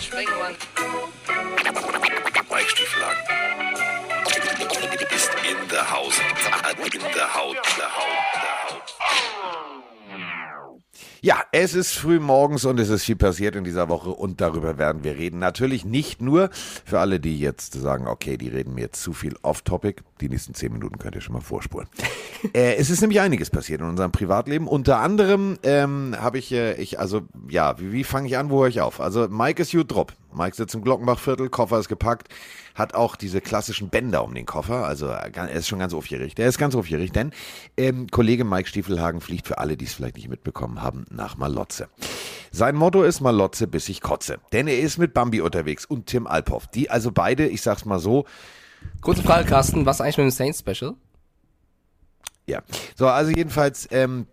Sprengemann. Mike Stieflagen. Ist in der Haus. In der Haut. Haut. Der Haut. Ja, es ist früh morgens und es ist viel passiert in dieser Woche und darüber werden wir reden. Natürlich nicht nur für alle, die jetzt sagen, okay, die reden mir jetzt zu viel off-topic. Die nächsten zehn Minuten könnt ihr schon mal vorspulen. äh, es ist nämlich einiges passiert in unserem Privatleben. Unter anderem ähm, habe ich, äh, ich, also ja, wie, wie fange ich an, wo höre ich auf? Also Mike ist drop. Mike sitzt im Glockenbachviertel, Koffer ist gepackt, hat auch diese klassischen Bänder um den Koffer. Also äh, er ist schon ganz aufgeregt. Er ist ganz aufgeregt, denn ähm, Kollege Mike Stiefelhagen fliegt für alle, die es vielleicht nicht mitbekommen haben, nach Malotze. Sein Motto ist Malotze, bis ich kotze. Denn er ist mit Bambi unterwegs und Tim Alphoff. Die also beide, ich sag's mal so, Kurze Frage, Carsten, was eigentlich mit dem Saints Special? ja. So, also jedenfalls, ähm,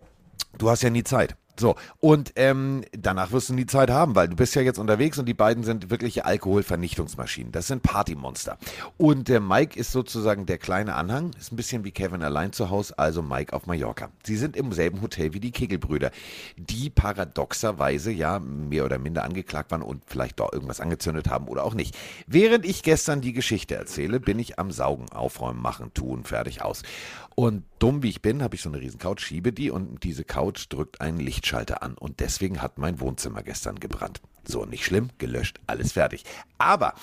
du hast ja nie Zeit. So, und ähm, danach wirst du nie Zeit haben, weil du bist ja jetzt unterwegs und die beiden sind wirkliche Alkoholvernichtungsmaschinen. Das sind Partymonster. Und der Mike ist sozusagen der kleine Anhang, ist ein bisschen wie Kevin allein zu Hause, also Mike auf Mallorca. Sie sind im selben Hotel wie die Kegelbrüder, die paradoxerweise ja mehr oder minder angeklagt waren und vielleicht doch irgendwas angezündet haben oder auch nicht. Während ich gestern die Geschichte erzähle, bin ich am Saugen, Aufräumen, Machen, Tun, fertig aus. Und dumm wie ich bin, habe ich so eine riesen Couch, schiebe die und diese Couch drückt einen Lichtschalter an. Und deswegen hat mein Wohnzimmer gestern gebrannt. So, nicht schlimm, gelöscht, alles fertig. Aber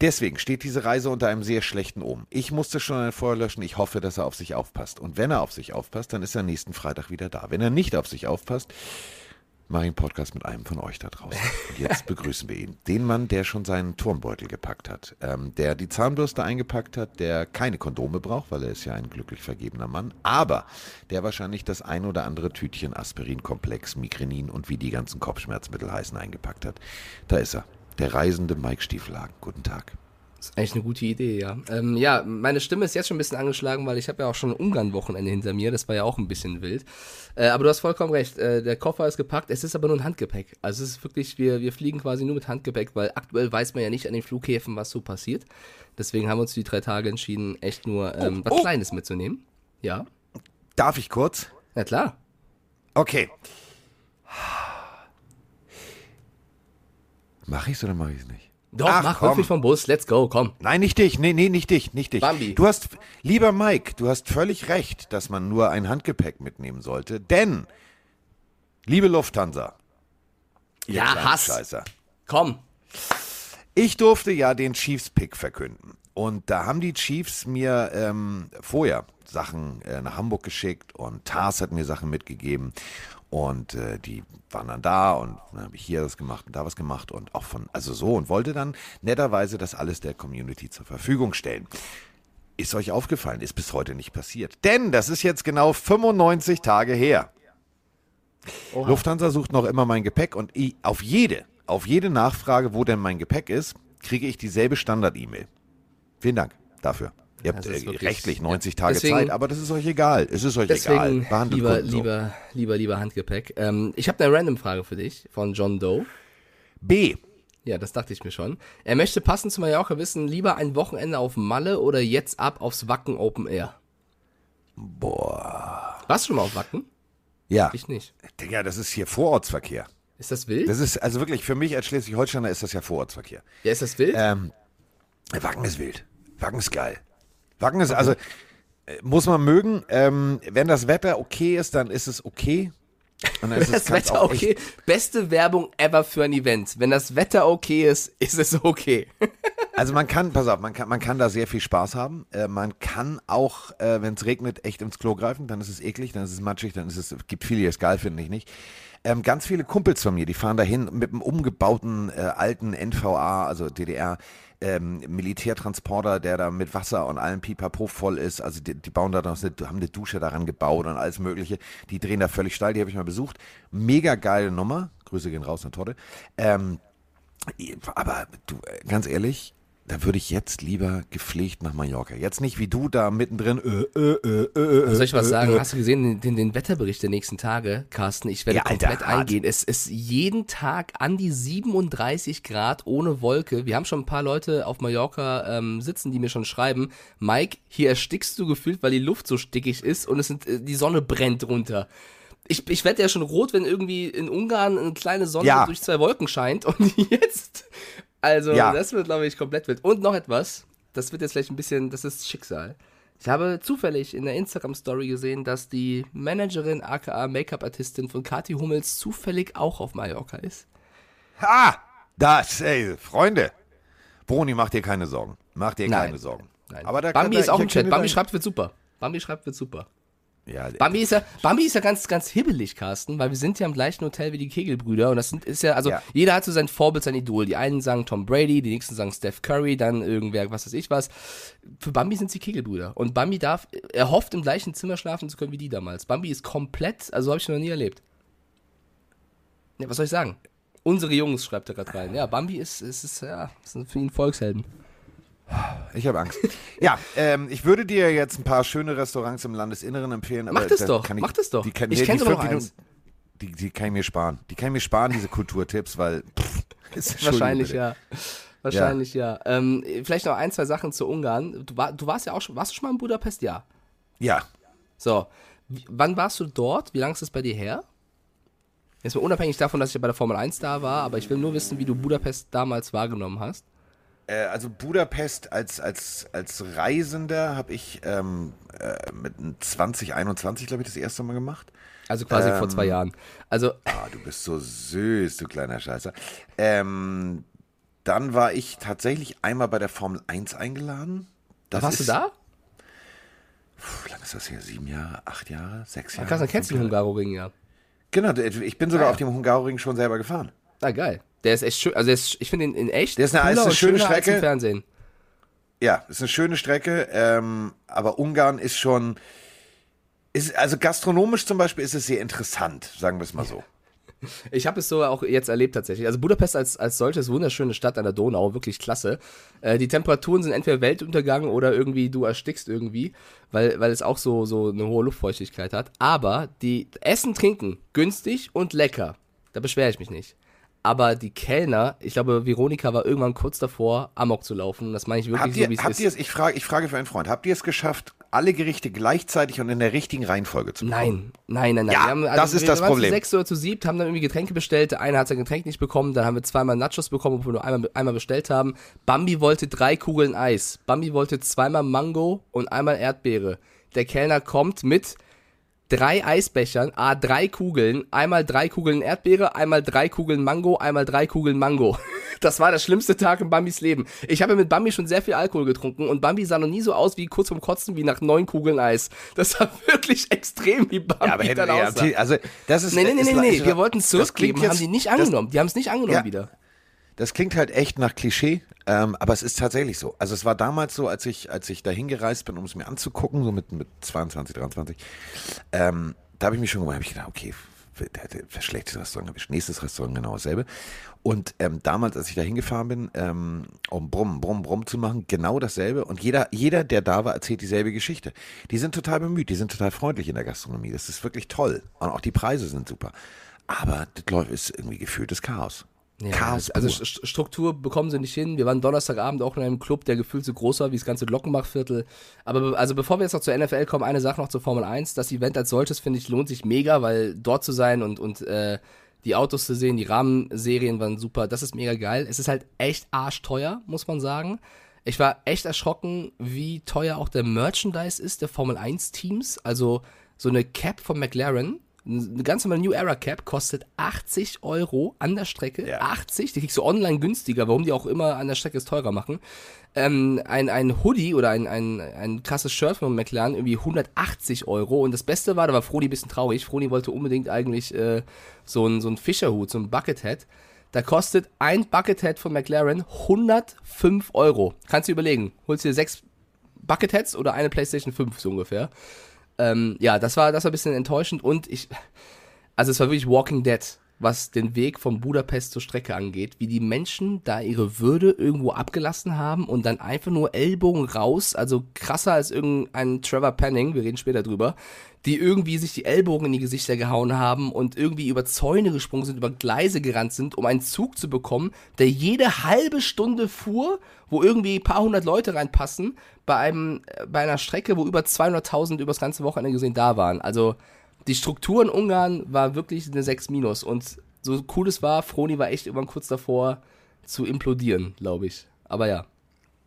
deswegen steht diese Reise unter einem sehr schlechten Omen. Ich musste schon ein Feuer löschen. Ich hoffe, dass er auf sich aufpasst. Und wenn er auf sich aufpasst, dann ist er nächsten Freitag wieder da. Wenn er nicht auf sich aufpasst, einen Podcast mit einem von euch da draußen. Und jetzt begrüßen wir ihn. Den Mann, der schon seinen Turmbeutel gepackt hat, ähm, der die Zahnbürste eingepackt hat, der keine Kondome braucht, weil er ist ja ein glücklich vergebener Mann, aber der wahrscheinlich das ein oder andere Tütchen Aspirin-Komplex, Migrenin und wie die ganzen Kopfschmerzmittel heißen eingepackt hat. Da ist er, der reisende Mike Stiefelhagen. Guten Tag. Das ist eigentlich eine gute Idee, ja. Ähm, ja, meine Stimme ist jetzt schon ein bisschen angeschlagen, weil ich habe ja auch schon ein Ungarn-Wochenende hinter mir. Das war ja auch ein bisschen wild. Äh, aber du hast vollkommen recht. Äh, der Koffer ist gepackt. Es ist aber nur ein Handgepäck. Also es ist wirklich, wir, wir fliegen quasi nur mit Handgepäck, weil aktuell weiß man ja nicht an den Flughäfen, was so passiert. Deswegen haben wir uns die drei Tage entschieden, echt nur ähm, was oh. Kleines mitzunehmen. Ja, Darf ich kurz? na klar. Okay. Mach ich's oder mach ich's nicht? Doch, Ach, mach komm. wirklich vom Bus. Let's go, komm. Nein, nicht dich. Nee, nee, nicht dich, nicht dich. Bambi. Du hast, lieber Mike, du hast völlig recht, dass man nur ein Handgepäck mitnehmen sollte, denn, liebe Lufthansa, Ja, Hass. Scheißer, Komm. ich durfte ja den Chiefs-Pick verkünden. Und da haben die Chiefs mir ähm, vorher Sachen äh, nach Hamburg geschickt und Tars hat mir Sachen mitgegeben. Und äh, die waren dann da und dann habe ich hier das gemacht und da was gemacht und auch von, also so und wollte dann netterweise das alles der Community zur Verfügung stellen. Ist euch aufgefallen, ist bis heute nicht passiert. Denn das ist jetzt genau 95 Tage her. Lufthansa sucht noch immer mein Gepäck und ich, auf jede, auf jede Nachfrage, wo denn mein Gepäck ist, kriege ich dieselbe Standard-E-Mail. Vielen Dank dafür. Ihr habt äh, rechtlich ja. 90 Tage Deswegen- Zeit, aber das ist euch egal. Es ist euch Deswegen, egal. Behandelt lieber, Kunden so. lieber, lieber, lieber Handgepäck. Ähm, ich habe eine Random-Frage für dich von John Doe. B. Ja, das dachte ich mir schon. Er möchte passend zu Mallorca wissen, lieber ein Wochenende auf Malle oder jetzt ab aufs Wacken Open Air? Boah. Warst du schon mal auf Wacken? Ja. Ich nicht. Digga, das ist hier Vorortsverkehr. Ist das wild? Das ist, also wirklich, für mich als Schleswig-Holsteiner ist das ja Vorortsverkehr. ja, ist das wild? Ähm, Wacken ist wild. Wacken ist geil. Wacken ist, also, äh, muss man mögen. Ähm, wenn das Wetter okay ist, dann ist es okay. Und dann ist das es kann's Wetter auch okay. Beste Werbung ever für ein Event. Wenn das Wetter okay ist, ist es okay. Also man kann, pass auf, man kann, man kann da sehr viel Spaß haben. Äh, man kann auch, äh, wenn es regnet, echt ins Klo greifen. Dann ist es eklig, dann ist es matschig, dann ist es, gibt viele, die es geil finden, ich nicht. Ähm, ganz viele Kumpels von mir, die fahren dahin mit einem umgebauten äh, alten NVA, also DDR, ähm, Militärtransporter, der da mit Wasser und allem Pipapo voll ist. Also die, die bauen da noch, eine, haben eine Dusche daran gebaut und alles mögliche. Die drehen da völlig steil, die habe ich mal besucht. Mega geile Nummer. Grüße gehen raus, eine Torte. Ähm, aber du, äh, ganz ehrlich, da würde ich jetzt lieber gepflegt nach Mallorca. Jetzt nicht wie du da mittendrin. Äh, äh, äh, äh, Soll ich was äh, sagen? äh. Hast du gesehen den, den, Wetterbericht der nächsten Tage, Carsten? Ich werde Ja, Alter, komplett hart. eingehen. Es ist jeden Tag an die 37 Grad ohne Wolke. Wir haben schon ein paar Leute auf Mallorca ähm, sitzen, die mir schon schreiben, Mike, hier erstickst du gefühlt, weil die Luft so stickig ist und es sind, äh, die Sonne brennt runter. Ich, ich werde ja schon rot, wenn irgendwie in Ungarn eine kleine Sonne Ja. durch zwei Wolken scheint. Und jetzt. Also, Ja. das wird, glaube ich, komplett wild. Und noch etwas. Das wird jetzt vielleicht ein bisschen. Das ist Schicksal. Ich habe zufällig in der Instagram-Story gesehen, dass die Managerin, aka Make-up-Artistin von Kathi Hummels, zufällig auch auf Mallorca ist. Ha! Das, ey, Freunde. Broni, mach dir keine Sorgen. Mach dir keine Sorgen. Nein. Aber da Bambi ist auch im Chat. Bambi schreibt, wird super. Bambi schreibt, wird super. Ja, Bambi ist ja, Bambi ist ja ganz, ganz hibbelig, Carsten, weil wir sind ja im gleichen Hotel wie die Kegelbrüder und das sind, ist ja, also Ja. jeder hat so sein Vorbild, sein Idol. Die einen sagen Tom Brady, die nächsten sagen Steph Curry, dann irgendwer, was weiß ich was. Für Bambi sind sie Kegelbrüder und Bambi darf, er hofft im gleichen Zimmer schlafen zu können wie die damals. Bambi ist komplett, also habe ich noch nie erlebt. Ja, was soll ich sagen? Unsere Jungs schreibt er gerade rein. Ja, Bambi ist, ist, ist ja, ist für ihn Volkshelden. Ich habe Angst. ja, ähm, ich würde dir jetzt ein paar schöne Restaurants im Landesinneren empfehlen. Mach das da doch, kann ich, mach das doch. Die kann, Ich nee, kenn die sogar fünf noch Minuten- Die, die kann ich mir sparen. Die kann ich mir sparen, diese Kulturtipps, weil. Pff, ist Wahrscheinlich, ja. Wahrscheinlich, ja. Ähm, vielleicht noch ein, zwei Sachen zu Ungarn. Du, war, du warst ja auch schon, warst du schon mal in Budapest? Ja. Ja. So. Wann warst du dort? Wie lange ist das bei dir her? Jetzt mal unabhängig davon, dass ich ja bei der Formel 1 da war, aber ich will nur wissen, wie du Budapest damals wahrgenommen hast. Äh, also Budapest als, als, als Reisender habe ich ähm, äh, mit 2021, glaube ich, das erste Mal gemacht. Also quasi vor zwei Ähm. Jahren. Also, Ah, du bist so süß, du kleiner Scheißer. Ähm, dann war ich tatsächlich einmal bei der Formel 1 eingeladen. Das warst ist, du da? Puh, Wie lange ist das hier? Sieben Jahre? Acht Jahre? Sechs Ja, Jahre? krass, dann kennst du den? Hungaroring, ja. Genau, ich bin sogar Ah, ja. auf dem Hungaroring schon selber gefahren. Ah, geil. Der ist echt schön. Also, ist, ich finde ihn in echt. Der ist eine- ist eine schöne Strecke. im Fernsehen. Ja, ist eine schöne Strecke, ähm, aber Ungarn ist schon, ist, also gastronomisch zum Beispiel ist es sehr interessant, sagen wir es mal so. Ich habe es so auch jetzt erlebt tatsächlich. Also Budapest als, als solches, wunderschöne Stadt an der Donau, wirklich klasse. Äh, die Temperaturen sind entweder Weltuntergang oder irgendwie du erstickst irgendwie, weil, weil es auch so, so eine hohe Luftfeuchtigkeit hat. Aber die Essen, Trinken, günstig und lecker. Da beschwere ich mich nicht. Aber die Kellner, ich glaube, Veronika war irgendwann kurz davor, Amok zu laufen. Das meine ich wirklich Habt so, ihr, wie es habt ist. ihr es, ich frage, ich frage für einen Freund, habt ihr es geschafft, alle Gerichte gleichzeitig und in der richtigen Reihenfolge zu bekommen? Nein, nein, nein, nein. Ja, wir haben, also das ist wir das waren Problem. Zu sechs oder zu siebt, haben dann irgendwie Getränke bestellt. Der eine hat sein Getränk nicht bekommen, dann haben wir zweimal Nachos bekommen, obwohl wir nur einmal, einmal bestellt haben. Bambi wollte drei Kugeln Eis. Bambi wollte zweimal Mango und einmal Erdbeere. Der Kellner kommt mit drei Eisbechern, a drei Kugeln, einmal drei Kugeln Erdbeere, einmal drei Kugeln Mango, einmal drei Kugeln Mango. Das war der schlimmste Tag in Bambis Leben. Ich habe mit Bambi schon sehr viel Alkohol getrunken und Bambi sah noch nie so aus wie kurz vorm Kotzen wie nach neun Kugeln Eis. Das war wirklich extrem, wie Bambi Ja, aber hätte, dann ja, aussah. also das ist Nee, nee, nee, ist, nee, nee. ist- Wir wollten es das zurückgeben, jetzt- haben die nicht das- angenommen. Die haben es nicht angenommen Ja. wieder. Das klingt halt echt nach Klischee, ähm, aber es ist tatsächlich so. Also es war damals so, als ich, als ich dahin gereist bin, um es mir anzugucken, so mit, mit 22, 23, ähm, da habe ich mich schon gemacht, habe ich gedacht, okay, das schlechtes Restaurant habe ich, nächstes Restaurant genau dasselbe. Und ähm, damals, als ich da hingefahren bin, ähm, um Brumm, Brumm, Brumm zu machen, genau dasselbe. Und jeder, jeder, der da war, erzählt dieselbe Geschichte. Die sind total bemüht, die sind total freundlich in der Gastronomie. Das ist wirklich toll. Und auch die Preise sind super. Aber das läuft ist irgendwie gefühltes Chaos. Ja, Chaos. also pur. St- Struktur bekommen sie nicht hin. Wir waren Donnerstagabend auch in einem Club, der gefühlt so groß war wie das ganze Glockenbachviertel. Aber be- also bevor wir jetzt noch zur NFL kommen, eine Sache noch zur Formel 1. Das Event als solches, finde ich, lohnt sich mega, weil dort zu sein und, und äh, die Autos zu sehen, die Rahmenserien waren super. Das ist mega geil. Es ist halt echt arschteuer, muss man sagen. Ich war echt erschrocken, wie teuer auch der Merchandise ist der Formel 1 Teams. Also so eine Cap von McLaren, eine ganz normale New Era Cap kostet 80 Euro an der Strecke. Ja. 80, die kriegst du online günstiger, warum die auch immer an der Strecke es teurer machen. Ähm, ein, ein Hoodie oder ein, ein, ein krasses Shirt von McLaren, irgendwie 180 Euro. Und das Beste war, da war Froni ein bisschen traurig. Froni wollte unbedingt eigentlich äh, so einen so einen Fischerhut, so ein Buckethead. Da kostet ein Buckethead von McLaren 105 Euro. Kannst du überlegen, holst dir sechs Bucketheads oder eine PlayStation 5 so ungefähr. Ähm, ja, das war, das war ein bisschen enttäuschend und ich, also es war wirklich Walking Dead, was den Weg von Budapest zur Strecke angeht, wie die Menschen da ihre Würde irgendwo abgelassen haben und dann einfach nur Ellbogen raus, also krasser als irgendein Trevor Penning, wir reden später drüber, die irgendwie sich die Ellbogen in die Gesichter gehauen haben und irgendwie über Zäune gesprungen sind, über Gleise gerannt sind, um einen Zug zu bekommen, der jede halbe Stunde fuhr, wo irgendwie ein paar hundert Leute reinpassen, bei einem, äh, bei einer Strecke, wo über 200.000 übers ganze Wochenende gesehen da waren. Also, Die Struktur in Ungarn war wirklich eine 6 minus und so cool es war, Froni war echt irgendwann kurz davor zu implodieren, glaube ich. Aber ja.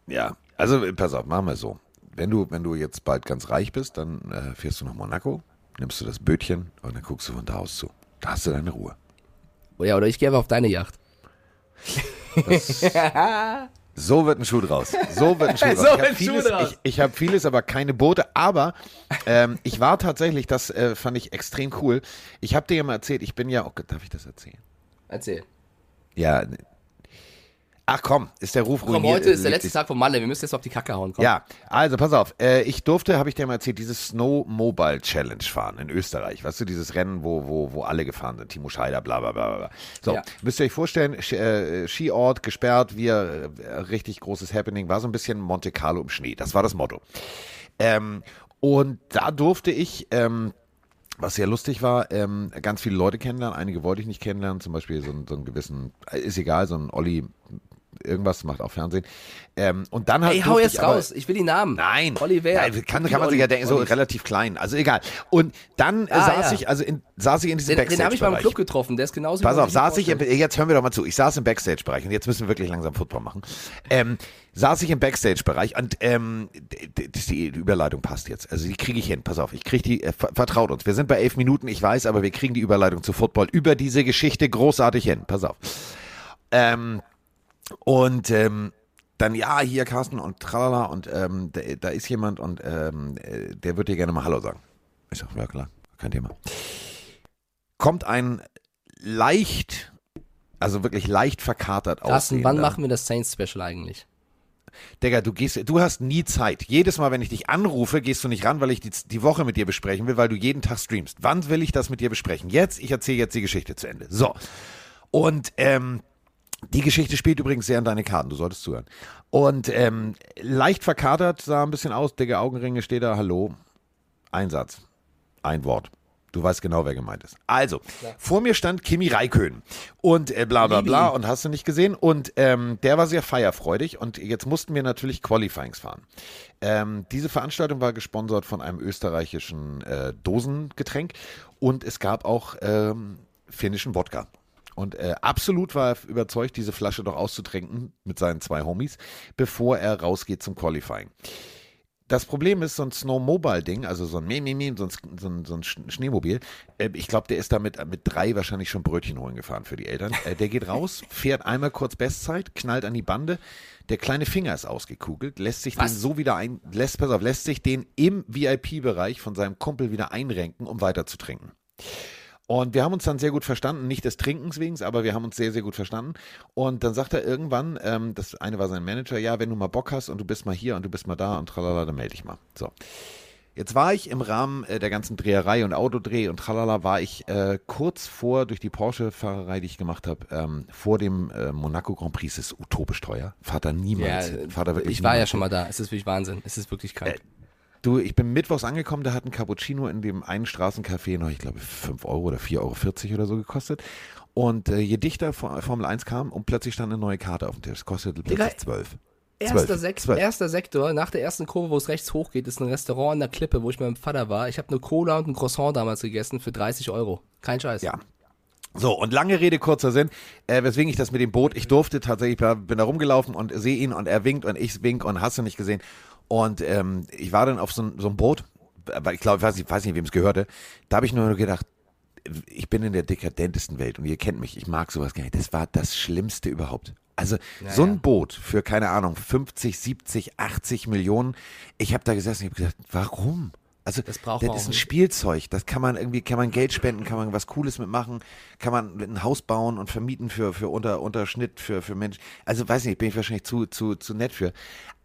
Ja, also pass auf, machen wir so. Wenn du, wenn du jetzt bald ganz reich bist, dann äh, fährst du nach Monaco, nimmst du das Bötchen und dann guckst du von da aus zu. Da hast du deine Ruhe. Oh ja, oder ich gehe einfach auf deine Yacht. So wird ein Schuh draus. So wird ein Schuh draus. So ich habe vieles, ich, ich hab vieles, aber keine Boote. Aber ähm, ich war tatsächlich, das äh, fand ich extrem cool. Ich habe dir ja mal erzählt, ich bin ja, oh Gott, darf ich das erzählen? Erzähl. Ja. Ach komm, ist der Ruf Komm, ruiniert. heute ist der letzte Tag von Malle. Wir müssen jetzt auf die Kacke hauen. Komm. Ja, also pass auf. Äh, ich durfte, habe ich dir mal erzählt, dieses Snow Mobile Challenge fahren in Österreich. Weißt du, dieses Rennen, wo, wo, wo alle gefahren sind. Timo Scheider, bla bla bla bla. So, Ja. müsst ihr euch vorstellen, äh, Skiort gesperrt, wir, äh, richtig großes Happening, war so ein bisschen Monte Carlo im Schnee. Das war das Motto. Ähm, und da durfte ich, ähm, was sehr lustig war, ähm, ganz viele Leute kennenlernen. Einige wollte ich nicht kennenlernen, zum Beispiel so, einen- so einen gewissen, ist egal, so ein Olli, irgendwas macht auch Fernsehen. Ähm, und dann halt Ey, hau jetzt ich raus. Ich will die Namen. Nein. Oliver. Nein, kann, kann man sich ja denken, so relativ klein. Also egal. Und dann Ah, saß ja. ich, also in, saß ich in diesem Den, den habe ich beim. Club getroffen. Der ist genauso Pass auf, saß ich, im, jetzt hören wir doch mal zu, ich saß im Backstage-Bereich und jetzt müssen wir wirklich langsam Football machen. Ähm, saß ich im Backstage-Bereich und ähm, d- d- die Überleitung passt jetzt. Also die kriege ich hin, pass auf, ich kriege die, äh, ver- vertraut uns. Wir sind bei elf Minuten, ich weiß, aber wir kriegen die Überleitung zu Football über diese Geschichte großartig hin. Pass auf. Ähm, und ähm, dann, ja, hier Carsten und tralala und ähm, da, da ist jemand und ähm, äh, der wird dir gerne mal Hallo sagen. Ich sag, ja klar, kein Thema. Kommt ein leicht, also wirklich leicht verkatert Carsten, wann machen wir das Saints-Special eigentlich? Digga, du gehst, du hast nie Zeit. Jedes Mal, wenn ich dich anrufe, gehst du nicht ran, weil ich die, die Woche mit dir besprechen will, weil du jeden Tag streamst. Wann will ich das mit dir besprechen? Jetzt, ich erzähle jetzt die Geschichte zu Ende. So. Und ähm, die Geschichte spielt übrigens sehr an deine Karten, du solltest zuhören. Und ähm, leicht verkatert sah ein bisschen aus, dicke Augenringe, steht da, hallo. Ein Satz. Ein Wort. Du weißt genau, wer gemeint ist. Also, vor mir stand Kimi Raikön und äh, bla bla bla und hast du nicht gesehen. Und ähm, der war sehr feierfreudig und jetzt mussten wir natürlich Qualifyings fahren. Ähm, diese Veranstaltung war gesponsert von einem österreichischen äh, Dosengetränk und es gab auch ähm, finnischen Wodka. Und äh, absolut war er überzeugt, diese Flasche doch auszutrinken mit seinen zwei Homies, bevor er rausgeht zum Qualifying. Das Problem ist, so ein Snowmobile-Ding, also so ein Mimimi, so ein, so ein, so ein Sch- Schneemobil, äh, ich glaube, der ist da mit, mit drei wahrscheinlich schon Brötchen holen gefahren für die Eltern. Äh, der geht raus, fährt einmal kurz Bestzeit, knallt an die Bande, der kleine Finger ist ausgekugelt, lässt sich Was? den so wieder ein, lässt, pass auf, lässt sich den im VIP-Bereich von seinem Kumpel wieder einrenken, um weiter zu trinken. Und wir haben uns dann sehr gut verstanden, nicht des Trinkens wegen, aber wir haben uns sehr, sehr gut verstanden. Und dann sagt er irgendwann, ähm, das eine war sein Manager, ja, wenn du mal Bock hast und du bist mal hier und du bist mal da und tralala, dann melde dich mal. So. Jetzt war ich im Rahmen äh, der ganzen Dreherei und Autodreh und tralala, war ich äh, kurz vor, durch die Porsche-Fahrerei, die ich gemacht habe, ähm, vor dem äh, Monaco Grand Prix, es ist utopisch teuer. Ja, niemals. Fahrt da wirklich ich war ja niemals schon mal da. Es ist wirklich Wahnsinn. Es ist wirklich krank. Du, ich bin mittwochs angekommen, da hat ein Cappuccino in dem einen Straßencafé noch, ich glaube, 5 Euro oder 4,40 Euro oder so gekostet. Und äh, je dichter Formel 1 kam und plötzlich stand eine neue Karte auf dem Tisch. Es kostete plötzlich 12. Erster, Zwölf. Sek Zwölf. erster Sektor, nach der ersten Kurve, wo es rechts hochgeht, ist ein Restaurant an der Klippe, wo ich mit meinem Vater war. Ich habe eine Cola und ein Croissant damals gegessen für 30 Euro. Kein Scheiß. Ja. So, und lange Rede, kurzer Sinn, äh, weswegen ich das mit dem Boot, ich durfte tatsächlich, ich bin da rumgelaufen und sehe ihn und er winkt und ich wink und hast du nicht gesehen. Und ähm, ich war dann auf so, so einem Boot, aber ich glaube, ich weiß nicht, weiß nicht wem es gehörte, da habe ich nur gedacht, ich bin in der dekadentesten Welt und ihr kennt mich, ich mag sowas gar nicht. Das war das Schlimmste überhaupt. Also so ein. Boot für, keine Ahnung, 50, 70, 80 Millionen. Ich habe da gesessen und habe gesagt, warum? Also Das braucht man das auch ist ein. Spielzeug. Das kann man irgendwie, kann man Geld spenden, kann man was Cooles mitmachen, kann man ein Haus bauen und vermieten für, für unter, Unterschnitt für, für Menschen. Also weiß nicht, bin ich wahrscheinlich zu, zu, zu nett für.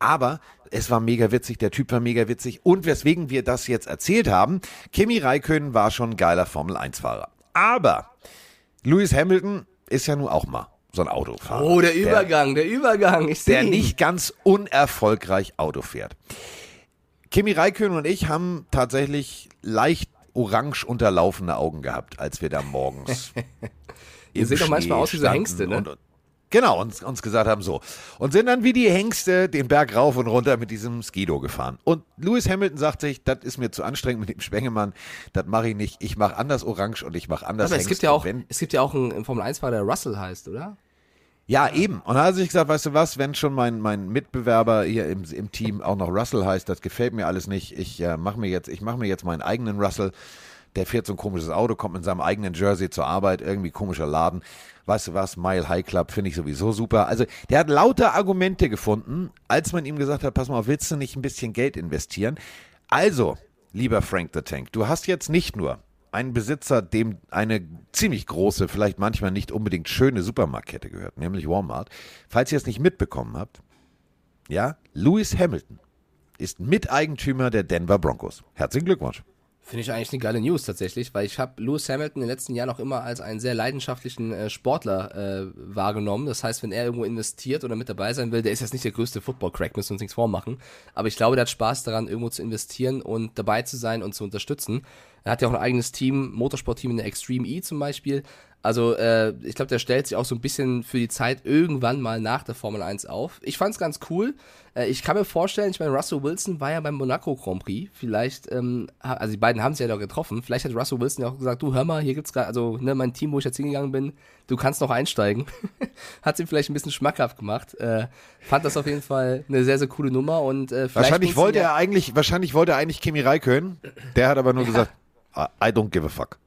Aber es war mega witzig, der Typ war mega witzig. Und weswegen wir das jetzt erzählt haben, Kimi Räikkönen war schon ein geiler Formel-1-Fahrer. Aber Lewis Hamilton ist ja nun auch mal so ein Autofahrer. Oh, der Übergang, der, Übergang. Ich der ihn. nicht ganz unerfolgreich Auto fährt. Kimi Räikkönen und ich haben tatsächlich leicht orange unterlaufene Augen gehabt, als wir da morgens Ihr seht doch manchmal aus wie so Hengste, ne? Und, Genau, uns, uns gesagt haben so. Und sind dann wie die Hengste den Berg rauf und runter mit diesem Skido gefahren. Und Lewis Hamilton sagt sich, das ist mir zu anstrengend mit dem Spengemann, das mache ich nicht. Ich mache anders Orange und ich mache anders Aber es Hengst. gibt ja auch, Und wenn, es gibt ja auch einen Formel 1 Fahrer, der Russell heißt, oder? Ja, eben. Und da hat sich gesagt, weißt du was, wenn schon mein, mein Mitbewerber hier im, im Team auch noch Russell heißt, das gefällt mir alles nicht. Ich äh, mache mir jetzt, ich mache mir jetzt meinen eigenen Russell. Der fährt so ein komisches Auto, kommt mit seinem eigenen Jersey zur Arbeit, irgendwie komischer Laden. Weißt du was, Mile High Club finde ich sowieso super. Also der hat lauter Argumente gefunden, als man ihm gesagt hat, pass mal, auf, willst du nicht ein bisschen Geld investieren? Also, lieber Frank the Tank, du hast jetzt nicht nur einen Besitzer, dem eine ziemlich große, vielleicht manchmal nicht unbedingt schöne Supermarktkette gehört, nämlich Walmart. Falls ihr es nicht mitbekommen habt, ja, Lewis Hamilton ist Miteigentümer der Denver Broncos. Herzlichen Glückwunsch. Finde ich eigentlich eine geile News tatsächlich, weil ich habe Lewis Hamilton in den letzten Jahren auch immer als einen sehr leidenschaftlichen äh, Sportler äh, wahrgenommen. Das heißt, wenn er irgendwo investiert oder mit dabei sein will, der ist jetzt nicht der größte Football-Crack, müssen wir uns nichts vormachen. Aber ich glaube, der hat Spaß daran, irgendwo zu investieren und dabei zu sein und zu unterstützen. Er hat ja auch ein eigenes Team, Motorsportteam in der Extreme E zum Beispiel. Also äh, ich glaube, der stellt sich auch so ein bisschen für die Zeit irgendwann mal nach der Formel 1 auf. Ich fand's ganz cool. Äh, ich kann mir vorstellen, ich meine, Russell Wilson war ja beim Monaco Grand Prix. Vielleicht, ähm, also die beiden haben sich ja da getroffen. Vielleicht hat Russell Wilson ja auch gesagt, du hör mal, hier gibt's gerade, also ne, mein Team, wo ich jetzt hingegangen bin, du kannst noch einsteigen. hat ihm vielleicht ein bisschen schmackhaft gemacht. Äh, fand das auf jeden Fall eine sehr, sehr coole Nummer und äh, Wahrscheinlich wollte ja- er eigentlich, wahrscheinlich wollte er eigentlich Kimi Räikkönen. Der hat aber nur gesagt, I I don't give a fuck.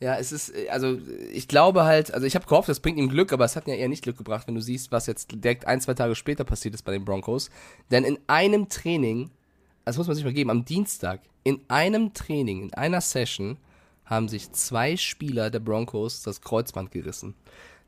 Ja, es ist, äh, also ich glaube halt, also ich habe gehofft, das bringt ihm Glück, aber es hat mir eher nicht Glück gebracht, wenn du siehst, was jetzt direkt ein, zwei Tage später passiert ist bei den Broncos. Denn in einem Training, das muss man sich mal geben, am Dienstag, in einem Training, in einer Session, haben sich zwei Spieler der Broncos das Kreuzband gerissen.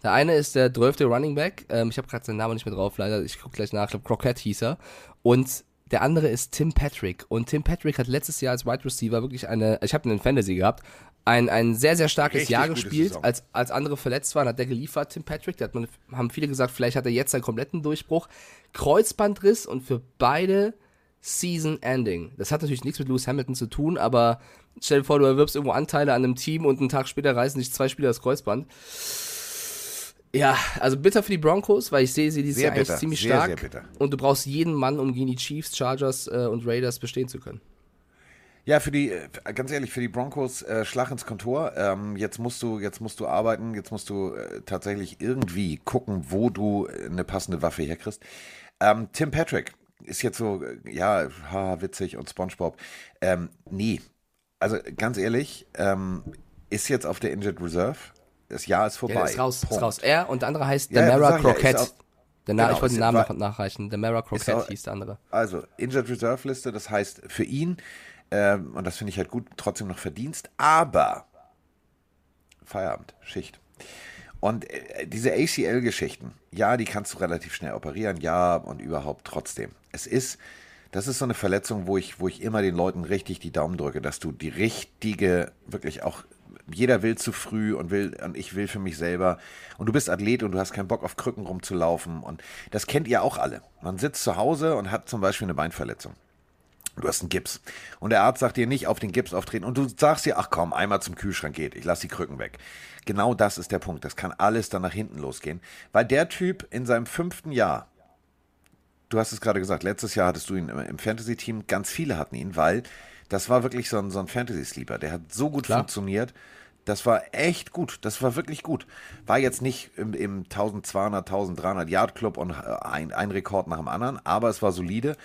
Der eine ist der 12. Running Back, ähm, ich habe gerade seinen Namen nicht mehr drauf, leider, ich gucke gleich nach, ich glaube Crockett hieß er. Und der andere ist Tim Patrick. Und Tim Patrick hat letztes Jahr als Wide Receiver wirklich eine, ich habe einen Fantasy gehabt, ein, ein sehr, sehr starkes Richtig Jahr gespielt. Saison. Als, als andere verletzt waren, hat der geliefert, Tim Patrick. Da hat man, haben viele gesagt, vielleicht hat er jetzt seinen kompletten Durchbruch. Kreuzbandriss und für beide Season Ending. Das hat natürlich nichts mit Lewis Hamilton zu tun, aber stell dir vor, du erwirbst irgendwo Anteile an einem Team und einen Tag später reißen sich zwei Spieler das Kreuzband. Ja, also bitter für die Broncos, weil ich sehe sie dieses Sehr Jahr eigentlich bitter, ziemlich sehr, stark. sehr bitter. Und du brauchst jeden Mann, um gegen die Chiefs, Chargers äh, und Raiders bestehen zu können. Ja, für die, äh, ganz ehrlich, für die Broncos äh, Schlag ins Kontor. Ähm, jetzt musst du, jetzt musst du arbeiten, jetzt musst du äh, tatsächlich irgendwie gucken, wo du äh, eine passende Waffe herkriegst. Ähm, Tim Patrick ist jetzt so, äh, ja, ha, witzig und SpongeBob. Ähm, nee, also ganz ehrlich, ähm, ist jetzt auf der Injured Reserve. Das Jahr ist vorbei. Ja, ist raus, ist Punkt. raus. Er und der andere heißt Ja, Demara ich ja, ist der Na genau, ich wollte den ist- Namen noch nachreichen. Demara Crockett auch- hieß der andere. Also, Injured Reserve Liste, das heißt für ihn, ähm, und das finde ich halt gut, trotzdem noch Verdienst, aber Feierabend, Schicht. Und äh, diese ACL-Geschichten, ja, die kannst du relativ schnell operieren, ja, und überhaupt trotzdem. Es ist, das ist so eine Verletzung, wo ich, wo ich immer den Leuten richtig die Daumen drücke, dass du die richtige, wirklich auch, jeder will zu früh und will, und ich will für mich selber. Und du bist Athlet und du hast keinen Bock auf Krücken rumzulaufen. Und das kennt ihr auch alle. Man sitzt zu Hause und hat zum Beispiel eine Beinverletzung. Du hast einen Gips. Und der Arzt sagt dir nicht auf den Gips auftreten. Und du sagst dir, ach komm, einmal zum Kühlschrank geht. Ich lass die Krücken weg. Genau das ist der Punkt. Das kann alles dann nach hinten losgehen. Weil der Typ in seinem fünften Jahr, du hast es gerade gesagt, letztes Jahr hattest du ihn im, im Fantasy-Team, ganz viele hatten ihn, weil das war wirklich so ein, so ein Fantasy-Sleeper. Der hat so gut Klar. funktioniert. Das war echt gut. Das war wirklich gut. War jetzt nicht im, im 1200, 1300 Yard Club und äh, ein, ein Rekord nach dem anderen, aber es war solide.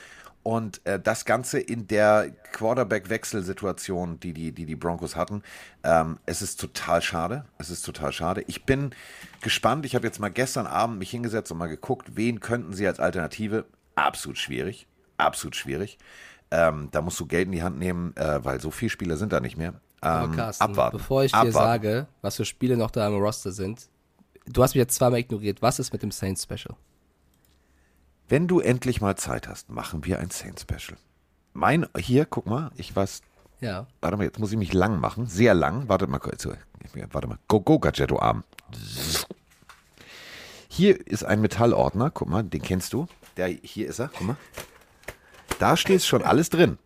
Und äh, das Ganze in der Quarterback-Wechselsituation, die die, die die Broncos hatten, ähm, es ist total schade. Es ist total schade. Ich bin gespannt. Ich habe jetzt mal gestern Abend mich hingesetzt und mal geguckt, wen könnten sie als Alternative. Absolut schwierig. Absolut schwierig. Ähm, da musst du Geld in die Hand nehmen, äh, weil so viele Spieler sind da nicht mehr. Aber Ähm, Carsten, abwarten. bevor ich dir abwarten. sage, was für Spiele noch da im Roster sind, du hast mich jetzt zweimal ignoriert. Was ist mit dem Saints Special? Wenn du endlich mal Zeit hast, machen wir ein Saints Special. Mein, hier, guck mal, ich weiß, Ja. warte mal, jetzt muss ich mich lang machen, sehr lang. Wartet mal kurz, warte mal, go, go, Gadgetto Arm. Hier ist ein Metallordner, guck mal, den kennst du. Der, hier ist er, guck mal. Da steht schon alles drin.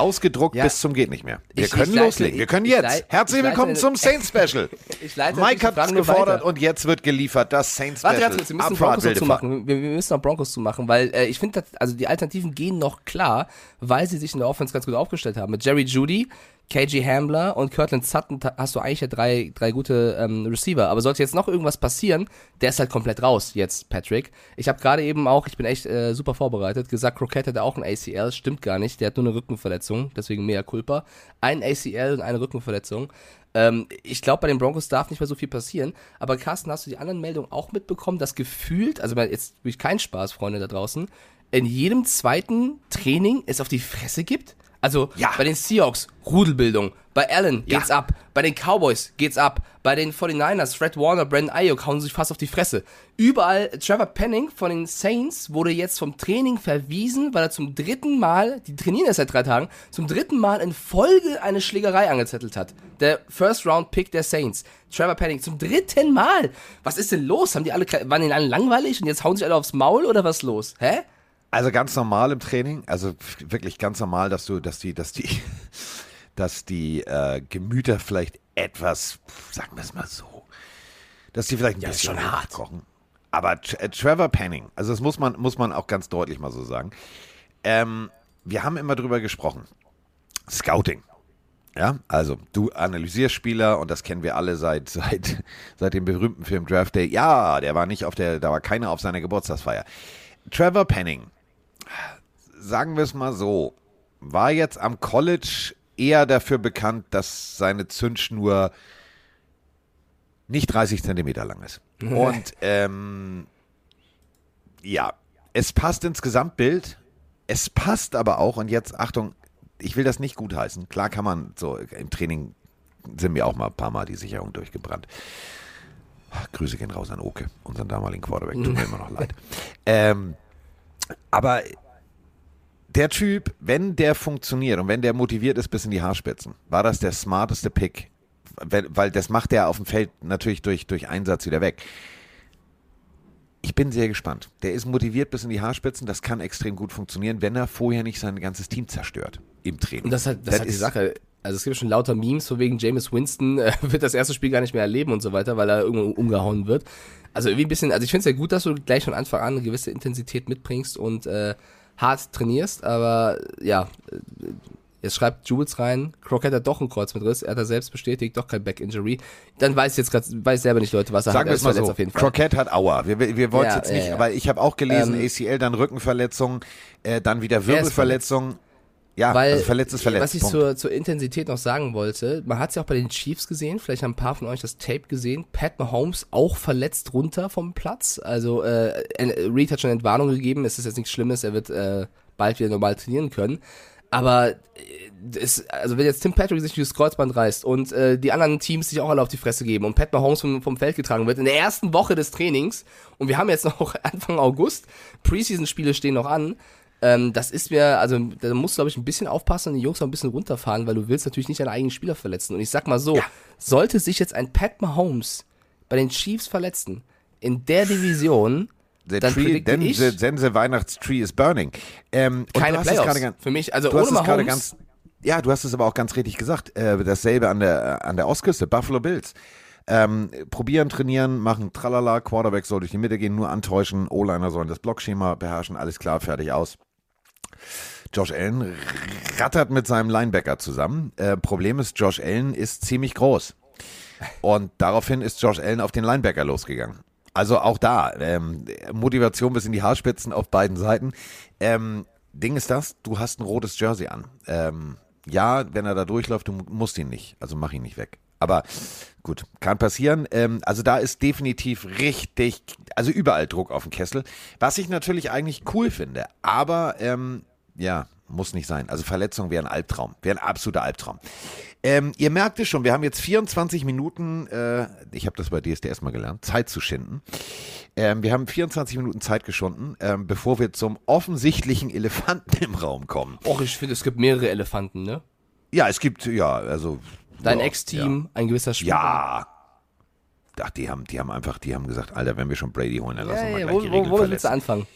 Ausgedruckt Ja. bis zum geht nicht mehr. Wir Ich- können ich leite- loslegen. Wir können ich jetzt. Herzlich ich leite willkommen eine- zum Saints Special. Ich leite Mike hat es gefordert weiter. und jetzt wird geliefert. Das Saints Warte Special. ganz kurz, wir müssen Abfahrt, Broncos zumachen. Wir, wir müssen noch Broncos zumachen, weil äh, ich finde, also die Alternativen gehen noch klar, weil sie sich in der Offense ganz gut aufgestellt haben. Mit Jerry Judy, KG Hambler und Kirtland Sutton hast du eigentlich ja drei, drei gute ähm, Receiver. Aber sollte jetzt noch irgendwas passieren, der ist halt komplett raus jetzt, Patrick. Ich habe gerade eben auch, ich bin echt äh, super vorbereitet, gesagt, Crockett hatte auch ein ACL, stimmt gar nicht. Der hat nur eine Rückenverletzung, deswegen mea culpa. Ein ACL und eine Rückenverletzung. Ähm, ich glaube, bei den Broncos darf nicht mehr so viel passieren. Aber Carsten, hast du die anderen Meldungen auch mitbekommen, dass gefühlt, also jetzt wirklich kein Spaß, Freunde da draußen, in jedem zweiten Training es auf die Fresse gibt? Also Ja. bei den Seahawks Rudelbildung, bei Allen Ja. geht's ab, bei den Cowboys geht's ab, bei den 49ers, Fred Warner, Brandon Ayuk hauen sich fast auf die Fresse. Überall, Trevor Penning von den Saints wurde jetzt vom Training verwiesen, weil er zum dritten Mal, die trainieren erst seit drei Tagen, zum dritten Mal in Folge eine Schlägerei angezettelt hat. Der First Round Pick der Saints. Trevor Penning zum dritten Mal. Was ist denn los? Haben die alle, waren die alle langweilig und jetzt hauen sich alle aufs Maul oder was los? Hä? Also ganz normal im Training, also wirklich ganz normal, dass du, dass die, dass die, dass die äh, Gemüter vielleicht etwas, sagen wir es mal so, dass die vielleicht ein Ja, ist bisschen schon hart. kochen. Aber äh, Trevor Penning, also das muss man, muss man auch ganz deutlich mal so sagen. Ähm, wir haben immer drüber gesprochen. Scouting. Ja, also du analysierst Spieler und das kennen wir alle seit, seit, seit dem berühmten Film Draft Day. Ja, der war nicht auf der, da war keiner auf seiner Geburtstagsfeier. Trevor Penning, sagen wir es mal so, war jetzt am College eher dafür bekannt, dass seine Zündschnur nicht 30 Zentimeter lang ist. Und ähm, ja, es passt ins Gesamtbild. Es passt aber auch, und jetzt Achtung, ich will das nicht gutheißen. Klar kann man so, im Training sind mir auch mal ein paar Mal die Sicherung durchgebrannt. Grüße gehen raus an Oke, unseren damaligen Quarterback. Tut mir immer noch leid. Ähm, aber der Typ, wenn der funktioniert und wenn der motiviert ist bis in die Haarspitzen, war das der smarteste Pick. Weil, das macht er auf dem Feld natürlich durch, durch Einsatz wieder weg. Ich bin sehr gespannt. Der ist motiviert bis in die Haarspitzen. Das kann extrem gut funktionieren, wenn er vorher nicht sein ganzes Team zerstört im Training. Und das hat, das, hat die Sache. Also es gibt schon lauter Memes, von wegen Jameis Winston äh, wird das erste Spiel gar nicht mehr erleben und so weiter, weil er irgendwo umgehauen wird. Also irgendwie ein bisschen, also ich finde es ja gut, dass du gleich von Anfang an eine gewisse Intensität mitbringst und äh, hart trainierst, aber ja, äh, jetzt schreibt Jules rein, Crockett hat doch einen Kreuzbandriss, er hat er selbst bestätigt, doch kein Back-Injury. Dann weiß ich jetzt gerade, weiß selber nicht, Leute, was er Sagen hat. wir es ist mal so. auf jeden Fall. Crockett hat Aua. Wir, wir, wir wollen es Ja, jetzt nicht, ja, aber ich habe auch gelesen, Ähm, ACL, dann Rückenverletzung, äh, dann wieder. Wirbelverletzung. Ja, Weil, also verletzt ist verletzt. was ich zur, zur Intensität noch sagen wollte, man hat es ja auch bei den Chiefs gesehen, vielleicht haben ein paar von euch das Tape gesehen, Pat Mahomes auch verletzt runter vom Platz, also äh, Reed hat schon Entwarnung gegeben, es ist jetzt nichts Schlimmes, er wird äh, bald wieder normal trainieren können, aber äh, es, also wenn jetzt Tim Patrick sich dieses Kreuzband reißt und äh, die anderen Teams sich auch alle auf die Fresse geben und Pat Mahomes vom, vom Feld getragen wird in der ersten Woche des Trainings und wir haben jetzt noch Anfang August, Preseason-Spiele stehen noch an, ähm, das ist mir, also da musst du, glaube ich, ein bisschen aufpassen und die Jungs auch ein bisschen runterfahren, weil du willst natürlich nicht deine eigenen Spieler verletzen. Und ich sag mal so, sollte sich jetzt ein Pat Mahomes bei den Chiefs verletzen, in der Division, The dann tree, then ich- the, then the Weihnachtstree is burning. Ähm, keine Playoffs. ganz- Für mich, also ohne Mahomes, ganz, ja, du hast es aber auch ganz richtig gesagt. Äh, dasselbe an der, an der Ostküste, Buffalo Bills. Ähm, probieren, trainieren, machen Tralala, Quarterback soll durch die Mitte gehen, nur antäuschen, O-Liner sollen das Blockschema beherrschen, alles klar, fertig aus. Josh Allen rattert mit seinem Linebacker zusammen. Äh, Problem ist, Josh Allen ist ziemlich groß. Und daraufhin ist Josh Allen auf den Linebacker losgegangen. Also auch da, ähm, Motivation bis in die Haarspitzen auf beiden Seiten. Ähm, Ding ist das, du hast ein rotes Jersey an. Ähm, ja, wenn er da durchläuft, du musst ihn nicht. Also mach ihn nicht weg. Aber gut, kann passieren. Ähm, also da ist definitiv richtig, also überall Druck auf dem Kessel. Was ich natürlich eigentlich cool finde. Aber ähm, ja, muss nicht sein. Also Verletzung wäre ein Albtraum. Wäre ein absoluter Albtraum. Ähm, ihr merkt es schon, wir haben jetzt 24 Minuten, äh, ich habe das bei DSDS mal gelernt, Zeit zu schinden. Ähm, wir haben 24 Minuten Zeit geschunden, ähm, bevor wir zum offensichtlichen Elefanten im Raum kommen. och, ich finde, es gibt mehrere Elefanten, ne? Ja, es gibt, ja, also. Dein ja, Ex-Team, ein gewisser Spieler. Ja. Ach, die haben, die haben einfach, die haben gesagt, Alter, wenn wir schon Brady holen, dann lassen Ja, wir ja, mal wo, gleich die wo, Regeln wo willst du anfangen?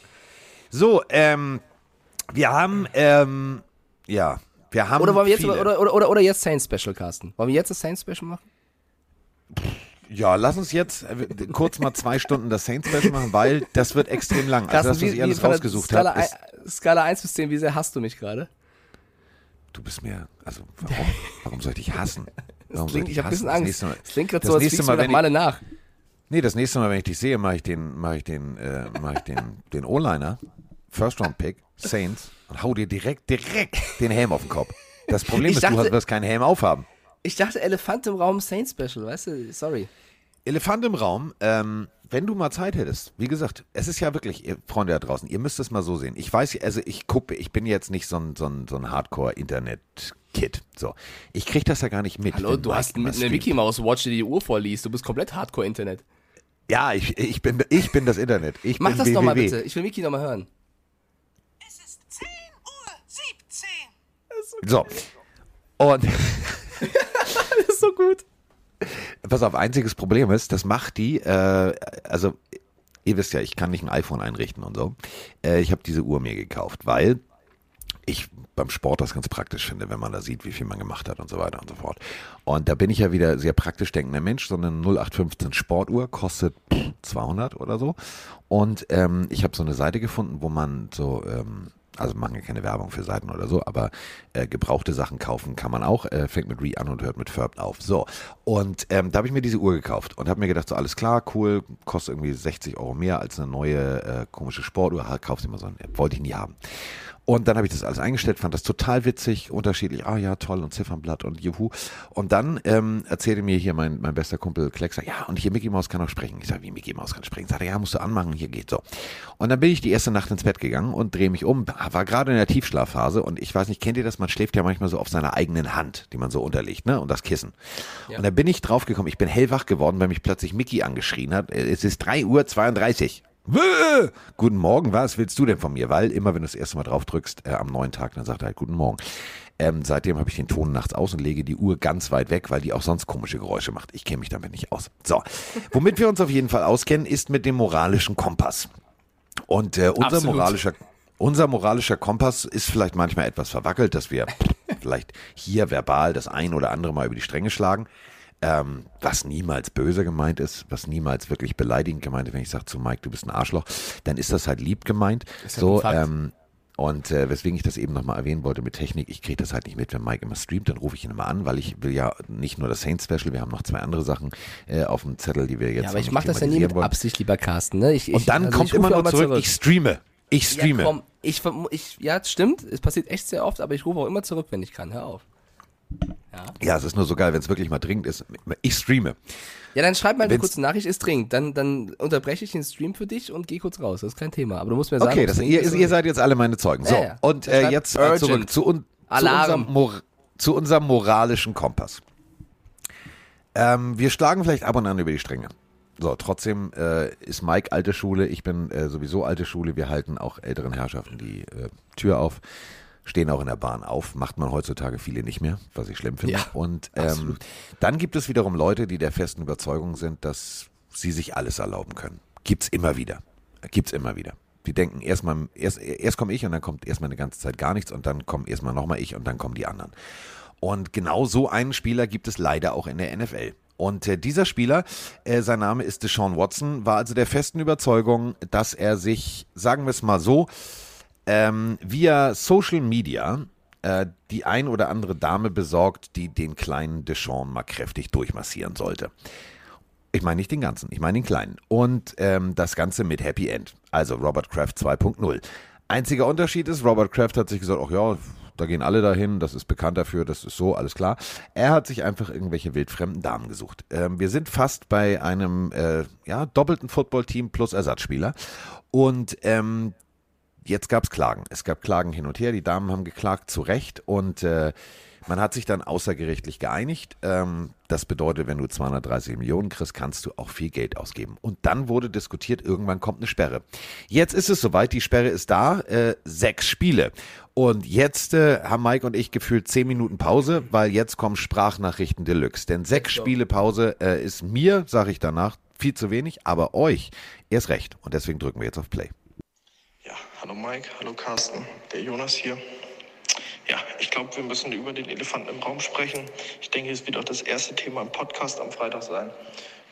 So, ähm, wir haben, ähm, ja, Wir haben Oder wollen wir jetzt viele. oder, oder, oder, oder jetzt Saints Special, Carsten? Wollen wir jetzt das Saints Special machen? Ja, lass uns jetzt äh, kurz mal zwei Stunden das Saints Special machen, weil das wird extrem lang. Also Carsten, das, was ich alles rausgesucht Skala, ein- Skala 1 bis 10, wie sehr hasst du mich gerade? Du bist mir, also warum, warum soll ich dich hassen? Warum soll Klingt, ich habe ein bisschen Das Angst. Mal- Das klingt gerade das so, als nächste du Mal, wenn nach ich- nach. Nee, das nächste Mal, wenn ich dich sehe, mache ich den, mache ich den, äh, mache ich den, den O-Liner, First Round Pick, Saints, und hau dir direkt, direkt den Helm auf den Kopf. Das Problem Ich ist, du dachte- hast- wirst keinen Helm aufhaben. Ich dachte Elefant im Raum Saints Special, weißt du? Sorry. Elefant im Raum, ähm, wenn du mal Zeit hättest, wie gesagt, es ist ja wirklich, ihr Freunde da draußen, ihr müsst es mal so sehen. Ich weiß, also ich gucke, ich bin jetzt nicht so ein, so ein, so ein Hardcore-Internet-Kid. So. Ich krieg das ja gar nicht mit. Hallo, du Mike hast immer mit einer streamt. Mickey Mouse Watch, die die Uhr vorliest. Du bist komplett Hardcore-Internet. Ja, ich, ich, bin, ich bin das Internet. Ich Mach bin das nochmal bitte. Ich will Mickey nochmal hören. Es ist 10 Uhr 17. So. Und Das ist so gut. Pass auf, einziges Problem ist, das macht die, äh, also ihr wisst ja, ich kann nicht ein iPhone einrichten und so. Äh, ich habe diese Uhr mir gekauft, weil ich beim Sport das ganz praktisch finde, wenn man da sieht, wie viel man gemacht hat und so weiter und so fort. Und da bin ich ja wieder sehr praktisch denkender Mensch, so eine 0815 Sportuhr kostet pff, 200 oder so. Und ähm, ich habe so eine Seite gefunden, wo man so, ähm, also machen ja keine Werbung für Seiten oder so, aber äh, gebrauchte Sachen kaufen kann man auch. Äh, fängt mit Re an und hört mit Furb auf. So. Und ähm, da habe ich mir diese Uhr gekauft und habe mir gedacht, so alles klar, cool, kostet irgendwie 60 Euro mehr als eine neue äh, komische Sportuhr. Kauf sie mal so, wollte ich nie haben. Und dann habe ich das alles eingestellt, fand das total witzig, unterschiedlich, ah ja, toll und Ziffernblatt und juhu. Und dann ähm, erzählte mir hier mein, mein bester Kumpel Kleckser, ja, und hier Mickey Mouse kann auch sprechen. Ich sage, wie Mickey Mouse kann sprechen? Sagt er, ja, musst du anmachen, hier geht so. Und dann bin ich die erste Nacht ins Bett gegangen und drehe mich um, war gerade in der Tiefschlafphase und ich weiß nicht, kennt ihr das? Man schläft ja manchmal so auf seiner eigenen Hand, die man so unterlegt, ne? Und das Kissen. Und da bin ich draufgekommen, ich bin hellwach geworden, weil mich plötzlich Mickey angeschrien hat. Es ist 3 Uhr 32. Wö! Guten Morgen, was willst du denn von mir? Weil immer, wenn du das erste Mal drauf drückst, äh, am neuen Tag, dann sagt er halt Guten Morgen. Ähm, seitdem habe ich den Ton nachts aus und lege die Uhr ganz weit weg, weil die auch sonst komische Geräusche macht. Ich kenne mich damit nicht aus. So, womit wir uns auf jeden Fall auskennen, ist mit dem moralischen Kompass. Und äh, unser Absolut. moralischer unser moralischer Kompass ist vielleicht manchmal etwas verwackelt, dass wir vielleicht hier verbal das ein oder andere Mal über die Stränge schlagen, ähm, was niemals böse gemeint ist, was niemals wirklich beleidigend gemeint ist. Wenn ich sage zu Mike, du bist ein Arschloch, dann ist das halt lieb gemeint. Ist halt so, ähm, und äh, weswegen ich das eben nochmal erwähnen wollte mit Technik, ich kriege das halt nicht mit, wenn Mike immer streamt, dann rufe ich ihn immer an, weil ich will ja nicht nur das Saints Special, wir haben noch zwei andere Sachen äh, auf dem Zettel, die wir jetzt Ja, aber noch ich mache das ja nie mit wollen. Absicht, lieber Carsten. Ne? Ich, ich, Und dann also kommt immer auch nur zurück, ich streame. Ich streame. Ja, komm, ich, ich, ja, es stimmt. Es passiert echt sehr oft, aber ich rufe auch immer zurück, wenn ich kann. Hör auf. Ja, es ist nur so geil, wenn es wirklich mal dringend ist. Ich streame. Ja, dann schreib mal eine kurze Nachricht, ist dringend. Dann, dann unterbreche ich den Stream für dich und geh kurz raus. Das ist kein Thema. Aber du musst mir sagen, Okay, das, ihr, ihr seid jetzt alle meine Zeugen. So, Ja, ja. und äh, jetzt urgent. zurück zu, un, zu, unserem zu unserem moralischen Kompass. Ähm, wir schlagen vielleicht ab und an über die Stränge. So, trotzdem äh, ist Mike alte Schule, ich bin äh, sowieso alte Schule. Wir halten auch älteren Herrschaften die äh, Tür auf, stehen auch in der Bahn auf. Macht man heutzutage viele nicht mehr, was ich schlimm finde. Ja, und ähm, dann gibt es wiederum Leute, die der festen Überzeugung sind, dass sie sich alles erlauben können. Gibt's immer wieder. Gibt's immer wieder. Die denken erstmal, erst, erst komme ich und dann kommt erstmal eine ganze Zeit gar nichts und dann kommt erstmal nochmal ich und dann kommen die anderen. Und genau so einen Spieler gibt es leider auch in der NFL. Und äh, dieser Spieler, äh, sein Name ist Deshaun Watson, war also der festen Überzeugung, dass er sich, sagen wir es mal so, ähm, via Social Media äh, die ein oder andere Dame besorgt, die den kleinen Deshaun mal kräftig durchmassieren sollte. Ich meine nicht den ganzen, ich meine den kleinen. Und ähm, das Ganze mit Happy End. Also Robert Kraft 2.0. Einziger Unterschied ist, Robert Kraft hat sich gesagt, ach ja, da gehen alle dahin, das ist bekannt dafür, das ist so, alles klar. Er hat sich einfach irgendwelche wildfremden Damen gesucht. Ähm, wir sind fast bei einem äh, ja, doppelten Footballteam plus Ersatzspieler. Und ähm, jetzt gab es Klagen. Es gab Klagen hin und her. Die Damen haben geklagt, zu Recht. Und äh, man hat sich dann außergerichtlich geeinigt. Ähm, das bedeutet, wenn du 230 Millionen kriegst, kannst du auch viel Geld ausgeben. Und dann wurde diskutiert, irgendwann kommt eine Sperre. Jetzt ist es soweit, die Sperre ist da. Äh, sechs Spiele. Und jetzt äh, haben Mike und ich gefühlt zehn Minuten Pause, weil jetzt kommen Sprachnachrichten Deluxe. Denn sechs Spiele Pause äh, ist mir, sage ich danach, viel zu wenig, aber euch erst recht. Und deswegen drücken wir jetzt auf Play. Hallo Mike, hallo Carsten, der Jonas hier. Ja, ich glaube, wir müssen über den Elefanten im Raum sprechen. Ich denke, es wird auch das erste Thema im Podcast am Freitag sein.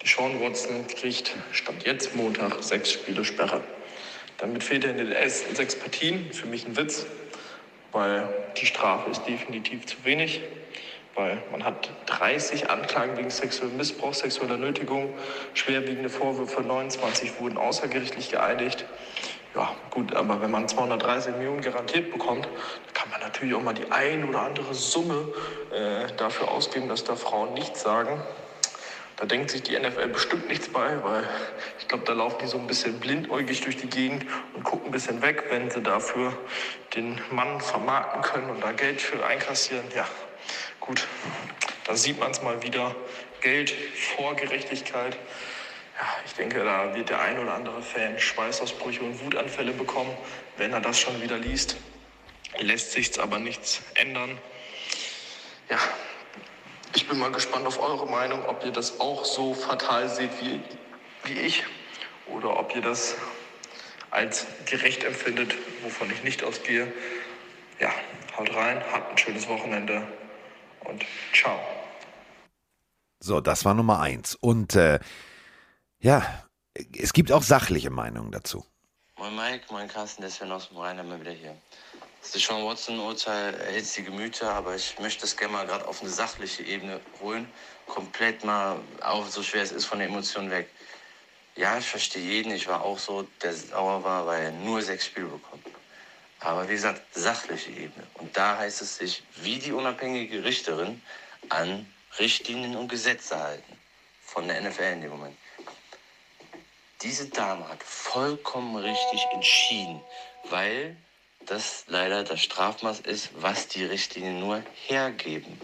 Die Sean Watson kriegt Stand jetzt Montag sechs Spiele Sperre. Damit fehlt er in den ersten sechs Partien. Für mich ein Witz, weil die Strafe ist definitiv zu wenig. Weil man hat 30 Anklagen wegen sexuellen Missbrauch, sexueller Nötigung, schwerwiegende Vorwürfe, 29 wurden außergerichtlich geeinigt. Ja, gut, aber wenn man 230 Millionen garantiert bekommt, dann kann man natürlich auch mal die ein oder andere Summe äh, dafür ausgeben, dass da Frauen nichts sagen. Da denkt sich die NFL bestimmt nichts bei, weil ich glaube, da laufen die so ein bisschen blindäugig durch die Gegend und gucken ein bisschen weg, wenn sie dafür den Mann vermarkten können und da Geld für einkassieren. Ja, gut, da sieht man es mal wieder. Geld vor Gerechtigkeit. Ja, ich denke, da wird der ein oder andere Fan Schweißausbrüche und Wutanfälle bekommen, wenn er das schon wieder liest. Lässt sich aber nichts ändern. Ja, ich bin mal gespannt auf eure Meinung, ob ihr das auch so fatal seht wie, wie ich oder ob ihr das als gerecht empfindet, wovon ich nicht ausgehe. Ja, haut rein, habt ein schönes Wochenende und ciao. So, das war Nummer eins. Und äh, ja, es gibt auch sachliche Meinungen dazu. Moin Mike, moin Carsten, der Sven aus dem Rhein, immer wieder hier. Das Deshaun Watson-Urteil erhitzt die Gemüter, aber ich möchte das gerne mal gerade auf eine sachliche Ebene holen. Komplett mal, auch so schwer es ist, von der Emotion weg. Ja, ich verstehe jeden. Ich war auch so, der sauer war, weil er nur sechs Spiele bekommt. Aber wie gesagt, sachliche Ebene. Und da heißt es sich, wie die unabhängige Richterin, an Richtlinien und Gesetze halten. Von der NFL in dem Moment. Diese Dame hat vollkommen richtig entschieden, weil das leider das Strafmaß ist, was die Richtlinien nur hergeben.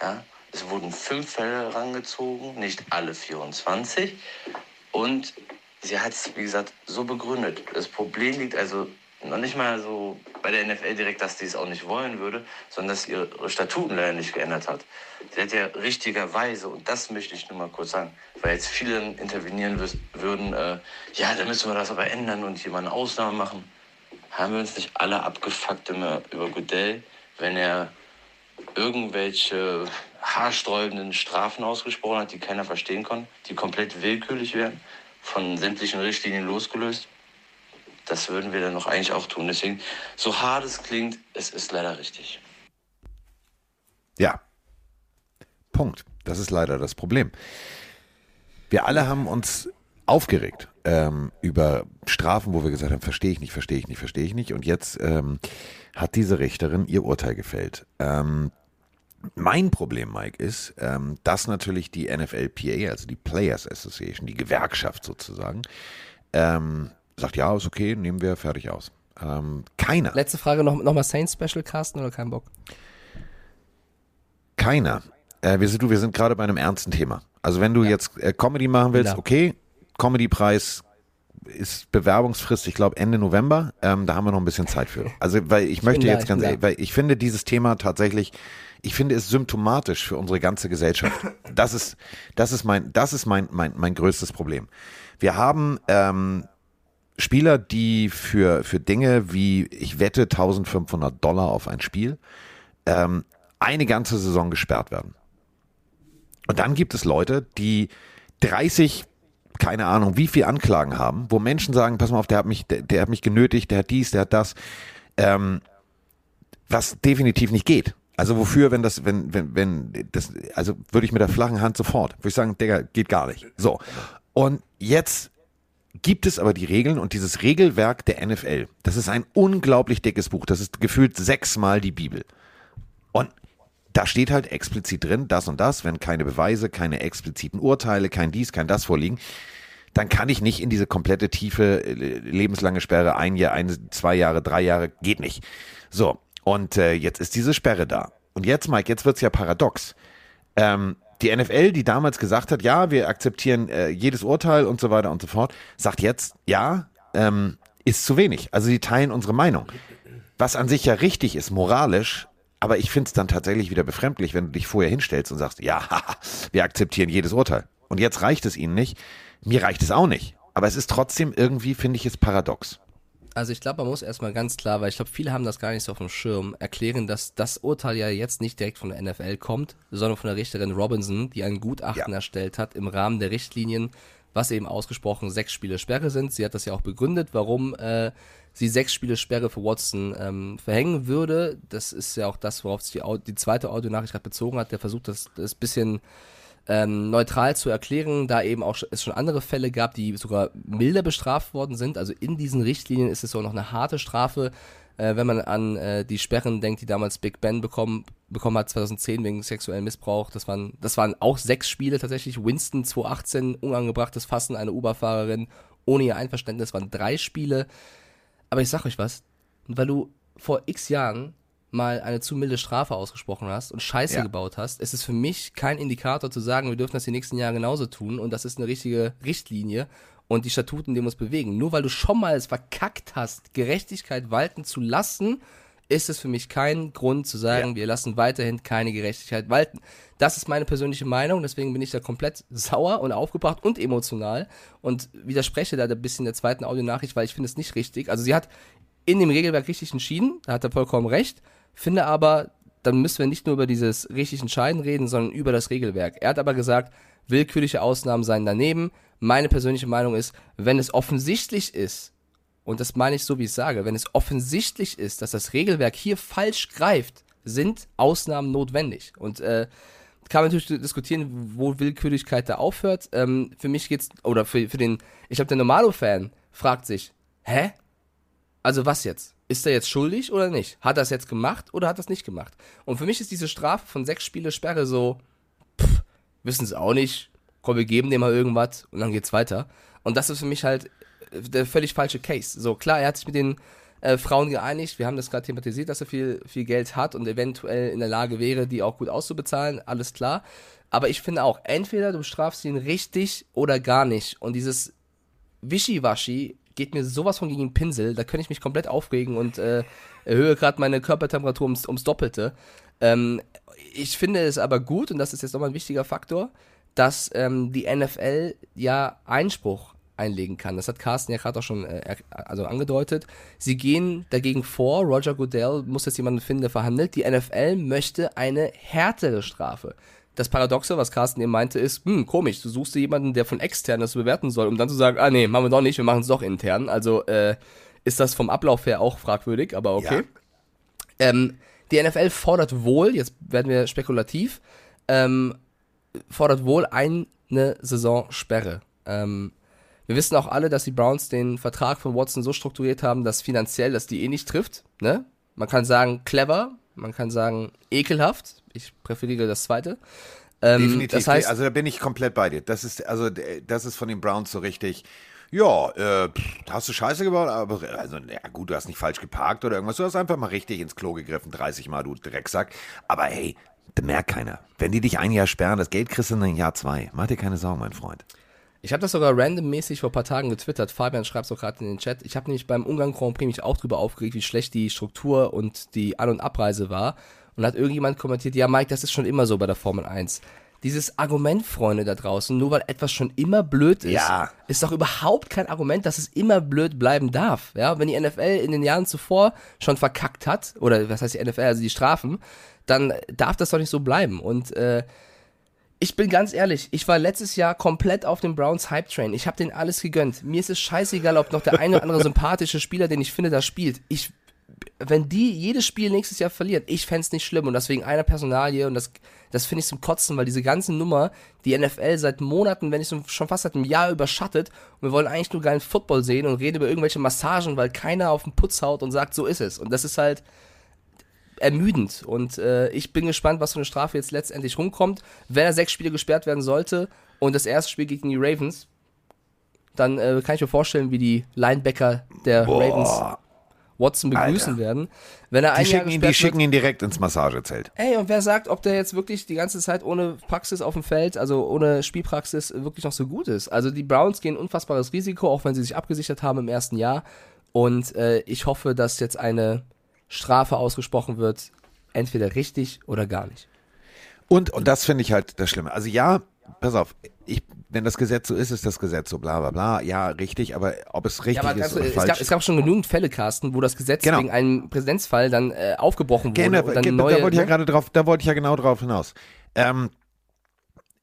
Ja? Es wurden fünf Fälle herangezogen, nicht alle 24. Und sie hat es, wie gesagt, so begründet. Das Problem liegt also noch nicht mal so bei der NFL direkt, dass sie es auch nicht wollen würde, sondern dass ihre Statuten leider nicht geändert hat. Sie hat ja richtigerweise, und das möchte ich nur mal kurz sagen, weil jetzt viele intervenieren würden, äh, ja, dann müssen wir das aber ändern und hier mal eine Ausnahme machen haben wir uns nicht alle abgefuckt immer über Goodell, wenn er irgendwelche haarsträubenden Strafen ausgesprochen hat, die keiner verstehen konnte, die komplett willkürlich wären, von sämtlichen Richtlinien losgelöst? Das würden wir dann noch eigentlich auch tun. Deswegen, so hart es klingt, es ist leider richtig. Ja. Punkt. Das ist leider das Problem. Wir alle haben uns aufgeregt ähm, über Strafen, wo wir gesagt haben, verstehe ich nicht, verstehe ich nicht, verstehe ich nicht. Und jetzt ähm, hat diese Richterin ihr Urteil gefällt. Ähm, mein Problem, Mike, ist, ähm, dass natürlich die NFLPA, also die Players Association, die Gewerkschaft sozusagen, ähm, sagt, ja, ist okay, nehmen wir fertig aus. Ähm, keiner. Letzte Frage noch, noch mal Saints Special Casten oder kein Bock? Keiner. Äh, wir sind, du, wir sind gerade bei einem ernsten Thema. Also wenn du ja. jetzt äh, Comedy machen willst, ja. okay, Comedy-Preis ist Bewerbungsfrist, ich glaube Ende November. Ähm, da haben wir noch ein bisschen Zeit für. Also, weil ich, ich möchte jetzt da, ganz ehrlich, weil ich finde dieses Thema tatsächlich, ich finde es symptomatisch für unsere ganze Gesellschaft. Das ist, das ist mein, das ist mein, mein, mein größtes Problem. Wir haben ähm, Spieler, die für, für Dinge wie, ich wette 1500 Dollar auf ein Spiel, ähm, eine ganze Saison gesperrt werden. Und dann gibt es Leute, die 30 keine Ahnung, wie viel Anklagen haben, wo Menschen sagen, pass mal auf, der hat mich, der, der hat mich genötigt, der hat dies, der hat das, ähm, was definitiv nicht geht. Also wofür, wenn das, wenn, wenn, wenn, das, also würde ich mit der flachen Hand sofort, würde ich sagen, Digga, geht gar nicht. So. Und jetzt gibt es aber die Regeln und dieses Regelwerk der NFL, das ist ein unglaublich dickes Buch, das ist gefühlt sechsmal die Bibel. Und da steht halt explizit drin, das und das, wenn keine Beweise, keine expliziten Urteile, kein dies, kein das vorliegen, dann kann ich nicht in diese komplette tiefe äh, lebenslange Sperre, ein Jahr, ein, zwei Jahre, drei Jahre, geht nicht. So, und äh, jetzt ist diese Sperre da. Und jetzt, Mike, jetzt wird's ja paradox. Ähm, die NFL, die damals gesagt hat, ja, wir akzeptieren äh, jedes Urteil und so weiter und so fort, sagt jetzt, ja, ähm, ist zu wenig. Also sie teilen unsere Meinung. Was an sich ja richtig ist, moralisch, aber ich finde es dann tatsächlich wieder befremdlich, wenn du dich vorher hinstellst und sagst, ja, wir akzeptieren jedes Urteil. Und jetzt reicht es ihnen nicht. Mir reicht es auch nicht. Aber es ist trotzdem irgendwie, finde ich es paradox. Also ich glaube, man muss erstmal ganz klar, weil ich glaube, viele haben das gar nicht so auf dem Schirm, erklären, dass das Urteil ja jetzt nicht direkt von der NFL kommt, sondern von der Richterin Robinson, die ein Gutachten Ja. erstellt hat im Rahmen der Richtlinien, was eben ausgesprochen sechs Spiele Sperre sind. Sie hat das ja auch begründet, warum äh, sie sechs Spiele Sperre für Watson ähm, verhängen würde. Das ist ja auch das, worauf sich die, die zweite Audionachricht gerade bezogen hat. Der versucht das, das bisschen ähm, neutral zu erklären, da eben auch es schon andere Fälle gab, die sogar milder bestraft worden sind. Also in diesen Richtlinien ist es so noch eine harte Strafe, äh, wenn man an äh, die Sperren denkt, die damals Big Ben bekommen, bekommen hat 2010 wegen sexuellen Missbrauch. Das waren, das waren auch sechs Spiele tatsächlich. Winston 2018, unangebrachtes Fassen einer Uber-Fahrerin ohne ihr Einverständnis, waren drei Spiele. Aber ich sag euch was, weil du vor x Jahren mal eine zu milde Strafe ausgesprochen hast und Scheiße Ja. gebaut hast, ist es für mich kein Indikator zu sagen, wir dürfen das die nächsten Jahre genauso tun und das ist eine richtige Richtlinie und die Statuten, die uns bewegen. Nur weil du schon mal es verkackt hast, Gerechtigkeit walten zu lassen, ist es für mich kein Grund zu sagen, wir lassen weiterhin keine Gerechtigkeit walten. Das ist meine persönliche Meinung, deswegen bin ich da komplett sauer und aufgebracht und emotional und widerspreche da ein bisschen der zweiten Audionachricht, weil ich finde es nicht richtig. Also sie hat in dem Regelwerk richtig entschieden, da hat er vollkommen recht, finde aber, dann müssen wir nicht nur über dieses richtig Entscheiden reden, sondern über das Regelwerk. Er hat aber gesagt, willkürliche Ausnahmen seien daneben. Meine persönliche Meinung ist, wenn es offensichtlich ist, und das meine ich so, wie ich sage, wenn es offensichtlich ist, dass das Regelwerk hier falsch greift, sind Ausnahmen notwendig. Und äh, kann man natürlich diskutieren, wo Willkürlichkeit da aufhört. Ähm, für mich geht's, oder für, für den, ich glaube, der Normalo-Fan fragt sich, hä? Also was jetzt? Ist er jetzt schuldig oder nicht? Hat er es jetzt gemacht oder hat er es nicht gemacht? Und für mich ist diese Strafe von sechs Spiele Sperre so, pff, wissen sie auch nicht. Komm, wir geben dem mal irgendwas und dann geht's weiter. Und das ist für mich halt äh, der völlig falsche Case. So, klar, er hat sich mit den äh, Frauen geeinigt. Wir haben das gerade thematisiert, dass er viel, viel Geld hat und eventuell in der Lage wäre, die auch gut auszubezahlen. Alles klar. Aber ich finde auch, entweder du strafst ihn richtig oder gar nicht. Und dieses Wischiwaschi geht mir sowas von gegen den Pinsel. Da könnte ich mich komplett aufregen und äh, erhöhe gerade meine Körpertemperatur ums, ums Doppelte. Ähm, ich finde es aber gut, und das ist jetzt nochmal ein wichtiger Faktor, dass ähm, die NFL ja Einspruch einlegen kann. Das hat Carsten ja gerade auch schon äh, also angedeutet. Sie gehen dagegen vor. Roger Goodell muss jetzt jemanden finden, der verhandelt. Die NFL möchte eine härtere Strafe. Das Paradoxe, was Carsten eben meinte, ist, hm, komisch, du suchst dir jemanden, der von extern das bewerten soll, um dann zu sagen, ah nee, machen wir doch nicht, wir machen es doch intern. Also äh, ist das vom Ablauf her auch fragwürdig, aber okay. Ähm, die NFL fordert wohl, jetzt werden wir spekulativ, ähm, fordert wohl eine Saisonsperre. Ähm, wir wissen auch alle, dass die Browns den Vertrag von Watson so strukturiert haben, dass finanziell das die eh nicht trifft. Ne? Man kann sagen clever, man kann sagen ekelhaft. Ich präferiere das zweite. Ähm, Definitiv. Das heißt, also da bin ich komplett bei dir. Das ist, also, das ist von den Browns so richtig. Ja, äh, hast du Scheiße gebaut, aber also, ja gut, du hast nicht falsch geparkt oder irgendwas. Du hast einfach mal richtig ins Klo gegriffen, 30 Mal, du Drecksack. Aber hey, das merkt keiner. Wenn die dich ein Jahr sperren, das Geld kriegst du in ein Jahr zwei. Mach dir keine Sorgen, mein Freund. Ich habe das sogar randommäßig vor ein paar Tagen getwittert. Fabian schreibt es auch gerade in den Chat. Ich habe nämlich beim Ungarn Grand Prix mich auch drüber aufgeregt, wie schlecht die Struktur und die An- und Abreise war. Und hat irgendjemand kommentiert, ja Mike, das ist schon immer so bei der Formel 1. Dieses Argument, Freunde da draußen, nur weil etwas schon immer blöd ist, Ja. ist doch überhaupt kein Argument, dass es immer blöd bleiben darf. Ja, wenn die NFL in den Jahren zuvor schon verkackt hat, oder was heißt die NFL, also die Strafen, dann darf das doch nicht so bleiben. Und äh, ich bin ganz ehrlich, ich war letztes Jahr komplett auf dem Browns Hype Train. Ich habe denen alles gegönnt. Mir ist es scheißegal, ob noch der eine oder andere sympathische Spieler, den ich finde, da spielt. Ich, wenn die jedes Spiel nächstes Jahr verlieren, ich fänd's nicht schlimm und deswegen einer Personalie und das, das finde ich zum Kotzen, weil diese ganze Nummer, die NFL seit Monaten, wenn nicht so schon fast seit einem Jahr überschattet und wir wollen eigentlich nur geilen Football sehen und reden über irgendwelche Massagen, weil keiner auf den Putz haut und sagt, so ist es. Und das ist halt, ermüdend. Und äh, ich bin gespannt, was für eine Strafe jetzt letztendlich rumkommt. Wenn er sechs Spiele gesperrt werden sollte und das erste Spiel gegen die Ravens, dann äh, kann ich mir vorstellen, wie die Linebacker der Ravens Watson begrüßen Alter. werden. Wenn er Die ein Jahr schicken, ihn, die gesperrt schicken wird, ihn direkt ins Massagezelt. Ey, und wer sagt, ob der jetzt wirklich die ganze Zeit ohne Praxis auf dem Feld, also ohne Spielpraxis, wirklich noch so gut ist? Also die Browns gehen unfassbares Risiko, auch wenn sie sich abgesichert haben im ersten Jahr. Und äh, ich hoffe, dass jetzt eine Strafe ausgesprochen wird, entweder richtig oder gar nicht. Und, und das finde ich halt das Schlimme. Also ja, pass auf, ich wenn das Gesetz so ist, ist das Gesetz so, bla bla bla. Ja, richtig, aber ob es richtig Ja, ist ganz, oder es, falsch. gab, es gab schon genügend Fälle, Carsten, wo das Gesetz Genau. wegen einem Präzedenzfall dann äh, aufgebrochen wurde Gerne, und dann ge- neue. da wollte ich ja ne? gerade drauf, da wollte ich ja genau drauf hinaus. Ähm,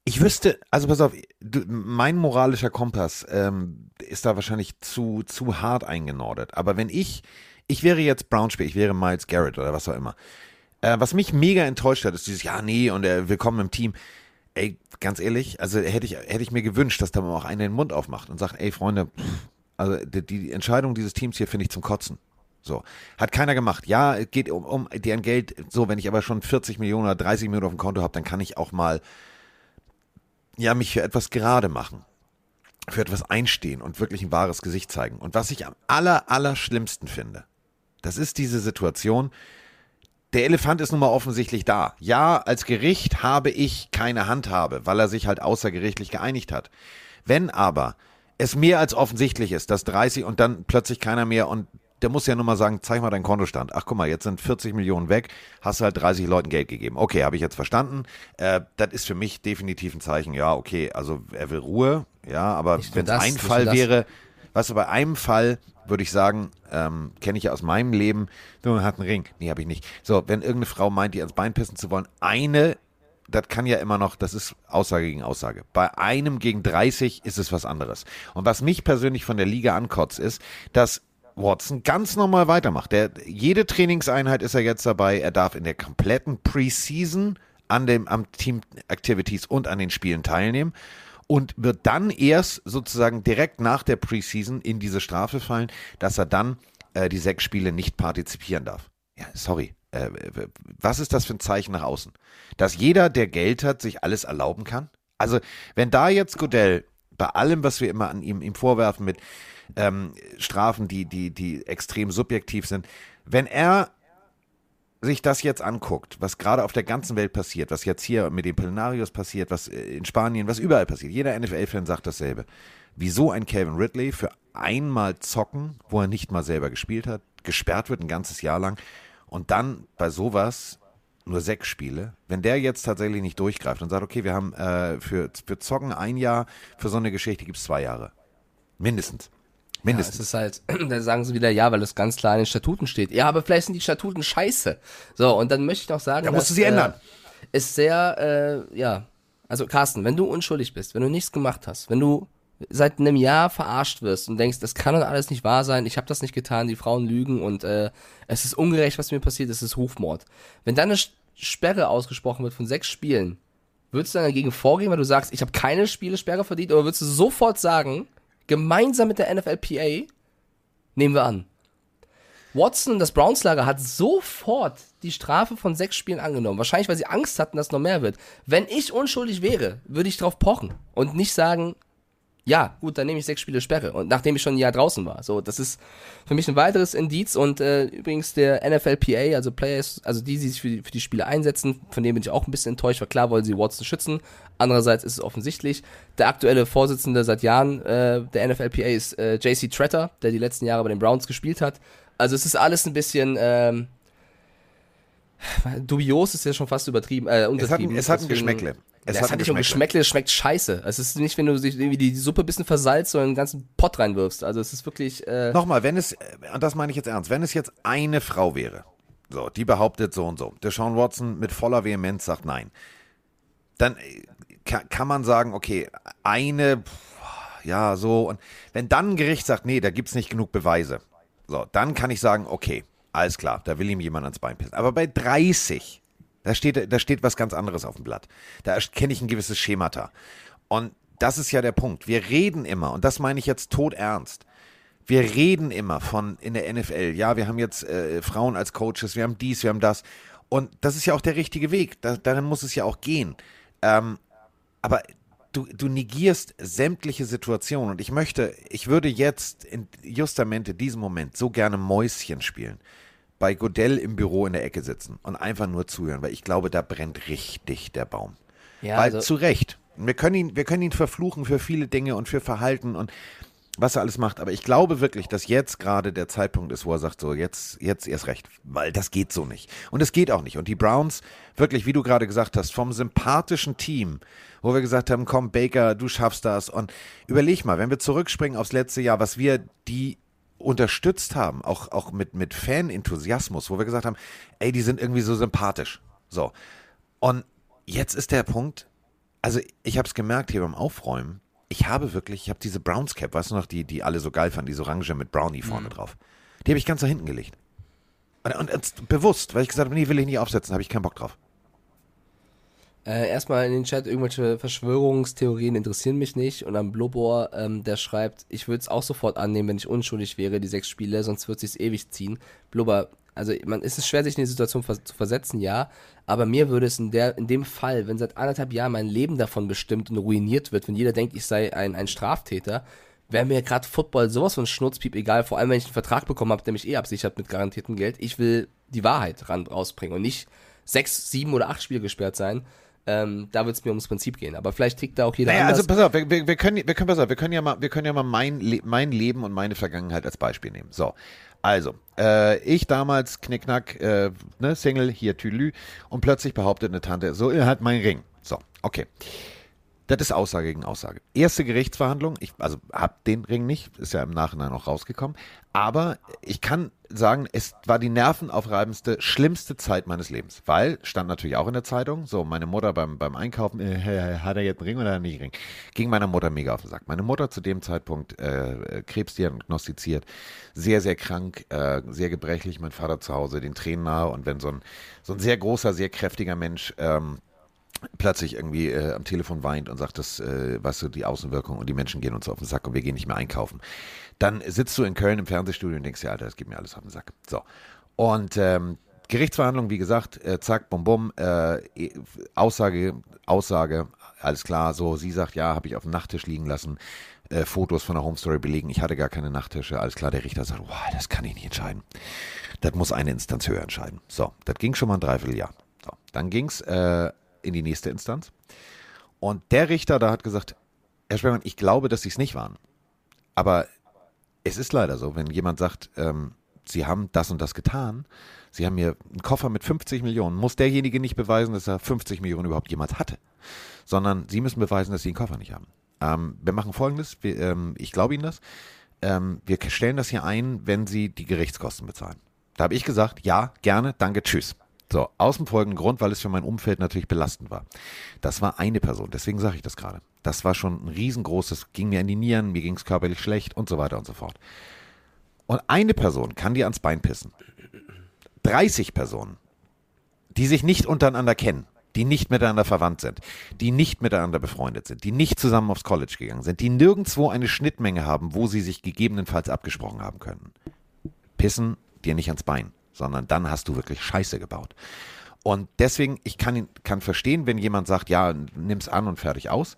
ich wüsste, also pass auf, du, mein moralischer Kompass ähm, ist da wahrscheinlich zu, zu hart eingenordet. Aber wenn ich, ich wäre jetzt Brownspieler, ich wäre Miles Garrett oder was auch immer. Äh, was mich mega enttäuscht hat, ist dieses, ja, nee, und äh, willkommen im Team. Ey, ganz ehrlich, also hätte ich, hätte ich mir gewünscht, dass da mal auch einer den Mund aufmacht und sagt, ey, Freunde, also die, die Entscheidung dieses Teams hier finde ich zum Kotzen. So. Hat keiner gemacht. Ja, es geht um, um deren Geld. So, wenn ich aber schon 40 Millionen oder 30 Millionen auf dem Konto habe, dann kann ich auch mal, ja, mich für etwas gerade machen. Für etwas einstehen und wirklich ein wahres Gesicht zeigen. Und was ich am aller, aller schlimmsten finde, das ist diese Situation, der Elefant ist nun mal offensichtlich da. Ja, als Gericht habe ich keine Handhabe, weil er sich halt außergerichtlich geeinigt hat. Wenn aber es mehr als offensichtlich ist, dass 30 und dann plötzlich keiner mehr und der muss ja nur mal sagen, zeig mal deinen Kontostand. Ach guck mal, jetzt sind 40 Millionen weg, hast du halt 30 Leuten Geld gegeben. Okay, habe ich jetzt verstanden. Äh, das ist für mich definitiv ein Zeichen, ja, okay, also er will Ruhe, ja, aber wenn es ein Fall wäre, weißt du, bei einem Fall würde ich sagen, ähm, kenne ich ja aus meinem Leben, du hat einen Ring. Nee, habe ich nicht. So, wenn irgendeine Frau meint, ihr ans Bein pissen zu wollen, eine, das kann ja immer noch, das ist Aussage gegen Aussage. Bei einem gegen 30 ist es was anderes. Und was mich persönlich von der Liga ankotzt, ist, dass Watson ganz normal weitermacht. Der, jede Trainingseinheit ist er jetzt dabei. Er darf in der kompletten Preseason an dem, am Team Activities und an den Spielen teilnehmen und wird dann erst sozusagen direkt nach der Preseason in diese Strafe fallen, dass er dann äh, die sechs Spiele nicht partizipieren darf. Ja, sorry. Äh, was ist das für ein Zeichen nach außen? Dass jeder, der Geld hat, sich alles erlauben kann? Also, wenn da jetzt Godell bei allem, was wir immer an ihm, ihm vorwerfen mit ähm, Strafen, die, die, die extrem subjektiv sind, wenn er sich das jetzt anguckt, was gerade auf der ganzen Welt passiert, was jetzt hier mit den Plenarios passiert, was äh, in Spanien, was überall passiert, jeder NFL-Fan sagt dasselbe. Wieso ein Calvin Ridley für einmal zocken, wo er nicht mal selber gespielt hat, gesperrt wird ein ganzes Jahr lang und dann bei sowas nur sechs Spiele, wenn der jetzt tatsächlich nicht durchgreift und sagt, okay, wir haben äh, für, für Zocken ein Jahr, für so eine Geschichte gibt es zwei Jahre. Mindestens. Ja, Mindestens. es ist halt, da sagen sie wieder, ja, weil es ganz klar in den Statuten steht. Ja, aber vielleicht sind die Statuten scheiße. So, und dann möchte ich noch sagen, Da musst du dass, sie ändern. Äh, ist sehr, äh, ja, also Carsten, wenn du unschuldig bist, wenn du nichts gemacht hast, wenn du seit einem Jahr verarscht wirst und denkst, das kann doch alles nicht wahr sein, ich habe das nicht getan, die Frauen lügen und äh, es ist ungerecht, was mir passiert, es ist Rufmord. Wenn dann eine Sperre ausgesprochen wird von sechs Spielen, würdest du dann dagegen vorgehen, weil du sagst, ich habe keine Spielesperre verdient, oder würdest du sofort sagen, gemeinsam mit der NFLPA nehmen wir an. Watson das Browns-Lager hat sofort die Strafe von sechs Spielen angenommen. Wahrscheinlich, weil sie Angst hatten, dass noch mehr wird. Wenn ich unschuldig wäre, würde ich drauf pochen und nicht sagen, ja, gut, dann nehme ich sechs Spiele Sperre. Und nachdem ich schon ein Jahr draußen war. So, das ist für mich ein weiteres Indiz. Und äh, übrigens der NFLPA, also Players, also die, die sich für die, für die Spiele einsetzen, von denen bin ich auch ein bisschen enttäuscht, weil klar wollen sie Watson schützen. Andererseits ist es offensichtlich. Der aktuelle Vorsitzende seit Jahren äh, der NFLPA ist äh, JC Tretter, der die letzten Jahre bei den Browns gespielt hat. Also es ist alles ein bisschen ähm, dubios ist ja schon fast übertrieben. Äh, Es hat, es hat ein Geschmäckle. Es es hat nicht um Geschmäckle, es schmeckt scheiße. Es ist nicht, wenn du sich irgendwie die Suppe ein bisschen versalzt und einen ganzen Pott reinwirfst. Also es ist wirklich. Äh, Nochmal, wenn es, äh, und das meine ich jetzt ernst, wenn es jetzt eine Frau wäre, so, die behauptet so und so, der Sean Watson mit voller Vehemenz sagt nein, dann äh, kann, kann man sagen, okay, eine, pff, ja, so, und wenn dann ein Gericht sagt, nee, da gibt's nicht genug Beweise, so, dann kann ich sagen, okay, alles klar, da will ihm jemand ans Bein pissen. Aber bei 30, da steht, da steht was ganz anderes auf dem Blatt. Da kenne ich ein gewisses Schemata. Und das ist ja der Punkt. Wir reden immer, und das meine ich jetzt todernst, wir reden immer von in der NFL, ja, wir haben jetzt äh, Frauen als Coaches, wir haben dies, wir haben das. Und das ist ja auch der richtige Weg. Da, darin muss es ja auch gehen. Ähm, aber du, du negierst sämtliche Situationen. Und ich möchte, ich würde jetzt in justamente diesem Moment so gerne Mäuschen spielen. Bei Godell im Büro in der Ecke sitzen und einfach nur zuhören, weil ich glaube, da brennt richtig der Baum. ja, Weil also, zu Recht. Wir können ihn, wir können ihn verfluchen für viele Dinge und für Verhalten und was er alles macht. Aber ich glaube wirklich, dass jetzt gerade der Zeitpunkt ist, wo er sagt, so jetzt, jetzt erst recht, weil das geht so nicht. Und es geht auch nicht. Und die Browns, wirklich, wie du gerade gesagt hast, vom sympathischen Team, wo wir gesagt haben, komm, Baker, du schaffst das. Und überleg mal, wenn wir zurückspringen aufs letzte Jahr, was wir die unterstützt haben, auch, auch mit, mit Fan-Enthusiasmus, wo wir gesagt haben, ey, die sind irgendwie so sympathisch. So. Und jetzt ist der Punkt, also ich habe es gemerkt hier beim Aufräumen, ich habe wirklich, ich habe diese Browns Cap, weißt du noch, die, die alle so geil fanden, diese Orange mit Brownie vorne Mhm. drauf. Die habe ich ganz da hinten gelegt. Und, und, und bewusst, weil ich gesagt habe, nee, will ich nicht aufsetzen, habe ich keinen Bock drauf. Äh, erstmal in den Chat, irgendwelche Verschwörungstheorien interessieren mich nicht. Und am Blubber, ähm, der schreibt, ich würde es auch sofort annehmen, wenn ich unschuldig wäre, die sechs Spiele, sonst wird es ewig ziehen. Blubber, also man es ist schwer, sich in die Situation vers zu versetzen, ja. Aber mir würde es in, der, in dem Fall, wenn seit anderthalb Jahren mein Leben davon bestimmt und ruiniert wird, wenn jeder denkt, ich sei ein, ein Straftäter, wäre mir gerade Football sowas von Schnurzpiep egal, vor allem wenn ich einen Vertrag bekommen habe, der mich eh absichert mit garantiertem Geld. Ich will die Wahrheit ran rausbringen und nicht sechs, sieben oder acht Spiele gesperrt sein. Ähm, da wird es mir ums Prinzip gehen. Aber vielleicht tickt da auch jeder Naja, anders. also pass auf, wir, wir, wir können, wir können, pass auf, wir können ja mal, wir können ja mal mein, Le mein Leben und meine Vergangenheit als Beispiel nehmen. So, also, äh, ich damals Knickknack, äh, ne, Single, hier Tülü, und plötzlich behauptet eine Tante, so, er hat meinen Ring. So, okay. Das ist Aussage gegen Aussage. Erste Gerichtsverhandlung, ich also hab den Ring nicht, ist ja im Nachhinein auch rausgekommen, aber ich kann sagen, es war die nervenaufreibendste, schlimmste Zeit meines Lebens, weil, stand natürlich auch in der Zeitung, so meine Mutter beim, beim Einkaufen, äh, hat er jetzt einen Ring oder hat er nicht einen Ring? Ging meiner Mutter mega auf den Sack. Meine Mutter zu dem Zeitpunkt äh, Krebs sehr, sehr krank, äh, sehr gebrechlich, mein Vater zu Hause, den Tränen nahe und wenn so ein, so ein sehr großer, sehr kräftiger Mensch ähm, plötzlich irgendwie äh, am Telefon weint und sagt, das, äh, weißt du, die Außenwirkung und die Menschen gehen uns auf den Sack und wir gehen nicht mehr einkaufen. Dann sitzt du in Köln im Fernsehstudio und denkst dir, Alter, das geht mir alles auf den Sack. So. Und ähm, Gerichtsverhandlung, wie gesagt, äh, zack, bum, bum, äh, eh, Aussage, Aussage, alles klar, so, sie sagt, ja, habe ich auf dem Nachttisch liegen lassen, äh, Fotos von der Home Story belegen, ich hatte gar keine Nachttische, alles klar, der Richter sagt, wow, das kann ich nicht entscheiden. Das muss eine Instanz höher entscheiden. So, das ging schon mal ein Dreivierteljahr. So, dann ging's äh, in die nächste Instanz. Und der Richter da hat gesagt, Herr Sperrmann, ich glaube, dass Sie es nicht waren. Aber es ist leider so, wenn jemand sagt, ähm, Sie haben das und das getan, Sie haben mir einen Koffer mit 50 Millionen, muss derjenige nicht beweisen, dass er 50 Millionen überhaupt jemals hatte, sondern Sie müssen beweisen, dass Sie den Koffer nicht haben. Ähm, wir machen Folgendes, wir, ähm, ich glaube Ihnen das, ähm, wir stellen das hier ein, wenn Sie die Gerichtskosten bezahlen. Da habe ich gesagt, ja, gerne, danke, tschüss. So, aus dem folgenden Grund, weil es für mein Umfeld natürlich belastend war. Das war eine Person, deswegen sage ich das gerade. Das war schon ein riesengroßes, ging mir in die Nieren, mir ging es körperlich schlecht und so weiter und so fort. Und eine Person kann dir ans Bein pissen. 30 Personen, die sich nicht untereinander kennen, die nicht miteinander verwandt sind, die nicht miteinander befreundet sind, die nicht zusammen aufs College gegangen sind, die nirgendwo eine Schnittmenge haben, wo sie sich gegebenenfalls abgesprochen haben könnten. Pissen dir nicht ans Bein, sondern dann hast du wirklich Scheiße gebaut. Und deswegen, ich kann, kann verstehen, wenn jemand sagt, ja, nimm's an und fertig aus.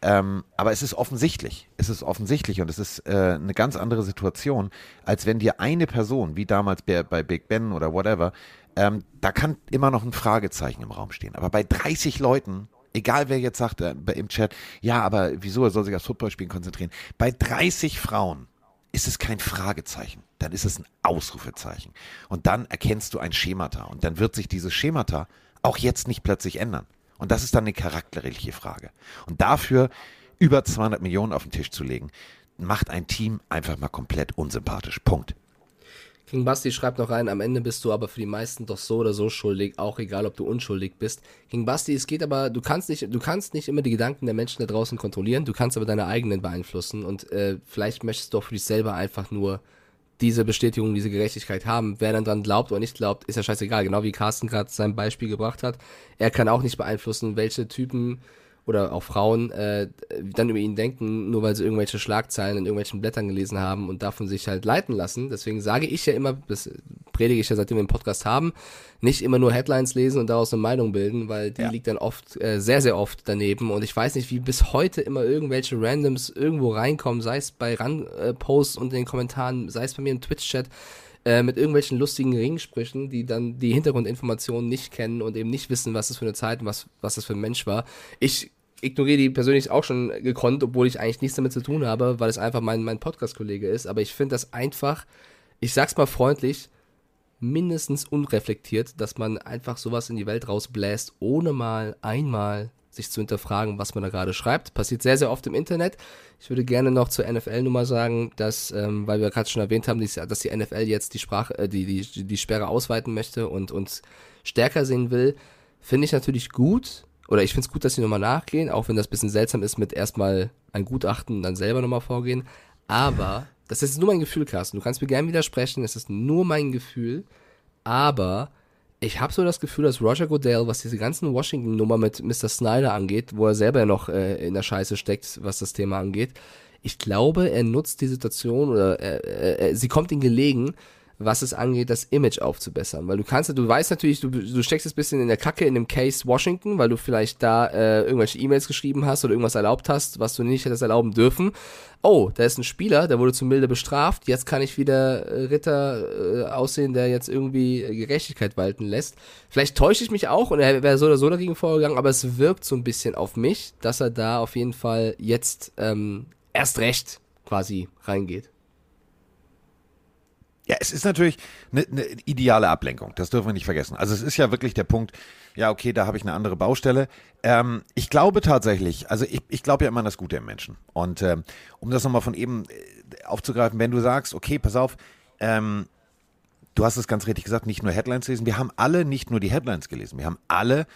Ähm, aber es ist offensichtlich. Es ist offensichtlich und es ist äh, eine ganz andere Situation, als wenn dir eine Person, wie damals bei, bei Big Ben oder whatever, ähm, da kann immer noch ein Fragezeichen im Raum stehen. Aber bei 30 Leuten, egal wer jetzt sagt äh, im Chat, ja, aber wieso er soll sich aufs Footballspielen konzentrieren? Bei 30 Frauen ist es kein Fragezeichen, dann ist es ein Ausrufezeichen. Und dann erkennst du ein Schemata und dann wird sich dieses Schemata auch jetzt nicht plötzlich ändern. Und das ist dann eine charakterliche Frage. Und dafür über 200 Millionen auf den Tisch zu legen, macht ein Team einfach mal komplett unsympathisch. Punkt. King Basti schreibt noch rein, am Ende bist du aber für die meisten doch so oder so schuldig, auch egal, ob du unschuldig bist. King Basti, es geht aber, du kannst nicht, du kannst nicht immer die Gedanken der Menschen da draußen kontrollieren, du kannst aber deine eigenen beeinflussen und äh, vielleicht möchtest du auch für dich selber einfach nur diese Bestätigung, diese Gerechtigkeit haben. Wer dann dran glaubt oder nicht glaubt, ist ja scheißegal. Genau wie Carsten gerade sein Beispiel gebracht hat. Er kann auch nicht beeinflussen, welche Typen oder auch Frauen äh, dann über ihn denken, nur weil sie irgendwelche Schlagzeilen in irgendwelchen Blättern gelesen haben und davon sich halt leiten lassen. Deswegen sage ich ja immer, das predige ich ja seitdem wir den Podcast haben, nicht immer nur Headlines lesen und daraus eine Meinung bilden, weil die Ja. liegt dann oft, äh, sehr, sehr oft daneben. Und ich weiß nicht, wie bis heute immer irgendwelche Randoms irgendwo reinkommen, sei es bei Ran-Posts und in den Kommentaren, sei es bei mir im Twitch-Chat, äh, mit irgendwelchen lustigen Ringsprüchen, die dann die Hintergrundinformationen nicht kennen und eben nicht wissen, was das für eine Zeit und was, was das für ein Mensch war. Ich ignoriere die persönlich auch schon gekonnt, obwohl ich eigentlich nichts damit zu tun habe, weil es einfach mein, mein Podcast-Kollege ist. Aber ich finde das einfach, ich sag's mal freundlich, mindestens unreflektiert, dass man einfach sowas in die Welt rausbläst, ohne mal einmal sich zu hinterfragen, was man da gerade schreibt. Passiert sehr, sehr oft im Internet. Ich würde gerne noch zur NFL-Nummer sagen, dass, ähm, weil wir gerade schon erwähnt haben, dass die NFL jetzt die Sprache, äh, die, die, die Sperre ausweiten möchte und uns stärker sehen will, finde ich natürlich gut. Oder ich finde es gut, dass sie nochmal nachgehen, auch wenn das bisschen seltsam ist mit erstmal ein Gutachten und dann selber nochmal vorgehen. Aber, das ist nur mein Gefühl, Carsten. Du kannst mir gerne widersprechen, es ist nur mein Gefühl. Aber ich habe so das Gefühl, dass Roger Goodell, was diese ganzen Washington-Nummer mit Mr. Snyder angeht, wo er selber noch äh, in der Scheiße steckt, was das Thema angeht, ich glaube, er nutzt die Situation oder äh, äh, sie kommt ihm gelegen, was es angeht, das Image aufzubessern. Weil du kannst, du weißt natürlich, du, du steckst ein bisschen in der Kacke in dem Case Washington, weil du vielleicht da äh, irgendwelche E-Mails geschrieben hast oder irgendwas erlaubt hast, was du nicht hättest erlauben dürfen. Oh, da ist ein Spieler, der wurde zu milde bestraft, jetzt kann ich wieder äh, Ritter äh, aussehen, der jetzt irgendwie Gerechtigkeit walten lässt. Vielleicht täusche ich mich auch und er wäre so oder so dagegen vorgegangen, aber es wirkt so ein bisschen auf mich, dass er da auf jeden Fall jetzt ähm, erst recht quasi reingeht. Ja, es ist natürlich eine, eine ideale Ablenkung, das dürfen wir nicht vergessen. Also es ist ja wirklich der Punkt, ja, okay, da habe ich eine andere Baustelle. Ähm, ich glaube tatsächlich, also ich, ich glaube ja immer an das Gute im Menschen. Und ähm, um das nochmal von eben äh, aufzugreifen, wenn du sagst, okay, pass auf, ähm, du hast es ganz richtig gesagt, nicht nur Headlines lesen, wir haben alle nicht nur die Headlines gelesen, wir haben alle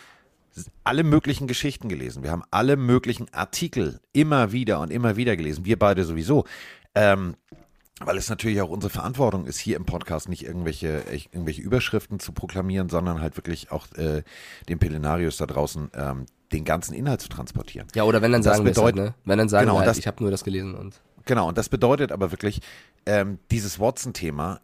alle möglichen Geschichten gelesen. Wir haben alle möglichen Artikel immer wieder und immer wieder gelesen. Wir beide sowieso. Ähm, weil es natürlich auch unsere Verantwortung ist, hier im Podcast nicht irgendwelche, irgendwelche Überschriften zu proklamieren, sondern halt wirklich auch äh, den Pelenarius da draußen ähm, den ganzen Inhalt zu transportieren. Ja, oder wenn dann sagen das wir bedeutet, halt, ne? Wenn dann sagen genau, halt, das, ich habe nur das gelesen und. Genau, und das bedeutet aber wirklich, ähm, dieses Watson-Thema,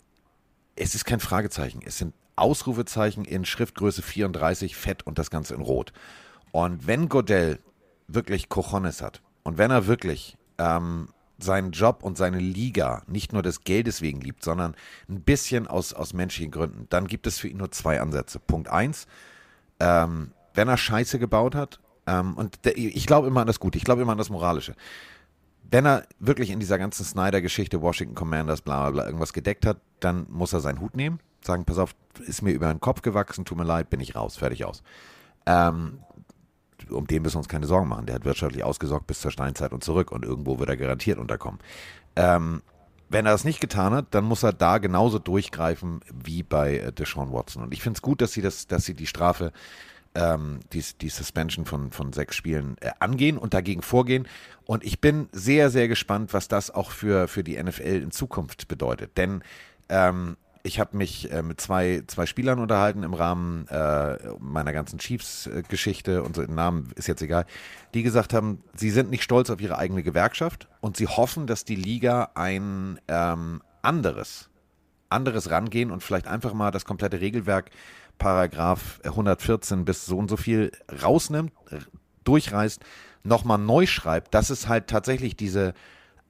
es ist kein Fragezeichen, es sind Ausrufezeichen in Schriftgröße 34, fett und das Ganze in Rot. Und wenn Godell wirklich Cojones hat und wenn er wirklich ähm, seinen Job und seine Liga nicht nur des Geldes wegen liebt, sondern ein bisschen aus, aus menschlichen Gründen, dann gibt es für ihn nur zwei Ansätze. Punkt eins, ähm, wenn er Scheiße gebaut hat, ähm, und der, ich glaube immer an das Gute, ich glaube immer an das Moralische. Wenn er wirklich in dieser ganzen Snyder-Geschichte, Washington Commanders, bla bla bla, irgendwas gedeckt hat, dann muss er seinen Hut nehmen, sagen, pass auf, ist mir über den Kopf gewachsen, tut mir leid, bin ich raus, fertig aus. Ähm, um den müssen wir uns keine Sorgen machen. Der hat wirtschaftlich ausgesorgt bis zur Steinzeit und zurück und irgendwo wird er garantiert unterkommen. Ähm, wenn er das nicht getan hat, dann muss er da genauso durchgreifen wie bei äh, Deshaun Watson. Und ich finde es gut, dass sie das, dass sie die Strafe, ähm, die, die Suspension von, von sechs Spielen äh, angehen und dagegen vorgehen. Und ich bin sehr, sehr gespannt, was das auch für, für die NFL in Zukunft bedeutet. Denn ähm, ich habe mich äh, mit zwei, zwei Spielern unterhalten im Rahmen äh, meiner ganzen Chiefs-Geschichte und so, Namen ist jetzt egal, die gesagt haben, sie sind nicht stolz auf ihre eigene Gewerkschaft und sie hoffen, dass die Liga ein ähm, anderes, anderes rangehen und vielleicht einfach mal das komplette Regelwerk, Paragraph 114 bis so und so viel rausnimmt, durchreißt, nochmal neu schreibt, dass es halt tatsächlich diese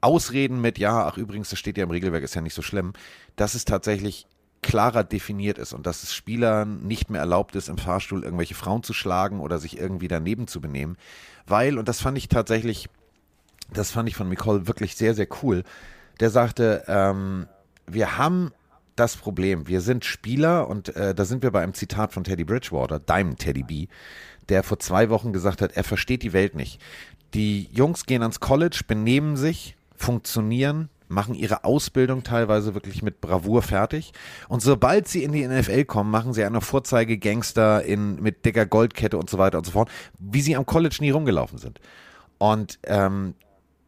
Ausreden mit, ja, ach übrigens, das steht ja im Regelwerk, ist ja nicht so schlimm, dass es tatsächlich klarer definiert ist und dass es Spielern nicht mehr erlaubt ist, im Fahrstuhl irgendwelche Frauen zu schlagen oder sich irgendwie daneben zu benehmen. Weil, und das fand ich tatsächlich, das fand ich von Nicole wirklich sehr, sehr cool, der sagte, ähm, wir haben das Problem, wir sind Spieler und äh, da sind wir bei einem Zitat von Teddy Bridgewater, Diamond Teddy B, der vor zwei Wochen gesagt hat, er versteht die Welt nicht. Die Jungs gehen ans College, benehmen sich, funktionieren, machen ihre Ausbildung teilweise wirklich mit Bravour fertig. Und sobald sie in die NFL kommen, machen sie eine Vorzeige-Gangster in, mit dicker Goldkette und so weiter und so fort, wie sie am College nie rumgelaufen sind. Und ähm,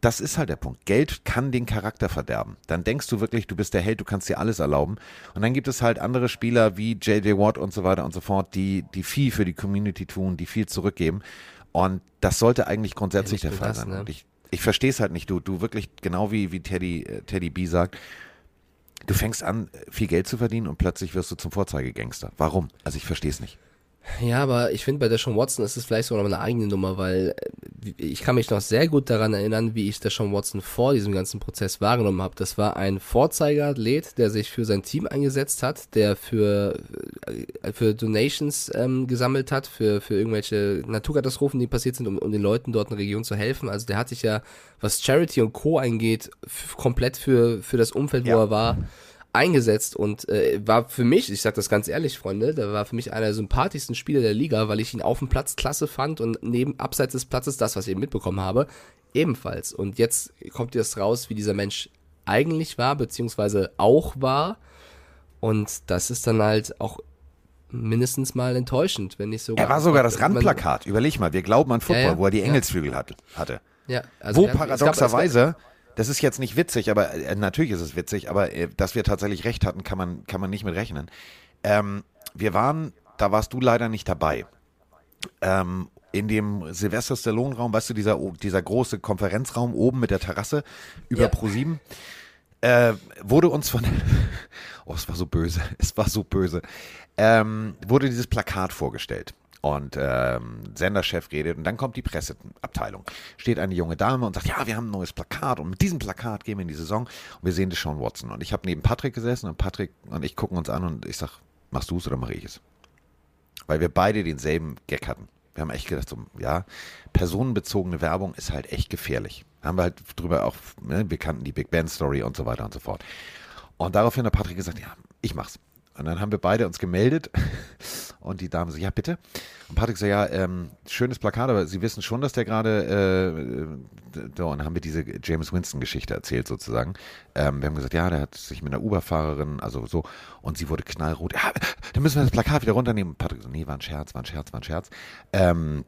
das ist halt der Punkt. Geld kann den Charakter verderben. Dann denkst du wirklich, du bist der Held, du kannst dir alles erlauben. Und dann gibt es halt andere Spieler wie JJ Watt und so weiter und so fort, die, die viel für die Community tun, die viel zurückgeben. Und das sollte eigentlich grundsätzlich ja, der Fall das, sein. Ne? Und ich, ich verstehe es halt nicht. Du, du wirklich, genau wie, wie Teddy, äh, Teddy B sagt, du fängst an, viel Geld zu verdienen und plötzlich wirst du zum Vorzeigegangster. Warum? Also ich verstehe es nicht. Ja, aber ich finde, bei der Deshaun Watson ist es vielleicht sogar noch eine eigene Nummer, weil äh, ich kann mich noch sehr gut daran erinnern, wie ich Deshaun Watson vor diesem ganzen Prozess wahrgenommen habe. Das war ein Vorzeigeathlet, der sich für sein Team eingesetzt hat, der für, äh, für Donations ähm, gesammelt hat, für, für irgendwelche Naturkatastrophen, die passiert sind, um, um den Leuten dort in der Region zu helfen. Also der hat sich ja, was Charity und Co. eingeht, komplett für, für das Umfeld, wo Ja. er war, eingesetzt und äh, war für mich, ich sag das ganz ehrlich, Freunde, der war für mich einer der sympathischsten Spieler der Liga, weil ich ihn auf dem Platz klasse fand und neben abseits des Platzes das, was ich eben mitbekommen habe, ebenfalls. Und jetzt kommt jetzt raus, wie dieser Mensch eigentlich war, beziehungsweise auch war. Und das ist dann halt auch mindestens mal enttäuschend, wenn nicht sogar. Er war sogar das Randplakat. Überleg mal, wir glauben an Football, Ja, ja. wo er die Ja. Engelsflügel hat, hatte. Ja, also Wo er- paradoxerweise, das ist jetzt nicht witzig, aber äh, natürlich ist es witzig, aber äh, dass wir tatsächlich recht hatten, kann man, kann man nicht mit rechnen. Ähm, wir waren, da warst du leider nicht dabei. Ähm, in dem Sylvester Stallone Raum, weißt du, dieser, dieser große Konferenzraum oben mit der Terrasse über Ja. Pro7, äh, wurde uns von, oh, es war so böse, es war so böse, ähm, wurde dieses Plakat vorgestellt. Und ähm, Senderchef redet und dann kommt die Presseabteilung. Steht eine junge Dame und sagt, ja, wir haben ein neues Plakat und mit diesem Plakat gehen wir in die Saison und wir sehen Deshaun Watson. Und ich habe neben Patrick gesessen und Patrick und ich gucken uns an und ich sag, machst du es oder mache ich es? Weil wir beide denselben Gag hatten. Wir haben echt gedacht, so, ja, personenbezogene Werbung ist halt echt gefährlich. Haben wir halt drüber auch, ne, wir kannten die Big Band Story und so weiter und so fort. Und daraufhin hat Patrick gesagt, ja, ich mach's. Und dann haben wir beide uns gemeldet und die Dame so, ja bitte. Und Patrick so, ja, ähm, schönes Plakat, aber Sie wissen schon, dass der gerade, äh, da und haben wir diese James Winston-Geschichte erzählt sozusagen. Ähm, wir haben gesagt, ja, der hat sich mit einer Uber-Fahrerin, also so, und sie wurde knallrot. Ja, dann müssen wir das Plakat wieder runternehmen. Und Patrick so, nee, war ein Scherz, war ein Scherz, war ein Scherz. Ähm,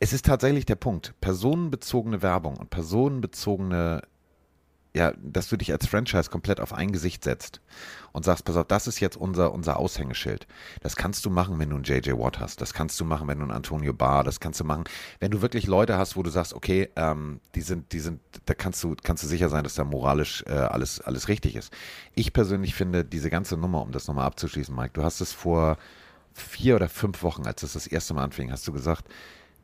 es ist tatsächlich der Punkt, personenbezogene Werbung und personenbezogene ja, dass du dich als Franchise komplett auf ein Gesicht setzt und sagst, pass auf, das ist jetzt unser, unser Aushängeschild. Das kannst du machen, wenn du einen JJ Watt hast. Das kannst du machen, wenn du einen Antonio Barr. Das kannst du machen, wenn du wirklich Leute hast, wo du sagst, okay, ähm, die sind, die sind, da kannst du, kannst du sicher sein, dass da moralisch äh, alles, alles richtig ist. Ich persönlich finde diese ganze Nummer, um das nochmal abzuschließen, Mike, du hast es vor vier oder fünf Wochen, als es das erste Mal anfing, hast du gesagt,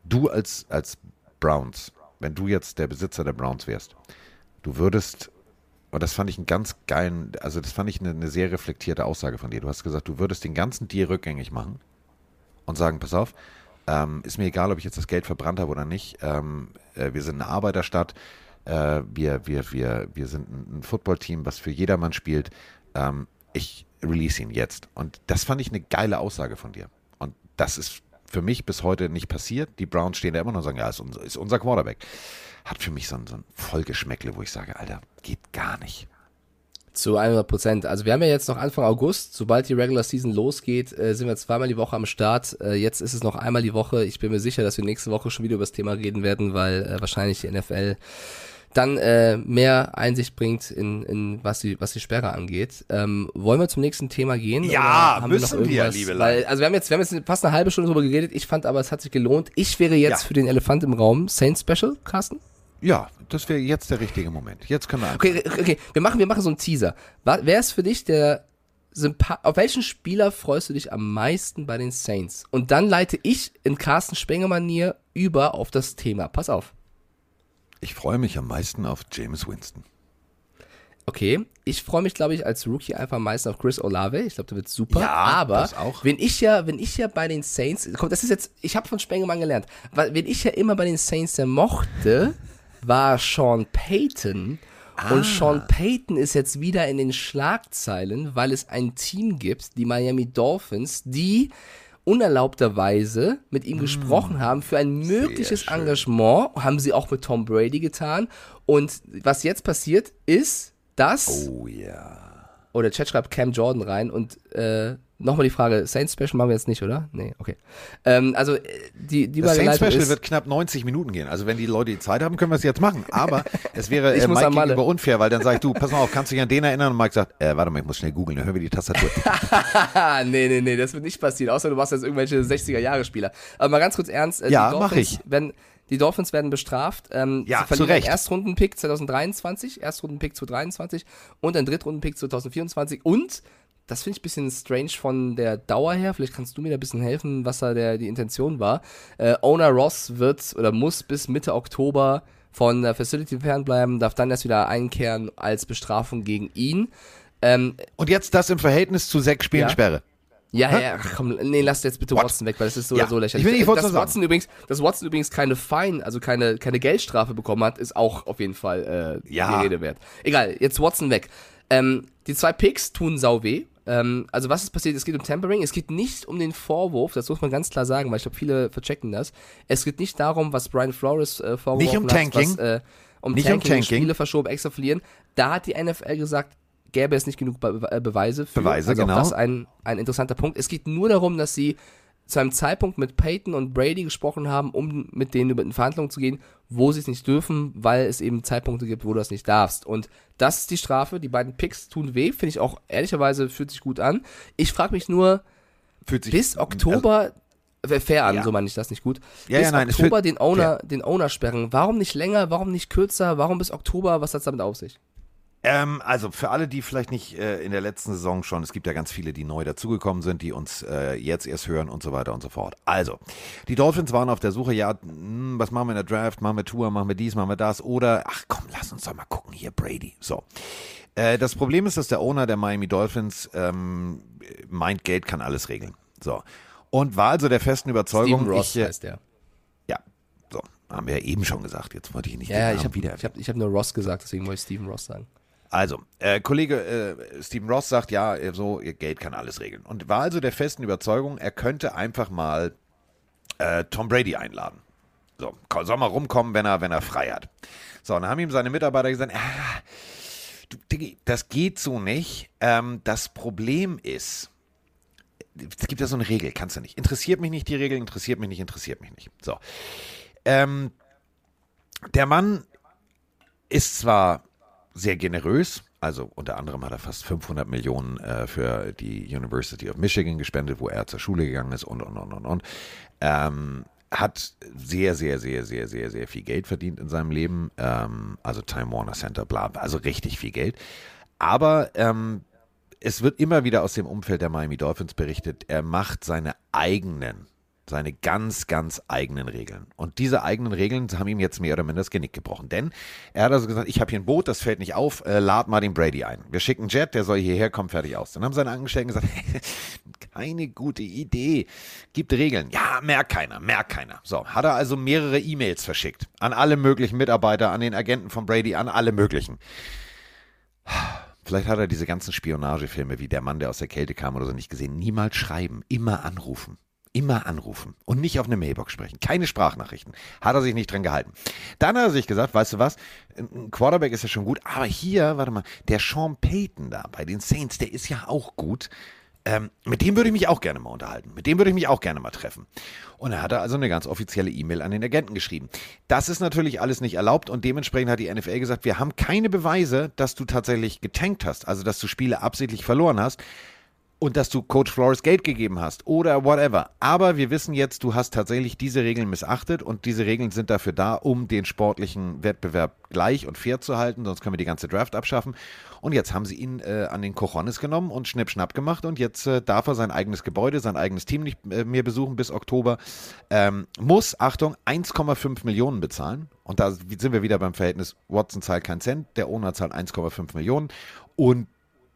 du als, als Browns, wenn du jetzt der Besitzer der Browns wärst, du würdest, und das fand ich einen ganz geilen, also das fand ich eine, eine sehr reflektierte Aussage von dir. Du hast gesagt, du würdest den ganzen Deal rückgängig machen und sagen, pass auf, ähm, ist mir egal, ob ich jetzt das Geld verbrannt habe oder nicht. Ähm, äh, wir sind eine Arbeiterstadt. Äh, wir, wir, wir, wir sind ein, Footballteam, was für jedermann spielt. Ähm, ich release ihn jetzt. Und das fand ich eine geile Aussage von dir. Und das ist für mich bis heute nicht passiert. Die Browns stehen da immer noch und sagen, ja, ist unser, ist unser Quarterback. Hat für mich so ein, so ein Vollgeschmäckle, wo ich sage, Alter, geht gar nicht. Zu 100 Prozent. Also wir haben ja jetzt noch Anfang August. Sobald die Regular Season losgeht, äh, sind wir zweimal die Woche am Start. Äh, jetzt ist es noch einmal die Woche. Ich bin mir sicher, dass wir nächste Woche schon wieder über das Thema reden werden, weil äh, wahrscheinlich die NFL dann äh, mehr Einsicht bringt in, in was die was die Sperre angeht. Ähm, wollen wir zum nächsten Thema gehen? Ja, müssen noch wir, irgendwas? liebe Leute. Also wir haben jetzt wir haben jetzt fast eine halbe Stunde darüber geredet. Ich fand aber, es hat sich gelohnt. Ich wäre jetzt Ja. für den Elefant im Raum Saints Special, Carsten. Ja, das wäre jetzt der richtige Moment. Jetzt können wir anfangen. Okay, okay, wir machen, wir machen so einen Teaser. Wer ist für dich der Sympa auf welchen Spieler freust du dich am meisten bei den Saints? Und dann leite ich in Carsten Spenger-Manier über auf das Thema. Pass auf. Ich freue mich am meisten auf James Winston. Okay, ich freue mich, glaube ich, als Rookie einfach am meisten auf Chris Olave. Ich glaube, der wird super. Ja, aber wenn ich ja, wenn ich ja bei den Saints, komm, das ist jetzt, ich habe von Spengemann gelernt, wenn ich ja immer bei den Saints der mochte, war Sean Payton. Ah. Und Sean Payton ist jetzt wieder in den Schlagzeilen, weil es ein Team gibt, die Miami Dolphins, die unerlaubterweise mit ihm gesprochen haben für ein mögliches. Engagement, haben sie auch mit Tom Brady getan. Und was jetzt passiert, ist, dass Oh ja. oder Chat schreibt Cam Jordan rein und äh, nochmal die Frage, Saints Special machen wir jetzt nicht, oder? Nee, okay. Ähm, also äh, die, die Das Saints Special ist, wird knapp 90 Minuten gehen. Also wenn die Leute die Zeit haben, können wir es jetzt machen. Aber es wäre äh, Mike gegenüber unfair, weil dann sag ich, du, pass mal auf, kannst du dich an den erinnern? Und Mike sagt, äh, warte mal, ich muss schnell googeln, dann hören wir die Tastatur. Nee, nee, nee, das wird nicht passieren, außer du machst jetzt irgendwelche 60er-Jahre-Spieler. Aber mal ganz kurz ernst, äh, Ja, die mach ich. Werden, die Dolphins werden bestraft. Ähm, Ja, sie zu verlieren Recht. einen Erstrundenpick 2023, Erstrundenpick 2023 und einen Drittrundenpick 2024 und das finde ich ein bisschen strange von der Dauer her. Vielleicht kannst du mir da ein bisschen helfen, was da der, die Intention war. Äh, Owner Ross wird oder muss bis Mitte Oktober von der Facility fernbleiben, darf dann erst wieder einkehren als Bestrafung gegen ihn. Ähm, Und jetzt das im Verhältnis zu sechs Spielen Ja. Sperre. ja, ja, komm, nee, lass jetzt bitte What? Watson weg, weil das ist so Ja, oder so lächerlich. ich will nicht Äh, Watson dass sagen. Watson übrigens, dass Watson übrigens keine Fein, also keine, keine Geldstrafe bekommen hat, ist auch auf jeden Fall äh, Ja. die Rede wert. Egal, jetzt Watson weg. Ähm, die zwei Picks tun sau weh. Ähm, also was ist passiert? Es geht um Tampering. Es geht nicht um den Vorwurf, das muss man ganz klar sagen, weil ich glaube, viele verchecken das. Es geht nicht darum, was Brian Flores äh, vorgeworfen Nicht um hat, Tanking. was, äh, um Nicht um Tanking, Tanking. Spiele verschoben, extra verlieren. Da hat die NFL gesagt, gäbe es nicht genug Be äh, Beweise für. Beweise, also genau. Auch das ein, ein interessanter Punkt. Es geht nur darum, dass sie zu einem Zeitpunkt mit Peyton und Brady gesprochen haben, um mit denen über in Verhandlungen zu gehen, wo sie es nicht dürfen, weil es eben Zeitpunkte gibt, wo du das nicht darfst. Und das ist die Strafe. Die beiden Picks tun weh, finde ich auch ehrlicherweise fühlt sich gut an. Ich frage mich nur, Fühlt sich bis Oktober, äh, fair an, Ja. so meine ich das nicht gut. Ja, bis ja, nein, es Oktober den Owner, den Owner sperren. Warum nicht länger? Warum nicht kürzer? Warum bis Oktober? Was hat's damit auf sich? Ähm, also für alle, die vielleicht nicht äh, in der letzten Saison schon, es gibt ja ganz viele, die neu dazugekommen sind, die uns äh, jetzt erst hören und so weiter und so fort. Also, die Dolphins waren auf der Suche, ja, hm, was machen wir in der Draft? Machen wir Tour, machen wir dies, machen wir das? Oder, ach komm, lass uns doch mal gucken, hier Brady. So. Äh, das Problem ist, dass der Owner der Miami Dolphins ähm, meint, Geld kann alles regeln. So. Und war also der festen Überzeugung, Steven Ross ich, äh, heißt der. ja, so, haben wir ja eben schon gesagt, jetzt wollte ich nicht Ja, ich habe wieder ich hab, ich hab nur Ross gesagt, deswegen wollte ich Steven Ross sagen. Also, äh, Kollege äh, Stephen Ross sagt, ja, so, ihr Geld kann alles regeln. Und war also der festen Überzeugung, er könnte einfach mal äh, Tom Brady einladen. So, soll mal rumkommen, wenn er, wenn er frei hat. So, und dann haben ihm seine Mitarbeiter gesagt, ah, du, Diggi, das geht so nicht. Ähm, das Problem ist, es gibt ja so eine Regel, kannst du nicht. Interessiert mich nicht die Regel, interessiert mich nicht, interessiert mich nicht. So. Ähm, der Mann ist zwar sehr generös. Also unter anderem hat er fast 500 Millionen äh, für die University of Michigan gespendet, wo er zur Schule gegangen ist und, und, und, und, und. Ähm, hat sehr, sehr, sehr, sehr, sehr, sehr viel Geld verdient in seinem Leben. Ähm, also Time Warner Center, bla, also richtig viel Geld. Aber ähm, es wird immer wieder aus dem Umfeld der Miami Dolphins berichtet, er macht seine eigenen, seine ganz, ganz eigenen Regeln. Und diese eigenen Regeln haben ihm jetzt mehr oder minder das Genick gebrochen. Denn er hat also gesagt, ich habe hier ein Boot, das fällt nicht auf, äh, lad mal den Brady ein. Wir schicken Jet, der soll hierher kommen, fertig aus. Dann haben seine Angestellten gesagt, keine gute Idee. Gibt Regeln. Ja, merkt keiner, merkt keiner. So, hat er also mehrere E-Mails verschickt. An alle möglichen Mitarbeiter, an den Agenten von Brady, an alle möglichen. Vielleicht hat er diese ganzen Spionagefilme wie Der Mann, der aus der Kälte kam oder so nicht gesehen. Niemals schreiben, immer anrufen. Immer anrufen und nicht auf eine Mailbox sprechen. Keine Sprachnachrichten. Hat er sich nicht dran gehalten. Dann hat er sich gesagt, weißt du was, ein Quarterback ist ja schon gut, aber hier, warte mal, der Sean Payton da bei den Saints, der ist ja auch gut. Ähm, mit dem würde ich mich auch gerne mal unterhalten. Mit dem würde ich mich auch gerne mal treffen. Und er hat also eine ganz offizielle E-Mail an den Agenten geschrieben. Das ist natürlich alles nicht erlaubt und dementsprechend hat die NFL gesagt, wir haben keine Beweise, dass du tatsächlich getankt hast, also dass du Spiele absichtlich verloren hast und dass du Coach Flores Geld gegeben hast oder whatever. Aber wir wissen jetzt, du hast tatsächlich diese Regeln missachtet und diese Regeln sind dafür da, um den sportlichen Wettbewerb gleich und fair zu halten, sonst können wir die ganze Draft abschaffen. Und jetzt haben sie ihn äh, an den Cojones genommen und Schnipp-Schnapp gemacht und jetzt äh, darf er sein eigenes Gebäude, sein eigenes Team nicht äh, mehr besuchen bis Oktober. Ähm, muss, Achtung, 1,5 Millionen bezahlen. Und da sind wir wieder beim Verhältnis, Watson zahlt keinen Cent, der Owner zahlt 1,5 Millionen und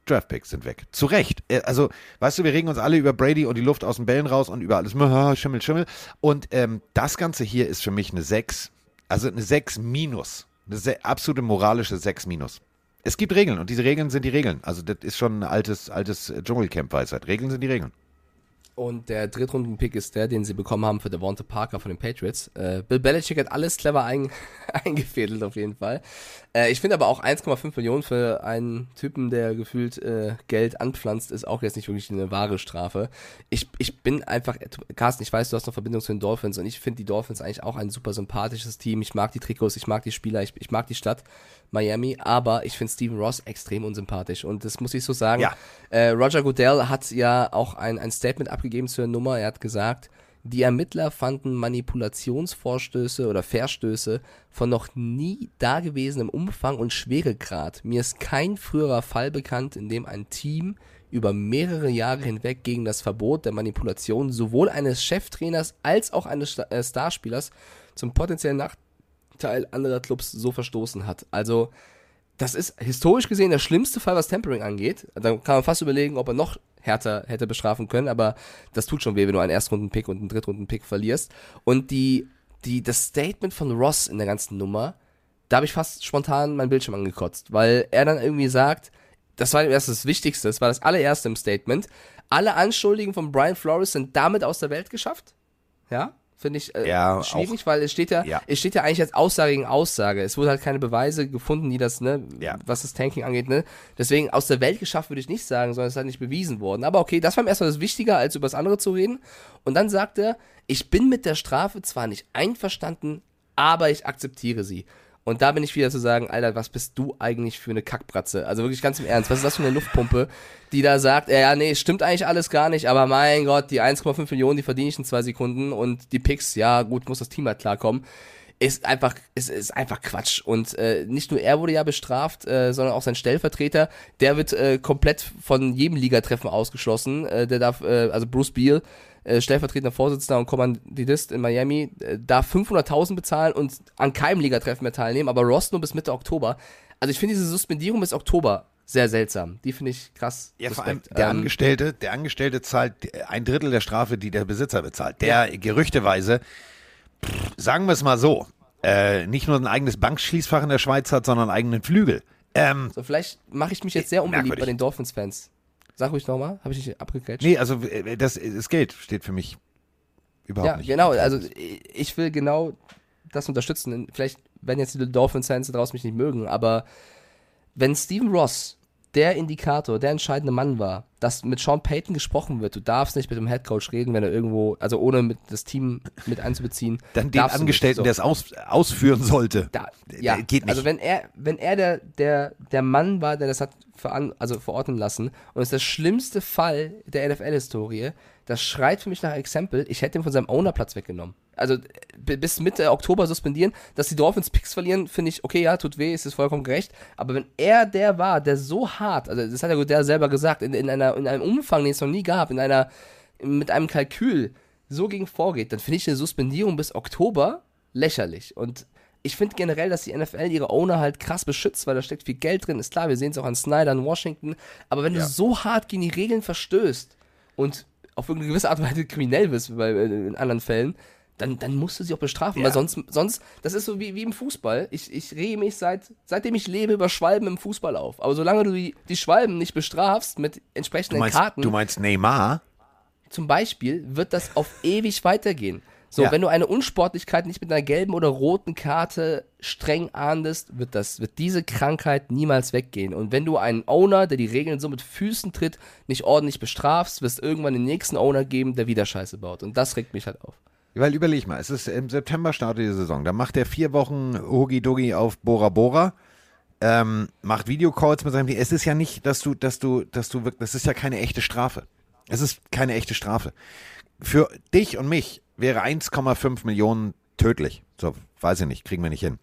Draftpicks sind weg. Zu Recht. Äh, Also, weißt du, wir regen uns alle über Brady und die Luft aus den Bällen raus und über alles Schimmel, Schimmel. Und ähm, das Ganze hier ist für mich eine 6. Also eine 6 minus. Eine absolute moralische 6 minus. Es gibt Regeln und diese Regeln sind die Regeln. Also das ist schon ein altes, altes Dschungelcamp-Weisheit. Regeln sind die Regeln. Und der Drittrunden-Pick ist der, den sie bekommen haben für Devonta Parker von den Patriots. Äh, Bill Belichick hat alles clever ein, eingefädelt auf jeden Fall. Äh, ich finde aber auch 1,5 Millionen für einen Typen, der gefühlt äh, Geld anpflanzt, ist auch jetzt nicht wirklich eine wahre Strafe. Ich, ich bin einfach, Carsten, ich weiß, du hast noch Verbindung zu den Dolphins und ich finde die Dolphins eigentlich auch ein super sympathisches Team. Ich mag die Trikots, ich mag die Spieler, ich, ich mag die Stadt Miami, aber ich finde Steven Ross extrem unsympathisch und das muss ich so sagen. Ja. Äh, Roger Goodell hat ja auch ein, ein Statement abgegeben zur Nummer. Er hat gesagt, die Ermittler fanden Manipulationsvorstöße oder Verstöße von noch nie dagewesenem Umfang und Schweregrad. Mir ist kein früherer Fall bekannt, in dem ein Team über mehrere Jahre hinweg gegen das Verbot der Manipulation sowohl eines Cheftrainers als auch eines äh, Starspielers zum potenziellen Nachteil anderer Clubs so verstoßen hat. Also, das ist historisch gesehen der schlimmste Fall, was Tempering angeht. Da kann man fast überlegen, ob er noch härter hätte bestrafen können, aber das tut schon weh, wenn du einen Erstrunden-Pick und einen Drittrunden-Pick verlierst. Und die, die, das Statement von Ross in der ganzen Nummer, da habe ich fast spontan meinen Bildschirm angekotzt, weil er dann irgendwie sagt, das war erst das Wichtigste, das war das allererste im Statement. Alle Anschuldigungen von Brian Flores sind damit aus der Welt geschafft. Ja, finde ich äh, Ja, schwierig, weil es steht ja, Ja. es steht ja eigentlich als Aussage gegen Aussage. Es wurde halt keine Beweise gefunden, die das, ne, Ja. was das Tanking angeht, ne. Deswegen aus der Welt geschafft würde ich nicht sagen, sondern es ist halt nicht bewiesen worden. Aber okay, das war ihm erstmal das Wichtiger, als über das andere zu reden. Und dann sagt er, ich bin mit der Strafe zwar nicht einverstanden, aber ich akzeptiere sie. Und da bin ich wieder zu sagen, Alter, was bist du eigentlich für eine Kackbratze? Also wirklich ganz im Ernst, was ist das für eine Luftpumpe, die da sagt, ja, nee, stimmt eigentlich alles gar nicht, aber mein Gott, die 1,5 Millionen, die verdiene ich in zwei Sekunden und die Picks, ja, gut, muss das Team halt klarkommen. Ist einfach, ist, ist einfach Quatsch. Und äh, nicht nur er wurde ja bestraft, äh, sondern auch sein Stellvertreter. Der wird äh, komplett von jedem Ligatreffen ausgeschlossen. Äh, der darf, äh, also Bruce Beal, äh, stellvertretender Vorsitzender und Kommanditist in Miami, äh, darf 500.000 bezahlen und an keinem Ligatreffen mehr teilnehmen, aber Ross nur bis Mitte Oktober. Also ich finde diese Suspendierung bis Oktober sehr seltsam. Die finde ich krass. Ja, vor allem der Ähm, Angestellte, der Angestellte zahlt ein Drittel der Strafe, die der Besitzer bezahlt. Der gerüchteweise, pff, sagen wir es mal so, äh, nicht nur ein eigenes Bankschließfach in der Schweiz hat, sondern einen eigenen Flügel. Ähm, so, vielleicht mache ich mich jetzt sehr unbeliebt Merkwürdig. bei den Dolphins-Fans. Sag ruhig nochmal, habe ich nicht abgegrätscht? nee, also äh, das, das Geld steht für mich überhaupt Ja, nicht. genau. Also ich will genau das unterstützen. Vielleicht werden jetzt die Dolphins-Fans daraus mich nicht mögen, aber wenn Steven Ross der Indikator, der entscheidende Mann war, dass mit Sean Payton gesprochen wird, du darfst nicht mit dem Headcoach reden, wenn er irgendwo, also ohne mit das Team mit einzubeziehen. Dann den. Angestellten, So. der es aus, ausführen sollte. Da, ja, geht nicht. also wenn er, wenn er der, der, der Mann war, der das hat veran, also verordnen lassen. Und ist der schlimmste Fall der NFL-Historie, das schreit für mich nach Exempel, ich hätte ihn von seinem Ownerplatz weggenommen. Also b- bis Mitte Oktober suspendieren, dass die Dolphins Picks verlieren, finde ich, okay, ja, tut weh, ist es vollkommen gerecht, aber wenn er der war, der so hart, also das hat er der selber gesagt, in, in, einer, in einem Umfang, den es noch nie gab, in einer, mit einem Kalkül so gegen vorgeht, dann finde ich eine Suspendierung bis Oktober lächerlich. Und ich finde generell, dass die NFL ihre Owner halt krass beschützt, weil da steckt viel Geld drin. Ist klar, wir sehen es auch an Snyder in Washington. Aber wenn du so hart gegen die Regeln verstößt und auf irgendeine gewisse Art und Weise kriminell bist, bei, äh, in anderen Fällen, dann, dann musst du sie auch bestrafen. Weil sonst, sonst, das ist so wie, wie im Fußball. Ich, ich rege mich seit, seitdem ich lebe über Schwalben im Fußball auf. Aber solange du die, die Schwalben nicht bestrafst mit Du entsprechenden meinst, Karten, du meinst Neymar? zum Beispiel, wird das auf ewig weitergehen. So, Ja. wenn du eine Unsportlichkeit nicht mit einer gelben oder roten Karte streng ahndest, wird das, wird diese Krankheit niemals weggehen. Und wenn du einen Owner, der die Regeln so mit Füßen tritt, nicht ordentlich bestrafst, wirst irgendwann den nächsten Owner geben, der wieder Scheiße baut. Und das regt mich halt auf. Weil überleg mal, es ist im September startet die Saison. Da macht er vier Wochen Hogi Dogi auf Bora Bora, ähm, macht Videocalls mit seinem. Es ist ja nicht, dass du, dass du, dass du wirklich, das ist ja keine echte Strafe. Es ist keine echte Strafe. Für dich und mich wäre 1,5 Millionen tödlich. So, weiß ich nicht, kriegen wir nicht hin.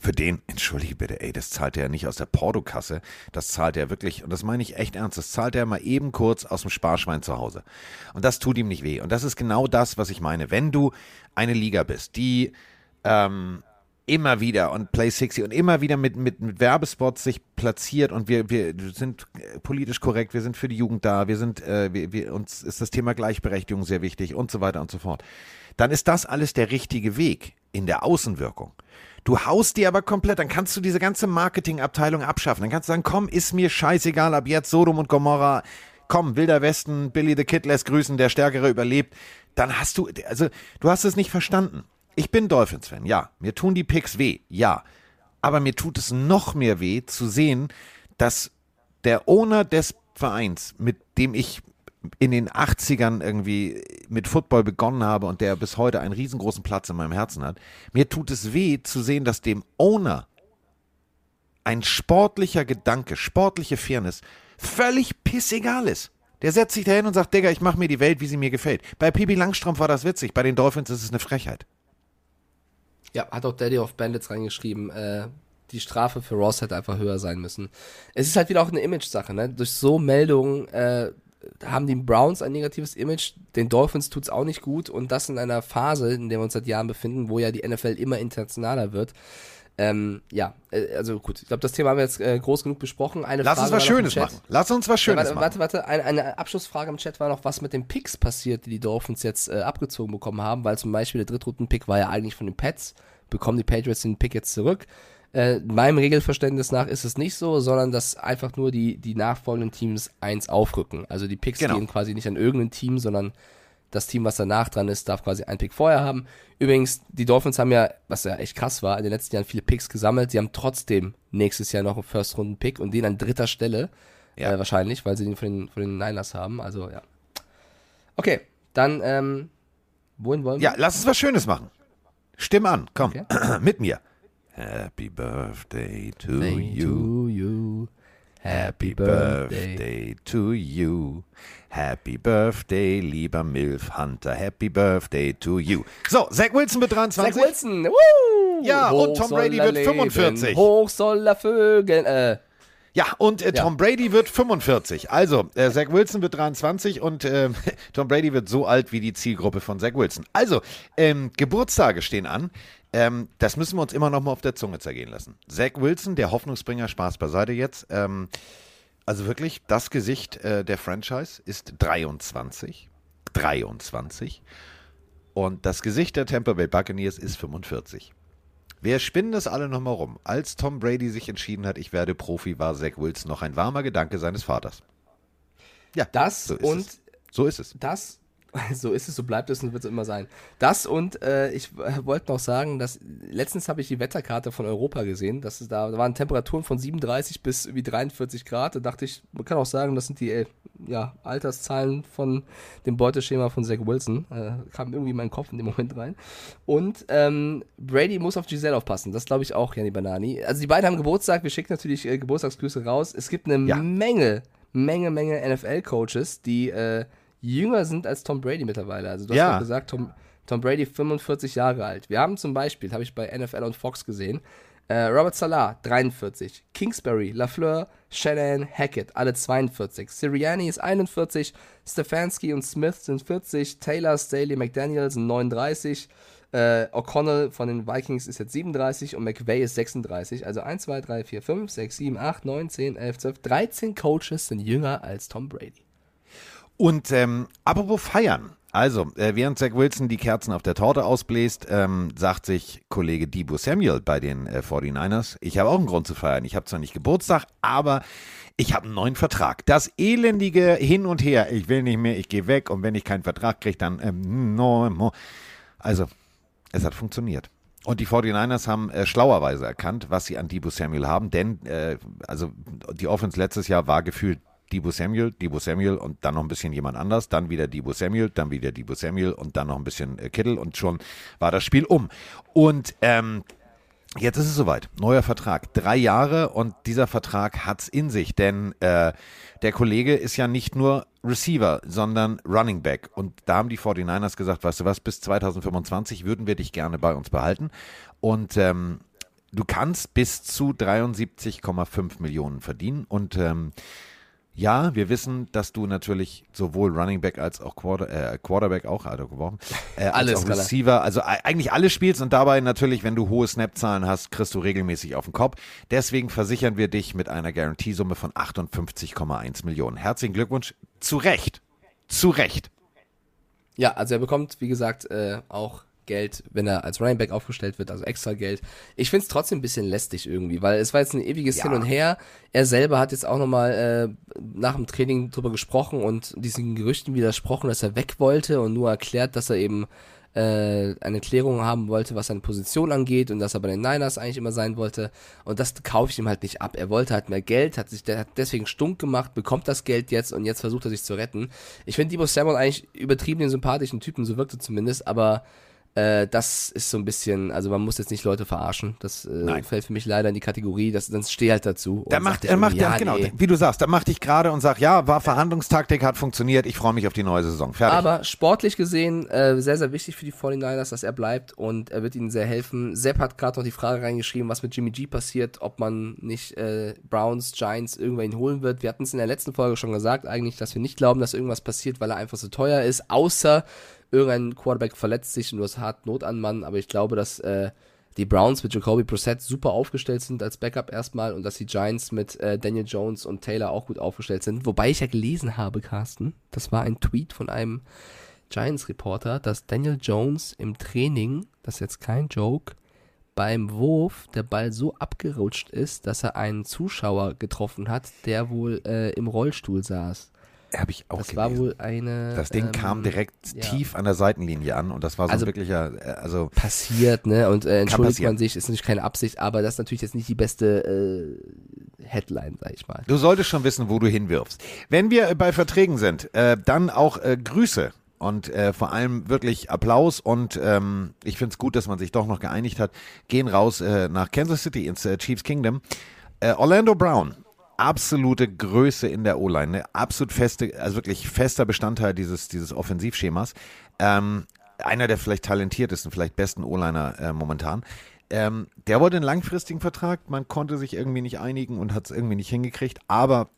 Für den, entschuldige bitte, ey, das zahlt er ja nicht aus der Portokasse, das zahlt er wirklich, und das meine ich echt ernst, das zahlt er mal eben kurz aus dem Sparschwein zu Hause. Und das tut ihm nicht weh. Und das ist genau das, was ich meine. Wenn du eine Liga bist, die ähm, immer wieder und Play 60 und immer wieder mit, mit, mit Werbespots sich platziert und wir, wir sind äh, politisch korrekt, wir sind für die Jugend da, wir sind, äh, wir, wir, uns ist das Thema Gleichberechtigung sehr wichtig und so weiter und so fort. Dann ist das alles der richtige Weg in der Außenwirkung. Du haust die aber komplett, dann kannst du diese ganze Marketingabteilung abschaffen. Dann kannst du sagen, komm, ist mir scheißegal, ab jetzt Sodom und Gomorra, komm, Wilder Westen, Billy the Kid lässt grüßen, der Stärkere überlebt. Dann hast du, also du hast es nicht verstanden. Ich bin Dolphins-Fan, ja. Mir tun die Picks weh, ja. Aber mir tut es noch mehr weh zu sehen, dass der Owner des Vereins, mit dem ich in den 80ern irgendwie mit Football begonnen habe und der bis heute einen riesengroßen Platz in meinem Herzen hat, mir tut es weh zu sehen, dass dem Owner ein sportlicher Gedanke, sportliche Fairness völlig pissegal ist. Der setzt sich dahin und sagt, Digga, ich mache mir die Welt, wie sie mir gefällt. Bei Pipi Langstrumpf war das witzig, bei den Dolphins ist es eine Frechheit. Ja, hat auch Daddy of Bandits reingeschrieben. Äh, die Strafe für Ross hätte einfach höher sein müssen. Es ist halt wieder auch eine Image-Sache, ne? Durch so Meldungen äh, haben die Browns ein negatives Image, den Dolphins tut's auch nicht gut und das in einer Phase, in der wir uns seit Jahren befinden, wo ja die NFL immer internationaler wird. Ähm, ja, äh, also gut, ich glaube, das Thema haben wir jetzt äh, groß genug besprochen. Eine Lass Frage uns was Schönes machen. Lass uns was Ja, Schönes warte, machen. warte, warte, eine, eine Abschlussfrage im Chat war noch, was mit den Picks passiert, die die Dolphins jetzt äh, abgezogen bekommen haben, weil zum Beispiel der Drittrunden-Pick war ja eigentlich von den Pets, bekommen die Patriots den Pick jetzt zurück. Äh, meinem Regelverständnis nach ist es nicht so, sondern dass einfach nur die, die nachfolgenden Teams eins aufrücken. Also die Picks Genau. gehen quasi nicht an irgendein Team, sondern das Team, was danach dran ist, darf quasi einen Pick vorher haben. Übrigens, die Dolphins haben ja, was ja echt krass war, in den letzten Jahren viele Picks gesammelt. Sie haben trotzdem nächstes Jahr noch einen First-Runden-Pick und den an dritter Stelle. Ja. Äh, wahrscheinlich, weil sie den von den, von den Niners haben. Also, ja. Okay, dann, ähm, wohin wollen wir? Ja, lass uns was Schönes machen. Stimm an, komm, Okay. mit mir. Happy Birthday to Day you. to you. Happy Birthday. Birthday. to you. Happy Birthday, lieber Milf Hunter. Happy Birthday to you. So, Zach Wilson mit 23. Zach Wilson, woo! Ja, und Hoch Tom soll Brady wird leben, 45. Hoch soll er vögeln, äh, Ja, und äh, Ja. Tom Brady wird 45. Also, äh, Zach Wilson wird 23 und äh, Tom Brady wird so alt wie die Zielgruppe von Zach Wilson. Also, ähm, Geburtstage stehen an. Ähm, das müssen wir uns immer noch mal auf der Zunge zergehen lassen. Zach Wilson, der Hoffnungsbringer, Spaß beiseite jetzt. Ähm, also wirklich, das Gesicht äh, der Franchise ist 23. 23. Und das Gesicht der Tampa Bay Buccaneers ist 45. Wir spinnen das alle nochmal rum. Als Tom Brady sich entschieden hat, ich werde Profi, war Zach Wilson noch ein warmer Gedanke seines Vaters. Ja, das so ist und es. So ist es. das, so ist es, so bleibt es und wird es immer sein. Das und äh, ich äh, wollte noch sagen, dass letztens habe ich die Wetterkarte von Europa gesehen. Das ist, da, da waren Temperaturen von 37 bis irgendwie 43 Grad. Da dachte ich, man kann auch sagen, das sind die äh, ja, Alterszahlen von dem Beuteschema von Zach Wilson. Äh, kam irgendwie in meinen Kopf in dem Moment rein. Und ähm, Brady muss auf Giselle aufpassen. Das glaube ich auch, Janni Banani. Also die beiden haben Geburtstag. Wir schicken natürlich äh, Geburtstagsgrüße raus. Es gibt eine Ja. Menge, Menge, Menge NFL-Coaches, die äh, jünger sind als Tom Brady mittlerweile. Also du hast Ja. gesagt, Tom, Tom Brady 45 Jahre alt. Wir haben zum Beispiel, habe ich bei NFL und Fox gesehen, äh, Robert Salah 43, Kingsbury, LaFleur, Shannon, Hackett, alle 42, Sirianni ist 41, Stefanski und Smith sind 40, Taylor, Staley, McDaniel sind 39, äh, O'Connell von den Vikings ist jetzt 37 und McVay ist 36. Also 1, 2, 3, 4, 5, 6, 7, 8, 9, 10, 11, 12, 13 Coaches sind jünger als Tom Brady. Und ähm, apropos feiern. Also, äh, während Zach Wilson die Kerzen auf der Torte ausbläst, ähm, sagt sich Kollege Debo Samuel bei den äh, 49ers, ich habe auch einen Grund zu feiern. Ich habe zwar nicht Geburtstag, aber ich habe einen neuen Vertrag. Das elendige Hin und Her, ich will nicht mehr, ich gehe weg und wenn ich keinen Vertrag kriege, dann ähm, no, no. Also, es hat funktioniert. Und die 49ers haben äh, schlauerweise erkannt, was sie an Debo Samuel haben, denn äh, also die Offense letztes Jahr war gefühlt Debo Samuel, Debo Samuel und dann noch ein bisschen jemand anders, dann wieder Debo Samuel, dann wieder Debo Samuel und dann noch ein bisschen äh, Kittel und schon war das Spiel um. Und ähm, Jetzt ist es soweit. Neuer Vertrag. Drei Jahre und dieser Vertrag hat's in sich, denn äh, der Kollege ist ja nicht nur Receiver, sondern Running Back. Und da haben die 49ers gesagt, weißt du was, bis 2025 würden wir dich gerne bei uns behalten. Und ähm, du kannst bis zu 73,5 Millionen verdienen. Und ähm, ja, wir wissen, dass du natürlich sowohl Running Back als auch Quarter, äh, Quarterback auch, also geworfen, äh, als Alles auch kann er. Receiver, also e- eigentlich alles spielst und dabei natürlich, wenn du hohe Snap-Zahlen hast, kriegst du regelmäßig auf den Kopf. Deswegen versichern wir dich mit einer Garantiesumme von 58,1 Millionen. Herzlichen Glückwunsch. Zu Recht. Zu Recht. Ja, also er bekommt, wie gesagt, äh, auch Geld, wenn er als Running Back aufgestellt wird, also extra Geld. Ich find's trotzdem ein bisschen lästig irgendwie, weil es war jetzt ein ewiges Ja. Hin und Her. Er selber hat jetzt auch nochmal äh, nach dem Training drüber gesprochen und diesen Gerüchten widersprochen, dass er weg wollte und nur erklärt, dass er eben äh, eine Klärung haben wollte, was seine Position angeht und dass er bei den Niners eigentlich immer sein wollte. Und das kaufe ich ihm halt nicht ab. Er wollte halt mehr Geld, hat sich der hat deswegen stunk gemacht, bekommt das Geld jetzt und jetzt versucht er sich zu retten. Ich finde Debo Samuel eigentlich übertrieben den sympathischen Typen, so wirkte zumindest, aber Äh, das ist so ein bisschen, also man muss jetzt nicht Leute verarschen. Das äh, fällt für mich leider in die Kategorie, das, dann steh halt dazu. Da macht, sag er macht ja, genau, nee. wie du sagst, da macht dich gerade und sagt, ja, war Verhandlungstaktik, hat funktioniert, ich freue mich auf die neue Saison. Fertig. Aber sportlich gesehen äh, sehr, sehr wichtig für die 49ers, dass er bleibt und er wird ihnen sehr helfen. Sepp hat gerade noch die Frage reingeschrieben, was mit Jimmy G passiert, ob man nicht äh, Browns, Giants irgendwann holen wird. Wir hatten es in der letzten Folge schon gesagt, eigentlich, dass wir nicht glauben, dass irgendwas passiert, weil er einfach so teuer ist, außer irgendein Quarterback verletzt sich und du hast hart Not an Mann. Aber ich glaube, dass äh, die Browns mit Jacoby Brissett super aufgestellt sind als Backup erstmal und dass die Giants mit äh, Daniel Jones und Taylor auch gut aufgestellt sind. Wobei ich ja gelesen habe, Carsten, das war ein Tweet von einem Giants-Reporter, dass Daniel Jones im Training, das ist jetzt kein Joke, beim Wurf der Ball so abgerutscht ist, dass er einen Zuschauer getroffen hat, der wohl äh, im Rollstuhl saß. Habe ich auch Das gelesen. war wohl eine. das Ding ähm, kam direkt ja. tief an der Seitenlinie an und das war so Also- ein wirklicher, äh, also passiert, ne? Und äh, entschuldigt man sich, ist natürlich keine Absicht, aber das ist natürlich jetzt nicht die beste äh, Headline, sag ich mal. Du solltest schon wissen, wo du hinwirfst. Wenn wir bei Verträgen sind, äh, dann auch äh, Grüße und äh, vor allem wirklich Applaus und ähm, ich finde es gut, dass man sich doch noch geeinigt hat. Gehen raus äh, nach Kansas City ins äh, Chiefs Kingdom. Äh, Orlando Brown, absolute Größe in der O-Line, ne? absolut feste, also wirklich fester Bestandteil dieses, dieses Offensivschemas. Ähm, einer der vielleicht talentiertesten, vielleicht besten O-Liner äh, momentan. Ähm, der wollte einen langfristigen Vertrag, man konnte sich irgendwie nicht einigen und hat es irgendwie nicht hingekriegt, aber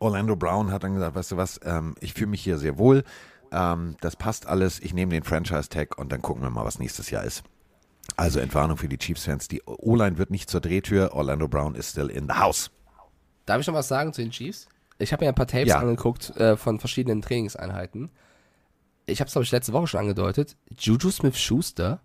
Orlando Brown hat dann gesagt, weißt du was, ähm, ich fühle mich hier sehr wohl, ähm, das passt alles, ich nehme den Franchise-Tag und dann gucken wir mal, was nächstes Jahr ist. Also Entwarnung für die Chiefs-Fans, die O-Line wird nicht zur Drehtür, Orlando Brown ist still in the house. Darf ich noch was sagen zu den Chiefs? Ich habe mir ein paar Tapes Ja. angeguckt äh, von verschiedenen Trainingseinheiten. Ich habe es, glaube ich, letzte Woche schon angedeutet. Juju Smith-Schuster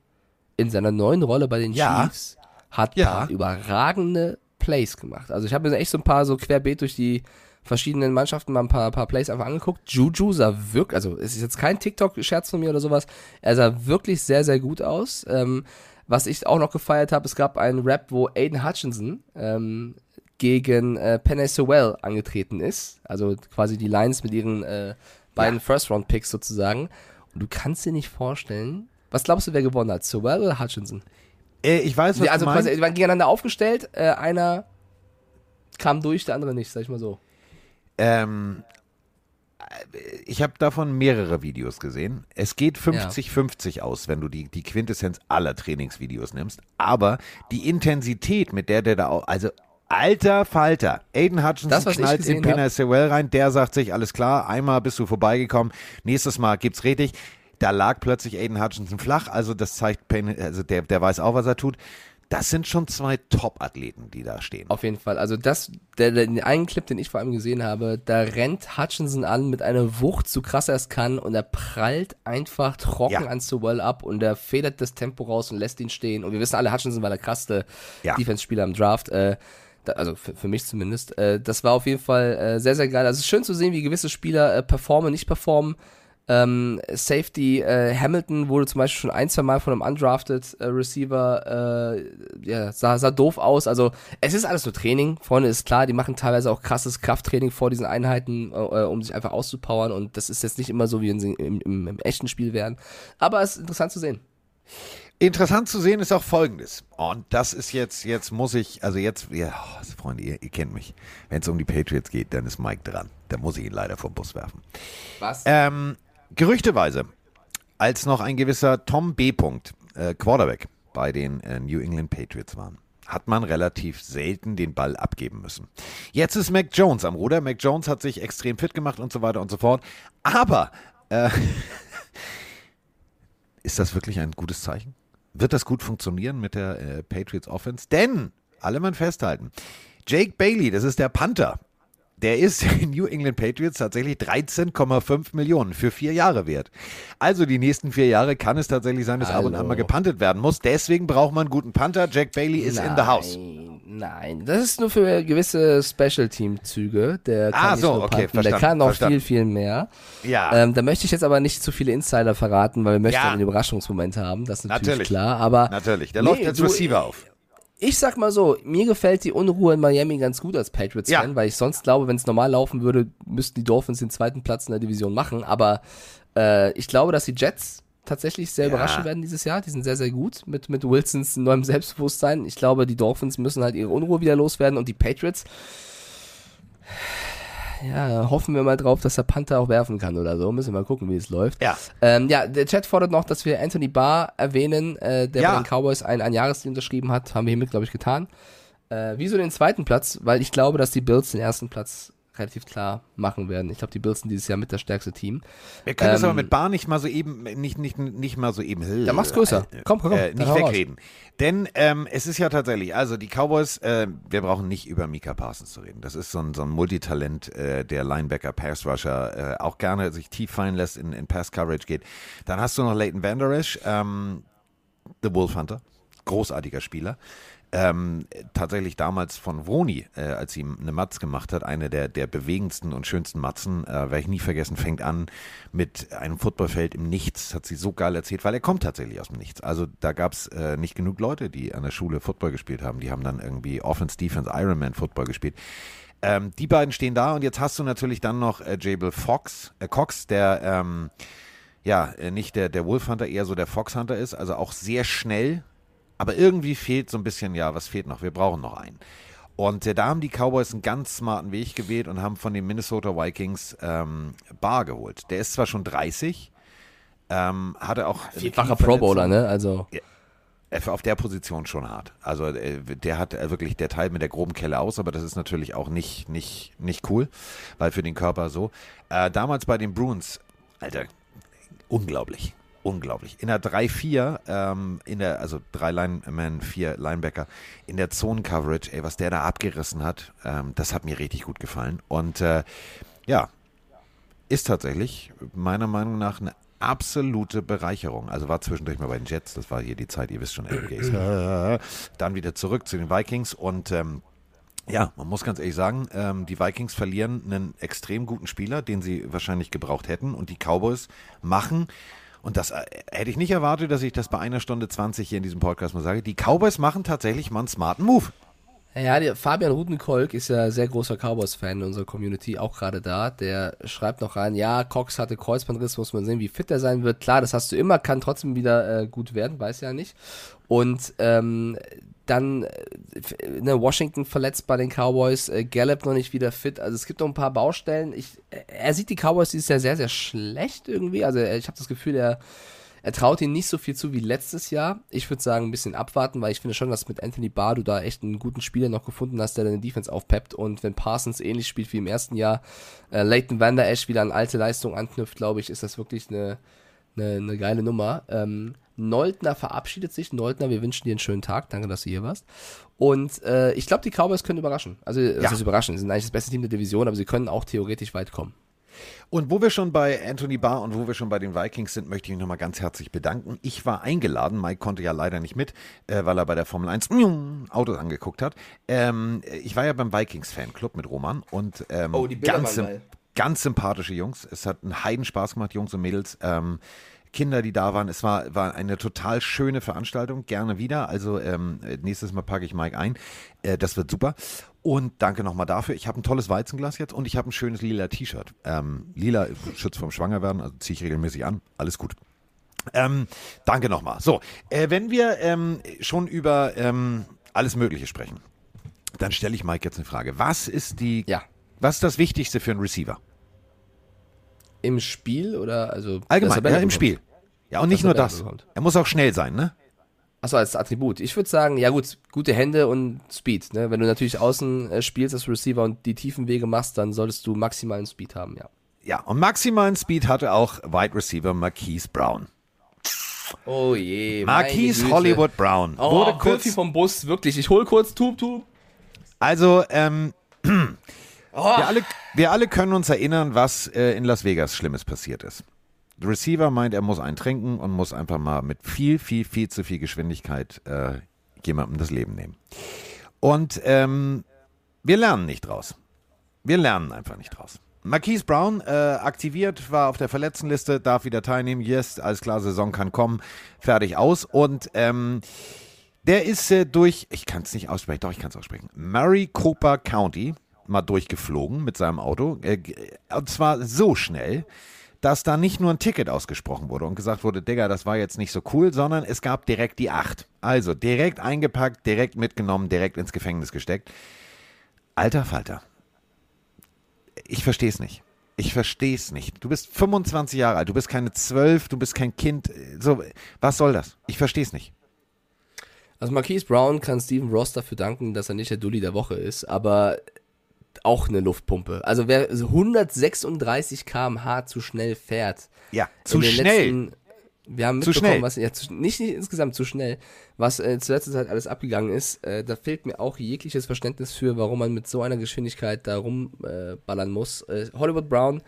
in seiner neuen Rolle bei den Ja. Chiefs hat Ja. paar überragende Plays gemacht. Also ich habe mir echt so ein paar so querbeet durch die verschiedenen Mannschaften mal ein paar, paar Plays einfach angeguckt. Juju sah wirklich, also es ist jetzt kein TikTok-Scherz von mir oder sowas, er sah wirklich sehr, sehr gut aus. Ähm, was ich auch noch gefeiert habe, es gab einen Rap, wo Aiden Hutchinson ähm, gegen äh, Penny Sewell angetreten ist. Also quasi die Lions mit ihren äh, beiden First-Round-Picks sozusagen. Und du kannst dir nicht vorstellen, was glaubst du, wer gewonnen hat? Sewell oder Hutchinson? Äh, ich weiß, was Ja, also du meinst. quasi, die waren gegeneinander aufgestellt. Äh, einer kam durch, der andere nicht, sag ich mal so. Ähm, ich habe davon mehrere Videos gesehen. Es geht 50-50 aus, wenn du die, die Quintessenz aller Trainingsvideos nimmst. Aber die Intensität, mit der der da auch, also alter Falter, Aiden Hutchinson Das, knallt in Pena. Sewell rein, der sagt sich, alles klar, einmal bist du vorbeigekommen, nächstes Mal gibt's richtig. Da lag plötzlich Aiden Hutchinson flach, also das zeigt Payne, also der, der weiß auch, was er tut. Das sind schon zwei Top-Athleten, die da stehen. Auf jeden Fall. Also das, der, der, den einen Clip, den ich vor allem gesehen habe, da rennt Hutchinson an mit einer Wucht, so krass er es kann, und er prallt einfach trocken Ja. an Sewell ab und er federt das Tempo raus und lässt ihn stehen. Und wir wissen alle, Hutchinson war der krasseste Ja. Defense-Spieler im Draft. Äh, also für, für mich zumindest. Äh, das war auf jeden Fall äh, sehr, sehr geil. Also es ist schön zu sehen, wie gewisse Spieler äh, performen, nicht performen. Ähm, Safety äh, Hamilton wurde zum Beispiel schon ein, zwei Mal von einem undrafted äh, Receiver, äh, ja, sah, sah doof aus. Also es ist alles nur Training, Freunde, ist klar, die machen teilweise auch krasses Krafttraining vor diesen Einheiten, um sich einfach auszupowern und das ist jetzt nicht immer so, wie wenn sie im, im, im echten Spiel wären. Aber es ist interessant zu sehen. Interessant zu sehen ist auch Folgendes. Und das ist jetzt, jetzt muss ich, also jetzt, ja, oh, Freunde, ihr, ihr kennt mich. Wenn es um die Patriots geht, dann ist Mike dran. Da muss ich ihn leider vom Bus werfen. Was? Ähm, gerüchteweise, als noch ein gewisser Tom B. Punkt, äh, Quarterback bei den äh, New England Patriots waren, hat man relativ selten den Ball abgeben müssen. Jetzt ist Mac Jones am Ruder. Mac Jones hat sich extrem fit gemacht und so weiter und so fort. Aber äh, ist das wirklich ein gutes Zeichen? Wird das gut funktionieren mit der äh, Patriots Offense? Denn, alle mal festhalten, Jake Bailey, das ist der Panther, der ist in New England Patriots tatsächlich 13,5 Millionen für vier Jahre wert. Also die nächsten vier Jahre kann es tatsächlich sein, dass ab und an Hallo. mal gepantet werden muss. Deswegen braucht man einen guten Panther. Jack Bailey ist in the house. Nein, das ist nur für gewisse Special-Team-Züge. Der kann Ah, nicht so, nur okay, der kann noch verstanden. viel, viel mehr. Ja. Ähm, da möchte ich jetzt aber nicht zu viele Insider verraten, weil wir möchten Ja. einen Überraschungsmoment haben. Das ist natürlich, Natürlich. klar. Aber Natürlich. Der Nee, läuft als du, Receiver auf. ich sag mal so, mir gefällt die Unruhe in Miami ganz gut als Patriots-Fan, Ja. weil ich sonst glaube, wenn es normal laufen würde, müssten die Dolphins den zweiten Platz in der Division machen. Aber äh, ich glaube, dass die Jets tatsächlich sehr Ja. überraschen werden dieses Jahr. Die sind sehr, sehr gut mit, mit Wilsons neuem Selbstbewusstsein. Ich glaube, die Dolphins müssen halt ihre Unruhe wieder loswerden und die Patriots. Ja, hoffen wir mal drauf, dass der Panther auch werfen kann oder so. Müssen wir mal gucken, wie es läuft. Ja. Ähm, ja, der Chat fordert noch, dass wir Anthony Barr erwähnen, äh, der Ja. bei den Cowboys ein, ein Jahresdeal unterschrieben hat. Haben wir hiermit, glaube ich, getan. Äh, wieso den zweiten Platz? Weil ich glaube, dass die Bills den ersten Platz relativ klar machen werden. Ich glaube, die Bills sind dieses Jahr mit das stärkste Team. Wir können das Ähm, aber mit Bar nicht mal so eben, nicht, nicht, nicht mal so eben. Ja, mach's größer. Komm, komm, komm, Äh, dann nicht hau raus. wegreden. Denn ähm, es ist ja tatsächlich, also die Cowboys, äh, wir brauchen nicht über Mika Parsons zu reden. Das ist so ein, so ein Multitalent, äh, der Linebacker, Pass Rusher, äh, auch gerne sich tief fallen lässt, in, in Pass Coverage geht. Dann hast du noch Leighton Vander Esch, ähm, The Wolf Hunter, großartiger Spieler. Ähm, tatsächlich damals von Vroni, äh, als sie eine Matz gemacht hat, eine der, der bewegendsten und schönsten Matzen, äh, werde ich nie vergessen, fängt an mit einem Footballfeld im Nichts, hat sie so geil erzählt, weil er kommt tatsächlich aus dem Nichts. Also da gab es äh, nicht genug Leute, die an der Schule Football gespielt haben. Die haben dann irgendwie Offense, Defense, Ironman Football gespielt. Ähm, die beiden stehen da und jetzt hast du natürlich dann noch äh, Jabel Fox, äh, Cox, der ähm, ja äh, nicht der, der Wolf eher so der Fox Hunter ist, also auch sehr schnell, aber irgendwie fehlt so ein bisschen, ja, was fehlt noch? Wir brauchen noch einen. Und äh, da haben die Cowboys einen ganz smarten Weg gewählt und haben von den Minnesota Vikings ähm, Bar geholt. Der ist zwar schon 30, ähm, hatte auch. eine Vierfacher Pro Bowler, ne? Also, Äh, Auf der Position schon hart. Also äh, der hat äh, wirklich, der teilt mit der groben Kelle aus, aber das ist natürlich auch nicht, nicht, nicht cool, weil für den Körper so. Damals bei den Bruins, Alter, unglaublich. Unglaublich. In der 3-4, ähm, in der, also drei Linemen, vier Linebacker, in der Zone-Coverage, ey, was der da abgerissen hat, ähm, das hat mir richtig gut gefallen. Und äh, ja, ist tatsächlich meiner Meinung nach eine absolute Bereicherung. Also war zwischendurch mal bei den Jets, das war hier die Zeit, ihr wisst schon, LGs. Dann wieder zurück zu den Vikings und ähm, ja, man muss ganz ehrlich sagen, ähm, die Vikings verlieren einen extrem guten Spieler, den sie wahrscheinlich gebraucht hätten und die Cowboys machen und das äh, hätte ich nicht erwartet, dass ich das bei einer Stunde 20 hier in diesem Podcast mal sage. Die Cowboys machen tatsächlich mal einen smarten Move. Ja, Fabian Rutenkolk ist ja sehr großer Cowboys-Fan in unserer Community, auch gerade da. Der schreibt noch rein, ja, Cox hatte Kreuzbandriss, muss man sehen, wie fit er sein wird. Klar, das hast du immer, kann trotzdem wieder äh, gut werden, weiß ja nicht. Und ähm, dann äh, ne, Washington verletzt bei den Cowboys, äh, Gallup noch nicht wieder fit. Also es gibt noch ein paar Baustellen. Ich, äh, er sieht die Cowboys dieses Jahr sehr, sehr schlecht irgendwie. Also äh, ich habe das Gefühl, er er traut ihnen nicht so viel zu wie letztes Jahr. Ich würde sagen, ein bisschen abwarten, weil ich finde schon, dass mit Anthony Barr du da echt einen guten Spieler noch gefunden hast, der deine Defense aufpeppt. Und wenn Parsons ähnlich spielt wie im ersten Jahr, äh, Leighton Vander Esch wieder an alte Leistung anknüpft, glaube ich, ist das wirklich eine, eine, eine geile Nummer. Ähm, Neultner verabschiedet sich. Neultner, wir wünschen dir einen schönen Tag. Danke, dass du hier warst. Und äh, ich glaube, die Cowboys können überraschen. Also, das Ja. ist überraschen. Sie sind eigentlich das beste Team der Division, aber sie können auch theoretisch weit kommen. Und wo wir schon bei Anthony Barr und wo wir schon bei den Vikings sind, möchte ich mich nochmal ganz herzlich bedanken. Ich war eingeladen, Mike konnte ja leider nicht mit, äh, weil er bei der Formel 1 Autos angeguckt hat. Ähm, ich war ja beim Vikings-Fanclub mit Roman und ähm, Oh, ganz, ganz sympathische Jungs. Es hat einen Heidenspaß gemacht, Jungs und Mädels. Ähm, Kinder, die da waren. Es war, war eine total schöne Veranstaltung. Gerne wieder. Also ähm, nächstes Mal packe ich Mike ein. Äh, das wird super. Und danke nochmal dafür. Ich habe ein tolles Weizenglas jetzt und ich habe ein schönes lila T-Shirt. Ähm, lila schützt vom Schwangerwerden, also ziehe ich regelmäßig an. Alles gut. Ähm, danke nochmal. So, äh, wenn wir ähm, schon über ähm, alles Mögliche sprechen, dann stelle ich Mike jetzt eine Frage. Was ist die, Ja. was ist das Wichtigste für einen Receiver? Im Spiel oder also Allgemein, ja, im? Spiel. Ja, und nicht nur das. bekommt. Er muss auch schnell sein, ne? Achso, als Attribut. Ich würde sagen, ja gut, gute Hände und Speed. Ne? Wenn du natürlich außen äh, spielst als Receiver und die tiefen Wege machst, dann solltest du maximalen Speed haben, ja. Ja, und maximalen Speed hatte auch Wide Receiver Marquise Brown. Oh je. Marquise Hollywood Brown. Oh, wurde Kurz kurz, vom Bus, wirklich. Ich hol kurz Tub, Tub. also, ähm, Oh, wir, alle, wir alle können uns erinnern, was äh, in Las Vegas Schlimmes passiert ist. Der Receiver meint, er muss einen trinken und muss einfach mal mit viel, viel, viel zu viel Geschwindigkeit äh, jemandem das Leben nehmen. Und ähm, wir lernen nicht draus. Wir lernen einfach nicht draus. Marquise Brown äh, aktiviert, war auf der Verletztenliste, darf wieder teilnehmen. Yes, alles klar, Saison kann kommen. Fertig aus. Und ähm, der ist äh, durch, ich kann es nicht aussprechen, doch, ich kann es aussprechen. Maricopa County mal durchgeflogen mit seinem Auto. Äh, und zwar so schnell, dass da nicht nur ein Ticket ausgesprochen wurde und gesagt wurde, Digga, das war jetzt nicht so cool, sondern es gab direkt die acht. Also direkt eingepackt, direkt mitgenommen, direkt ins Gefängnis gesteckt. Alter Falter. Ich verstehe es nicht. Ich verstehe es nicht. Du bist 25 Jahre alt, du bist keine 12, du bist kein Kind. So, was soll das? Ich verstehe es nicht. Also Marquise Brown kann Steven Ross dafür danken, dass er nicht der Dulli der Woche ist, aber auch eine Luftpumpe. Also wer 136 km/h zu schnell fährt. Ja, zu schnell. Letzten, wir haben mitbekommen, was ja, zu, nicht, nicht insgesamt zu schnell, was äh, zur letzten Zeit alles abgegangen ist. Äh, da fehlt mir auch jegliches Verständnis für, warum man mit so einer Geschwindigkeit da rumballern äh, muss. Äh, Hollywood Brown,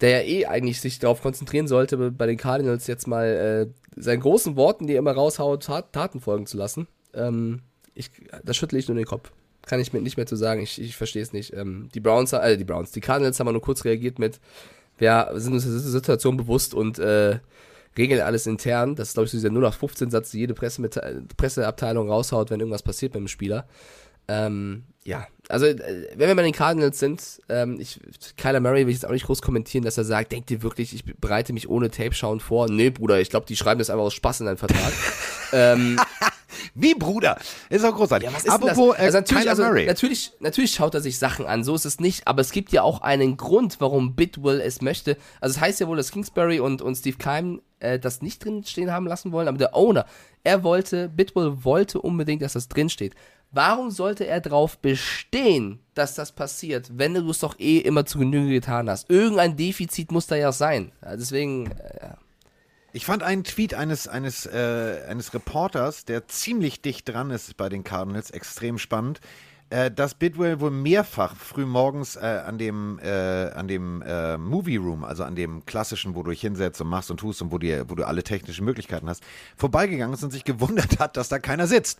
der ja eh eigentlich sich darauf konzentrieren sollte, bei den Cardinals jetzt mal äh, seinen großen Worten, die er immer raushaut, Tat, Taten folgen zu lassen. Ähm, ich, da schüttle ich nur den Kopf. Kann ich mir nicht mehr zu sagen. Ich, ich verstehe es nicht. Ähm, die Browns, äh, die Browns, die Cardinals haben nur kurz reagiert mit, wir sind uns der Situation bewusst und äh, regeln alles intern. Das ist, glaube ich, so dieser 0815-Satz, die jede Presseabteilung raushaut, wenn irgendwas passiert beim Spieler. Ähm, ja, also äh, wenn wir bei den Cardinals sind, ähm, ich, Kyler Murray will ich jetzt auch nicht groß kommentieren, dass er sagt, denkt ihr wirklich, ich bereite mich ohne Tape schauen vor? Nee, Bruder, ich glaube, die schreiben das einfach aus Spaß in deinen Vertrag. ähm, Wie, Bruder? Ist auch großartig. ja, was ist Apropos, das? Also äh, natürlich, also natürlich, natürlich schaut er sich Sachen an, so ist es nicht, aber es gibt ja auch einen Grund, warum Bitwell es möchte. Also es heißt ja wohl, dass Kingsbury und, und Steve Keim äh, das nicht drin stehen haben lassen wollen, aber der Owner, er wollte, Bitwell wollte unbedingt, dass das drin steht. Warum sollte er darauf bestehen, dass das passiert, wenn du es doch eh immer zu Genüge getan hast? Irgendein Defizit muss da ja sein. Deswegen, äh, Ich fand einen Tweet eines, eines, äh, eines Reporters, der ziemlich dicht dran ist bei den Cardinals, extrem spannend, äh, dass Bidwell wohl mehrfach früh morgens äh, an dem, äh, an dem äh, Movie Room, also an dem klassischen, wo du dich hinsetzt und machst und tust und wo, dir, wo du alle technischen Möglichkeiten hast, vorbeigegangen ist und sich gewundert hat, dass da keiner sitzt.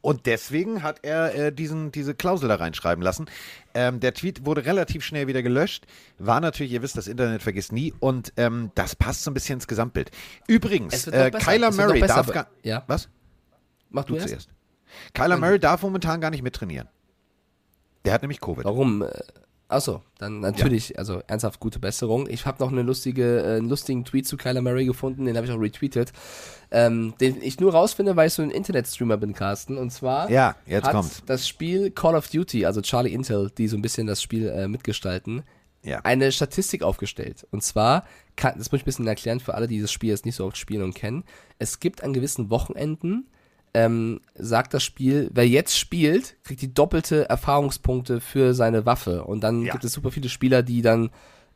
Und deswegen hat er äh, diesen, diese Klausel da reinschreiben lassen. Ähm, der Tweet wurde relativ schnell wieder gelöscht. War natürlich, ihr wisst, das Internet vergisst nie. Und ähm, das passt so ein bisschen ins Gesamtbild. Übrigens, äh. Kyler Murray darf gar. ja. Was? mach du, Du erst. zuerst. Kyler Murray darf momentan gar nicht mittrainieren. Der hat nämlich Covid. Warum? Äh, Achso, dann natürlich, also ernsthaft gute Besserung. Ich habe noch eine lustige, äh, einen lustigen Tweet zu Kyler Murray gefunden, den habe ich auch retweetet, ähm, den ich nur rausfinde, weil ich so ein Internetstreamer bin, Carsten. Und zwar Ja, jetzt hat kommt's. das Spiel Call of Duty, also Charlie Intel, die so ein bisschen das Spiel äh, mitgestalten, Ja. eine Statistik aufgestellt. Und zwar, kann, das muss ich ein bisschen erklären für alle, die dieses Spiel jetzt nicht so oft spielen und kennen. Es gibt an gewissen Wochenenden, ähm, sagt das Spiel, wer jetzt spielt, kriegt die doppelte Erfahrungspunkte für seine Waffe. Und dann Ja. gibt es super viele Spieler, die dann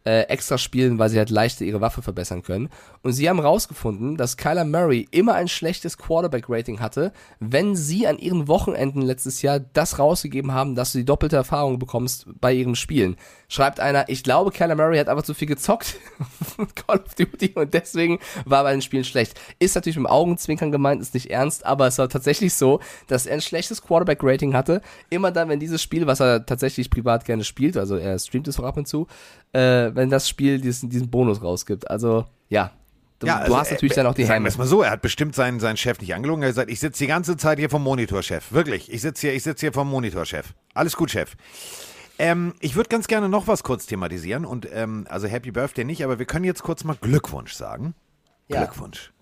äh, extra spielen, weil sie halt leichter ihre Waffe verbessern können. Und sie haben rausgefunden, dass Kyler Murray immer ein schlechtes Quarterback-Rating hatte, wenn sie an ihren Wochenenden letztes Jahr das rausgegeben haben, dass du die doppelte Erfahrung bekommst bei ihren Spielen. Schreibt einer, ich glaube, Kyler Murray hat einfach zu viel gezockt Call of Duty und deswegen war bei den Spielen schlecht. Ist natürlich mit Augenzwinkern gemeint, ist nicht ernst, aber es war tatsächlich so, dass er ein schlechtes Quarterback-Rating hatte. Immer dann, wenn dieses Spiel, was er tatsächlich privat gerne spielt, also er streamt es auch ab und zu, äh, wenn das Spiel diesen, diesen Bonus rausgibt. Also, ja. Du, Ja, du also, hast natürlich äh, dann auch die es mal so, er hat bestimmt seinen, seinen Chef nicht angelogen. Er hat gesagt, ich sitze die ganze Zeit hier vom Monitor, Chef. Wirklich, ich sitze hier, ich sitze hier vom Monitor, Chef. Alles gut, Chef. Ähm, ich würde ganz gerne noch was kurz thematisieren und ähm, also Happy Birthday nicht, aber wir können jetzt kurz mal Glückwunsch sagen. Ja. Glückwunsch.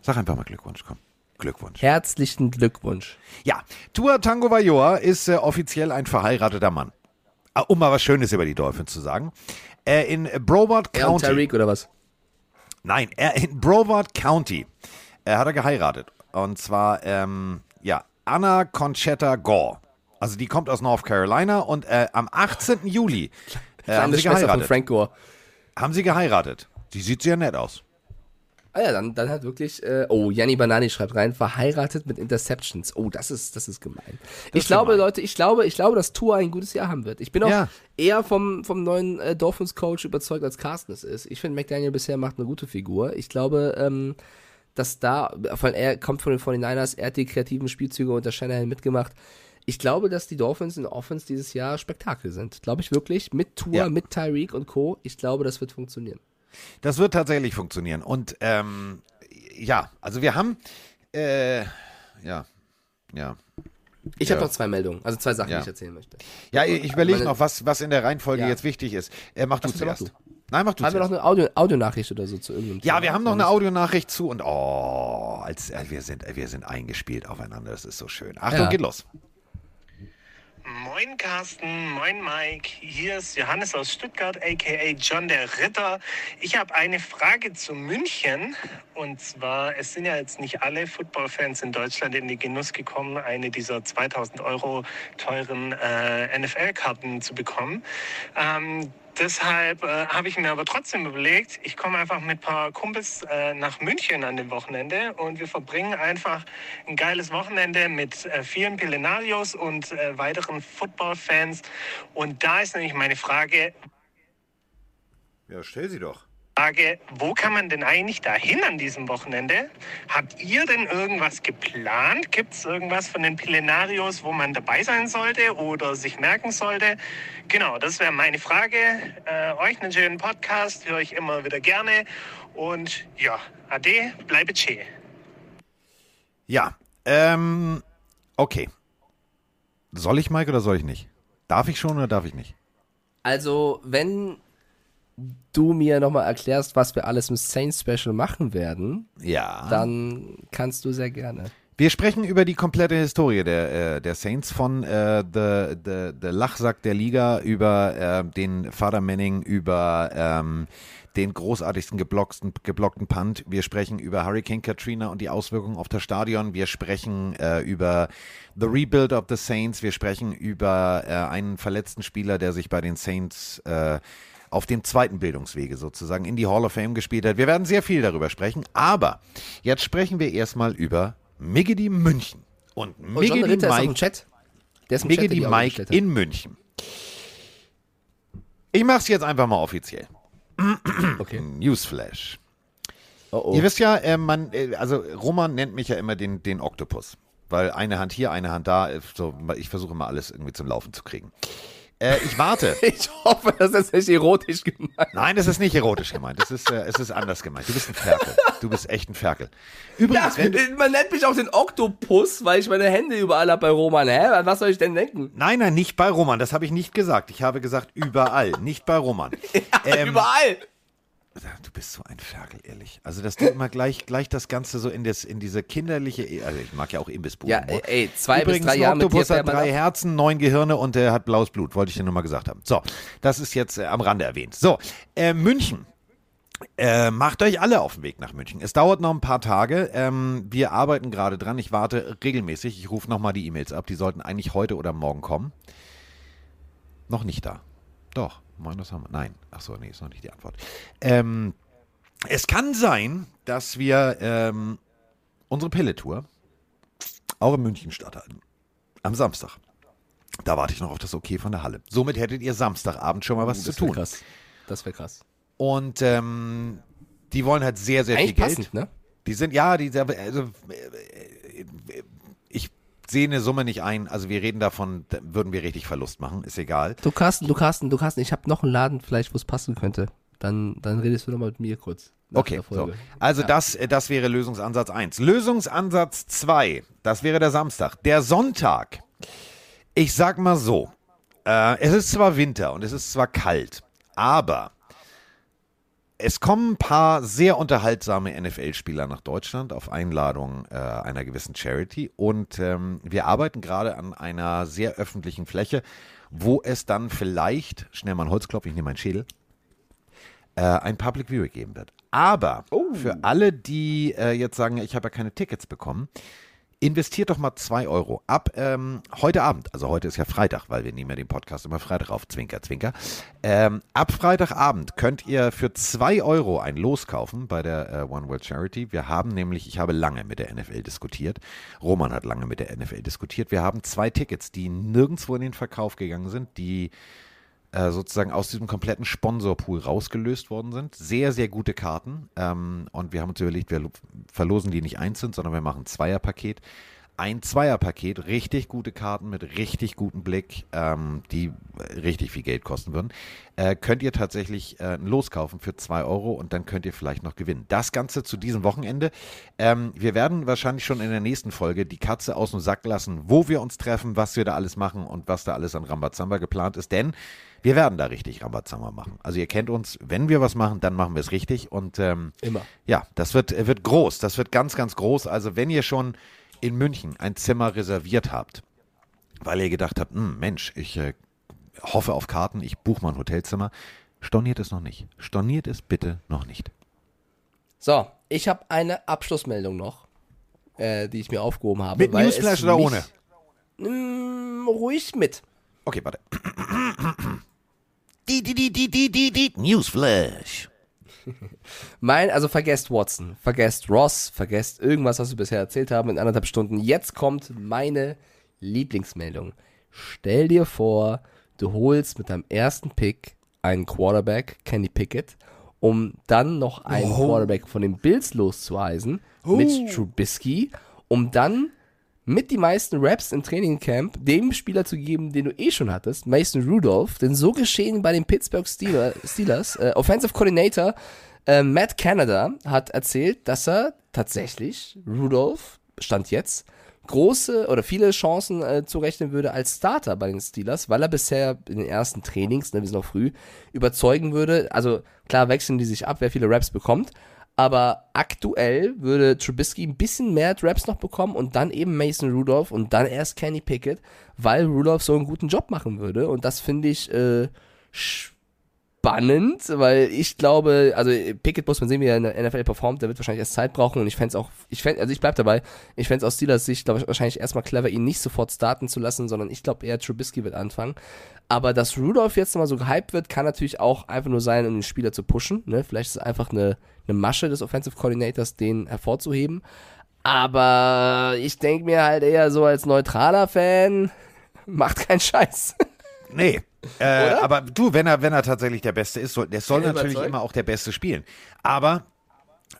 Sag einfach mal Glückwunsch, komm. Glückwunsch. Herzlichen Glückwunsch. Ja, Tua Tango Vailoa ist äh, offiziell ein verheirateter Mann. Ah, Um mal was Schönes über die Dolphins zu sagen. Äh, in Broward Er und County. Tyreek oder was? Nein, er in Broward County äh, hat er geheiratet. Und zwar, ähm, ja, Anna Conchetta Gore. Also die kommt aus North Carolina und äh, am 18. Juli äh, haben sie geheiratet. Frank Gore. Haben sie geheiratet. Die sieht sehr nett aus. Ah ja, dann, dann hat wirklich, äh, oh, Janni Banani schreibt rein, verheiratet mit Interceptions. Oh, das ist, das ist gemein. ich glaube, gemein. Leute, ich glaube, ich glaube, dass Tua ein gutes Jahr haben wird. Ich bin auch Ja. eher vom, vom neuen äh, Dolphins-Coach überzeugt, als Carsten es ist. Ich finde, McDaniel bisher macht eine gute Figur. Ich glaube, ähm, dass da, vor allem er kommt von den 49ers, er hat die kreativen Spielzüge unter Shanahan mitgemacht. Ich glaube, dass die Dolphins in Offense dieses Jahr Spektakel sind. Glaube ich wirklich. Mit Tua, Ja. mit Tyreek und Co. Ich glaube, das wird funktionieren. Das wird tatsächlich funktionieren. Und ähm, ja, also wir haben, äh, ja, ja. Ich Ja. habe noch zwei Meldungen, also zwei Sachen, Ja. die ich erzählen möchte. Ja, ich überlege noch, was, was in der Reihenfolge Ja. jetzt wichtig ist. Äh, mach du Ach zuerst. Nein, mach du Haben wir noch zuerst. eine Audio Audionachricht oder so zu irgendeinem Ja, Thema? wir haben noch eine Audionachricht zu und oh, als, äh, wir, sind, äh, wir sind eingespielt aufeinander. Das ist so schön. Achtung, geht los. Moin Carsten, moin Mike, hier ist Johannes aus Stuttgart, aka John der Ritter. Ich habe eine Frage zu München und zwar, es sind ja jetzt nicht alle Footballfans in Deutschland in den Genuss gekommen, eine dieser 2000 Euro teuren äh, NFL-Karten zu bekommen. Ähm, Deshalb äh, habe ich mir aber trotzdem überlegt, ich komme einfach mit ein paar Kumpels äh, nach München an dem Wochenende und wir verbringen einfach ein geiles Wochenende mit äh, vielen Pelenarios und äh, weiteren Football-Fans. Und da ist nämlich meine Frage, Ja, stell sie doch. Frage, wo kann man denn eigentlich dahin an diesem Wochenende? Habt ihr denn irgendwas geplant? Gibt es irgendwas von den Pillenarios, wo man dabei sein sollte oder sich merken sollte? Genau, das wäre meine Frage. Äh, euch einen schönen Podcast, höre ich immer wieder gerne. Und ja, ade, bleibe schön. Ja, ähm, okay. Soll ich, Mike, oder soll ich nicht? Darf ich schon oder darf ich nicht? Also, wenn du mir nochmal erklärst, was wir alles im Saints Special machen werden, Ja. dann kannst du sehr gerne. Wir sprechen über die komplette Historie der, äh, der Saints von äh, the, the, the Lachsack der Liga über äh, den Vater Manning, über ähm, den großartigsten geblockten, geblockten Punt. Wir sprechen über Hurricane Katrina und die Auswirkungen auf das Stadion. Wir sprechen äh, über The Rebuild of the Saints. Wir sprechen über äh, einen verletzten Spieler, der sich bei den Saints äh, auf dem zweiten Bildungswege sozusagen in die Hall of Fame gespielt hat. Wir werden sehr viel darüber sprechen, aber jetzt sprechen wir erstmal über Miggedy München. Und Oh, Miggedy im Mike, Chat. Der ist Chat, Miggedy Augen Mike in München. Ich mach's jetzt einfach mal offiziell. Okay. Newsflash. Oh, oh. Ihr wisst ja, äh, man, äh, also Roman nennt mich ja immer den, den Oktopus. Weil eine Hand hier, eine Hand da, äh, so, ich versuche immer alles irgendwie zum Laufen zu kriegen. Äh, ich warte. Ich hoffe, das ist nicht erotisch gemeint. Nein, das ist nicht erotisch gemeint. Das ist, äh, es ist anders gemeint. Du bist ein Ferkel. Du bist echt ein Ferkel. Ja, Übrigens, wenn du, man nennt mich auch den Oktopus, weil ich meine Hände überall habe bei Roman. Hä? Was soll ich denn denken? Nein, nein, nicht bei Roman. Das habe ich nicht gesagt. Ich habe gesagt überall, nicht bei Roman. Ähm, überall. Du bist so ein Ferkel, ehrlich. Also, dass du immer gleich, gleich das Ganze so in, das, in diese kinderliche, also ich mag ja auch Imbissbuben. Ja, ey, ey, zwei Übrigens, bis drei Jahre mit dir Oktopus hat drei. Herzen, neun Gehirne und er hat blaues Blut. Wollte ich dir nur mal gesagt haben. So, das ist jetzt äh, am Rande erwähnt. So, äh, München. Äh, macht euch alle auf den Weg nach München. Es dauert noch ein paar Tage. Ähm, wir arbeiten gerade dran. Ich warte regelmäßig. Ich rufe nochmal die E-Mails ab. Die sollten eigentlich heute oder morgen kommen. Noch nicht da. Doch. Moin, das haben wir. Nein. Ach so, nee, ist noch nicht die Antwort. Ähm, es kann sein, dass wir ähm, unsere Pille-Tour auch in München statthalten. Am Samstag. Da warte ich noch auf das Okay von der Halle. Somit hättet ihr Samstagabend schon mal was zu Das wäre tun. krass. Das wäre krass. Und ähm, die wollen halt sehr, sehr Eigentlich viel Geld. passend, ne? Die sind, ja, die, also, äh, ich sehe eine Summe nicht ein. Also wir reden davon, da würden wir richtig Verlust machen. Ist egal. Du Carsten, du Carsten, du Carsten, ich habe noch einen Laden vielleicht, wo es passen könnte. Dann, dann redest du noch mal mit mir kurz. Okay, so. Also das, äh, das wäre Lösungsansatz 1. Lösungsansatz 2, das wäre der Samstag. Der Sonntag, ich sag mal so, äh, es ist zwar Winter und es ist zwar kalt, aber es kommen ein paar sehr unterhaltsame NFL-Spieler nach Deutschland auf Einladung äh, einer gewissen Charity und ähm, wir arbeiten gerade an einer sehr öffentlichen Fläche, wo es dann vielleicht, schnell mal ein Holzklopf, ich nehme meinen Schädel, äh, ein Public Viewing geben wird. Aber für alle, die äh, jetzt sagen, ich habe ja keine Tickets bekommen, investiert doch mal 2 Euro. Ab ähm, heute Abend, also heute ist ja Freitag, weil wir nehmen ja den Podcast immer Freitag auf, Zwinker, Zwinker. Ähm, ab Freitagabend könnt ihr für 2 Euro ein Los kaufen bei der äh, One World Charity. Wir haben nämlich, ich habe lange mit der NFL diskutiert, Roman hat lange mit der NFL diskutiert. Wir haben zwei Tickets, die nirgendwo in den Verkauf gegangen sind, die äh, sozusagen aus diesem kompletten Sponsorpool rausgelöst worden sind. Sehr, sehr gute Karten. Ähm, und wir haben uns überlegt, wir lo- verlosen die nicht einzeln, sondern wir machen ein Zweierpaket. ein Zweierpaket, richtig gute Karten mit richtig gutem Blick, ähm, die richtig viel Geld kosten würden, äh, könnt ihr tatsächlich äh, ein für 2 Euro und dann könnt ihr vielleicht noch gewinnen. Das Ganze zu diesem Wochenende. Ähm, wir werden wahrscheinlich schon in der nächsten Folge die Katze aus dem Sack lassen, wo wir uns treffen, was wir da alles machen und was da alles an Rambazamba geplant ist, denn wir werden da richtig Rambazamba machen. Also ihr kennt uns, wenn wir was machen, dann machen wir es richtig und ähm, Immer. ja, das wird, wird groß, das wird ganz, ganz groß. Also wenn ihr schon in München ein Zimmer reserviert habt, weil ihr gedacht habt, hm, Mensch, ich äh, hoffe auf Karten, ich buche mal ein Hotelzimmer, storniert es noch nicht. Storniert es bitte noch nicht. So, ich habe eine Abschlussmeldung noch, äh, die ich mir aufgehoben habe. Mit Newsflash oder mich- ohne? Mm, ruhig mit. Okay, warte. Die, die, die, die, die, die, die. Newsflash. Mein, also vergesst Watson, vergesst Ross, vergesst irgendwas, was wir bisher erzählt haben in anderthalb Stunden. Jetzt kommt meine Lieblingsmeldung. Stell dir vor, du holst mit deinem ersten Pick einen Quarterback, Kenny Pickett, um dann noch einen Quarterback von den Bills loszueisen mit Trubisky, um dann mit die meisten Raps im Trainingcamp dem Spieler zu geben, den du eh schon hattest, Mason Rudolph. Denn so geschehen bei den Pittsburgh Steelers. Steelers. Äh, Offensive Coordinator äh, Matt Canada hat erzählt, dass er tatsächlich Rudolph, stand jetzt, große oder viele Chancen äh, zurechnen würde als Starter bei den Steelers, weil er bisher in den ersten Trainings, ne, wir sind noch früh, überzeugen würde. Also klar wechseln die sich ab, wer viele Raps bekommt. Aber aktuell würde Trubisky ein bisschen mehr Raps noch bekommen und dann eben Mason Rudolph und dann erst Kenny Pickett, weil Rudolph so einen guten Job machen würde. Und das finde ich äh, spannend, weil ich glaube, also Pickett muss man sehen, wie er in der NFL performt, der wird wahrscheinlich erst Zeit brauchen und ich fände es auch, ich fände, also ich bleib dabei, ich fände es aus Steelers Sicht, glaube ich, wahrscheinlich erstmal clever, ihn nicht sofort starten zu lassen, sondern ich glaube eher Trubisky wird anfangen. Aber dass Rudolph jetzt nochmal so gehypt wird, kann natürlich auch einfach nur sein, um den Spieler zu pushen. Ne? Vielleicht ist es einfach eine, eine Masche des Offensive Coordinators, den hervorzuheben. Aber ich denke mir halt eher so als neutraler Fan, macht keinen Scheiß. Nee. Äh, aber du, wenn er, wenn er tatsächlich der Beste ist, soll, der soll Ja, natürlich immer auch der Beste spielen. Aber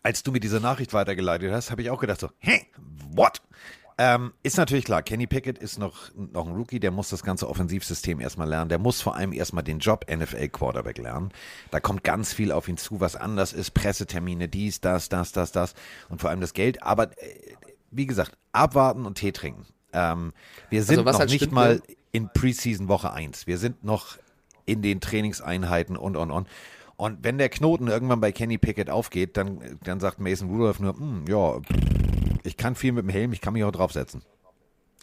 als du mir diese Nachricht weitergeleitet hast, habe ich auch gedacht so, hey, what? Ähm, ist natürlich klar, Kenny Pickett ist noch, noch ein Rookie, der muss das ganze Offensivsystem erstmal lernen. Der muss vor allem erstmal den Job NFL Quarterback lernen. Da kommt ganz viel auf ihn zu, was anders ist. Pressetermine, dies, das, das, das, das und vor allem das Geld. Aber äh, wie gesagt, abwarten und Tee trinken. Ähm, wir sind was noch halt nicht mal in Preseason Woche 1. Wir sind noch in den Trainingseinheiten und, und, und. Und wenn der Knoten irgendwann bei Kenny Pickett aufgeht, dann, dann sagt Mason Rudolph nur, "Hm, ja, ich kann viel mit dem Helm, ich kann mich auch draufsetzen.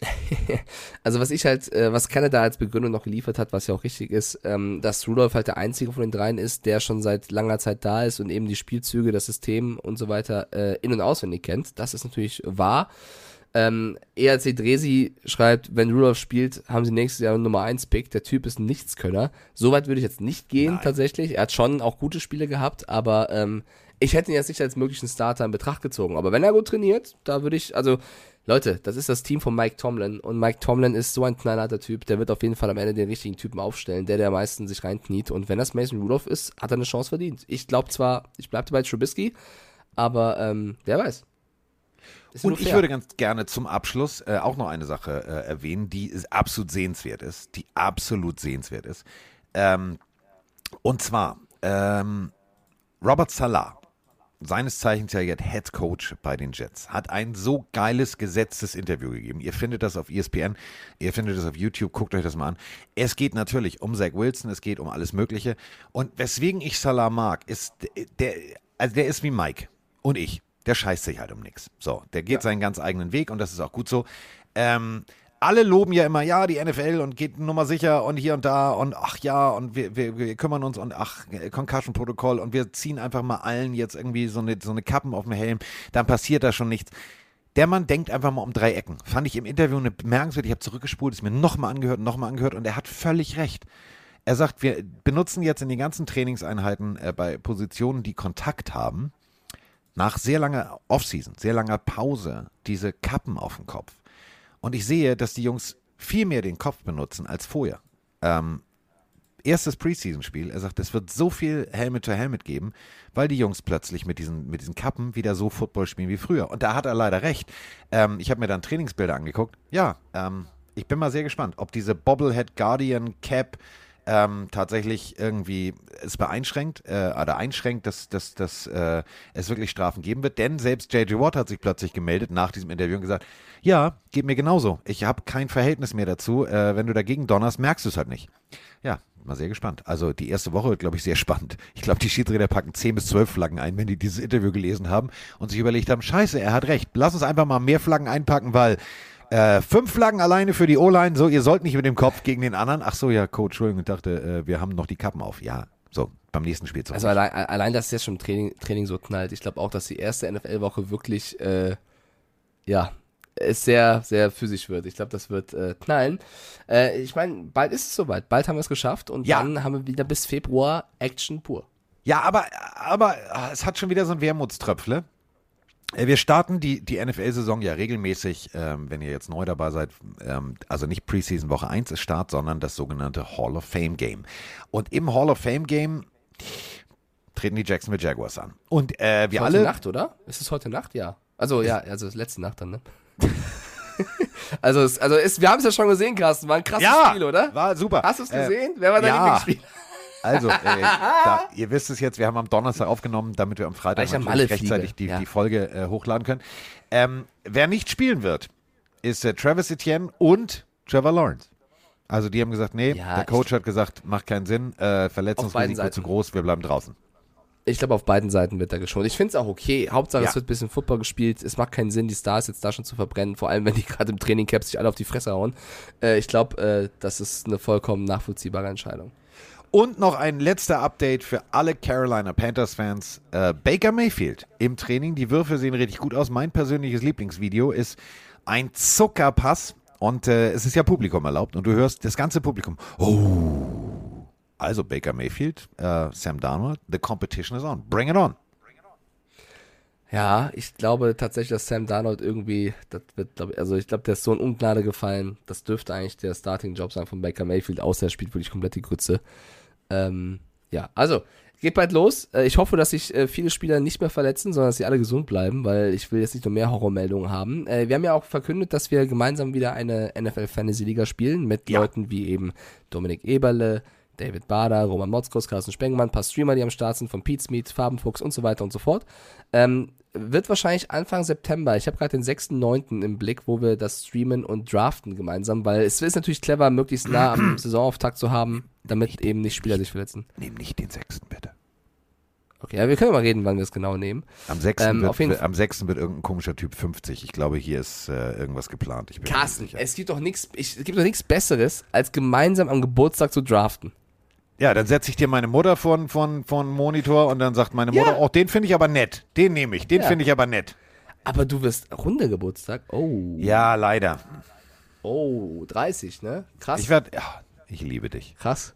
Also was ich halt, äh, was Canada als Begründung noch geliefert hat, was ja auch richtig ist, ähm, dass Rudolph halt der einzige von den dreien ist, der schon seit langer Zeit da ist und eben die Spielzüge, das System und so weiter äh, in- und auswendig kennt. Das ist natürlich wahr. Ähm, ERC Dresi schreibt, wenn Rudolph spielt, haben sie nächstes Jahr Nummer 1 Pick. Der Typ ist ein Nichtskönner. Soweit würde ich jetzt nicht gehen, tatsächlich. Er hat schon auch gute Spiele gehabt, aber ähm, ich hätte ihn jetzt nicht als möglichen Starter in Betracht gezogen. Aber wenn er gut trainiert, da würde ich, also Leute, das ist das Team von Mike Tomlin und Mike Tomlin ist so ein knallharter Typ, der wird auf jeden Fall am Ende den richtigen Typen aufstellen, der der am meisten sich reinkniet und wenn das Mason Rudolph ist, hat er eine Chance verdient. Ich glaube zwar, ich bleibe bei Trubisky, aber ähm, wer weiß. Ist Und ich würde ganz gerne zum Abschluss äh, auch noch eine Sache äh, erwähnen, die absolut sehenswert ist, die absolut sehenswert ist. Ähm, und zwar ähm, Robert Salah, seines Zeichens ja jetzt Head Coach bei den Jets, hat ein so geiles gesetztes Interview gegeben. Ihr findet das auf ESPN, ihr findet das auf YouTube, guckt euch das mal an. Es geht natürlich um Zach Wilson, es geht um alles Mögliche. Und weswegen ich Salah mag, ist der, also der ist wie Mike und ich. Der scheißt sich halt um nichts. So, der geht seinen ganz eigenen Weg und das ist auch gut so. Ähm, alle loben ja immer, ja, die NFL und geht Nummer sicher und hier und da und ach ja, und wir, wir, wir kümmern uns und ach, Concussion-Protokoll und wir ziehen einfach mal allen jetzt irgendwie so eine, so eine Kappen auf den Helm, dann passiert da schon nichts. Der Mann denkt einfach mal um drei Ecken. Fand ich im Interview eine bemerkenswert. Ich habe zurückgespult, es mir nochmal angehört, nochmal angehört und er hat völlig recht. Er sagt, wir benutzen jetzt in den ganzen Trainingseinheiten äh, bei Positionen, die Kontakt haben, nach sehr langer Offseason, sehr langer Pause, diese Kappen auf dem Kopf. Und ich sehe, dass die Jungs viel mehr den Kopf benutzen als vorher. Ähm, erstes Preseason-Spiel. Er sagt, es wird so viel Helmet-to-Helmet geben, weil die Jungs plötzlich mit diesen, mit diesen Kappen wieder so Football spielen wie früher. Und da hat er leider recht. Ähm, ich habe mir dann Trainingsbilder angeguckt. Ja, ähm, ich bin mal sehr gespannt, ob diese Bobblehead Guardian Cap ähm, tatsächlich irgendwie es beeinschränkt äh, oder einschränkt, dass, dass, dass äh, es wirklich Strafen geben wird. Denn selbst J.J. Watt hat sich plötzlich gemeldet nach diesem Interview und gesagt, ja, geht mir genauso. Ich habe kein Verhältnis mehr dazu. Äh, wenn du dagegen donnerst, merkst du es halt nicht. Ja, mal sehr gespannt. Also die erste Woche wird, glaube ich, sehr spannend. Ich glaube, die Schiedsrichter packen 10 bis 12 Flaggen ein, wenn die dieses Interview gelesen haben und sich überlegt haben, scheiße, er hat recht. Lass uns einfach mal mehr Flaggen einpacken, weil äh, fünf Flaggen alleine für die O-Line. So, ihr sollt nicht mit dem Kopf gegen den anderen. Ach so, ja, Coach, Entschuldigung, ich dachte, äh, wir haben noch die Kappen auf. Ja, so, beim nächsten Spiel zurück. Also allein, allein, dass es jetzt schon im Training, Training so knallt. Ich glaube auch, dass die erste NFL-Woche wirklich, äh, ja, ist sehr, sehr physisch wird. Ich glaube, das wird äh, knallen. Äh, ich meine, bald ist es soweit. Bald haben wir es geschafft und Ja. dann haben wir wieder bis Februar Action pur. Ja, aber, aber ah, es hat schon wieder so ein Wermutströpfle. Äh, Wir starten die, die NFL-Saison ja regelmäßig, ähm, wenn ihr jetzt neu dabei seid, ähm, also nicht Preseason Woche 1 ist Start, sondern das sogenannte Hall of Fame Game. Und im Hall of Fame Game treten die Jacksonville Jaguars an. Und äh, wir heute alle. Nacht, oder? Ist es heute Nacht? Ja. Also ja, also ist letzte Nacht dann, ne? also es, also es, wir haben es ja schon gesehen, Carsten. War ein krasses Ja, Spiel, oder? war super. Hast du es Äh, gesehen? Wer war dein ja. Lieblingsspiel? Also, äh, da, ihr wisst es jetzt, wir haben am Donnerstag aufgenommen, damit wir am Freitag rechtzeitig die, ja. die Folge äh, hochladen können. Ähm, wer nicht spielen wird, ist äh, Travis Etienne und Trevor Lawrence. Also die haben gesagt, nee, Ja, der Coach hat gesagt, macht keinen Sinn, äh, Verletzungsrisiko zu groß, wir bleiben draußen. Ich glaube, auf beiden Seiten wird da geschont. Ich finde es auch okay. Hauptsache, Ja. es wird ein bisschen Football gespielt. Es macht keinen Sinn, die Stars jetzt da schon zu verbrennen. Vor allem, wenn die gerade im Training Caps sich alle auf die Fresse hauen. Äh, ich glaube, äh, das ist eine vollkommen nachvollziehbare Entscheidung. Und noch ein letzter Update für alle Carolina Panthers-Fans. Äh, Baker Mayfield im Training. Die Würfe sehen richtig gut aus. Mein persönliches Lieblingsvideo ist ein Zuckerpass. Und äh, es ist ja Publikum erlaubt. Und du hörst das ganze Publikum. Oh. Also Baker Mayfield, äh, Sam Darnold, the competition is on. Bring it on. Ja, ich glaube tatsächlich, dass Sam Darnold irgendwie, das wird, glaub also ich glaube, der ist so in Ungnade gefallen. Das dürfte eigentlich der Starting-Job sein von Baker Mayfield, außer er spielt wirklich komplett die Grütze. Ähm, ja, also, geht bald los. Äh, ich hoffe, dass sich äh, viele Spieler nicht mehr verletzen, sondern dass sie alle gesund bleiben, weil ich will jetzt nicht noch mehr Horrormeldungen haben. Äh, wir haben ja auch verkündet, dass wir gemeinsam wieder eine NFL Fantasy Liga spielen mit Ja. Leuten wie eben Dominik Eberle, David Bader, Roman Motzkos, Carsten Spengmann, ein paar Streamer, die am Start sind, von Pete Smith, Farbenfuchs und so weiter und so fort. Ähm, wird wahrscheinlich Anfang September. Ich habe gerade den 6.9. im Blick, wo wir das streamen und draften gemeinsam, weil es ist natürlich clever, möglichst nah am Saisonauftakt zu haben, damit eben nicht Spieler sich verletzen. Nehm nicht den sechsten, bitte. Okay, ja, wir können mal reden, wann wir es genau nehmen. Am 6. Ähm, wird, auf jeden wird, am 6. wird irgendein komischer Typ 50. Ich glaube, hier ist äh, irgendwas geplant. Ich nicht Carsten, sicher. es gibt doch nichts, es gibt doch nichts Besseres, als gemeinsam am Geburtstag zu draften. Ja, dann setze ich dir meine Mutter von von von Monitor und dann sagt meine Ja. Mutter, oh, den finde ich aber nett. Den nehme ich. Den Ja. finde ich aber nett. Aber du wirst runder Geburtstag. Oh. Ja, leider. Oh, 30, ne? Krass. Ich werde, ja, ich liebe dich. krass.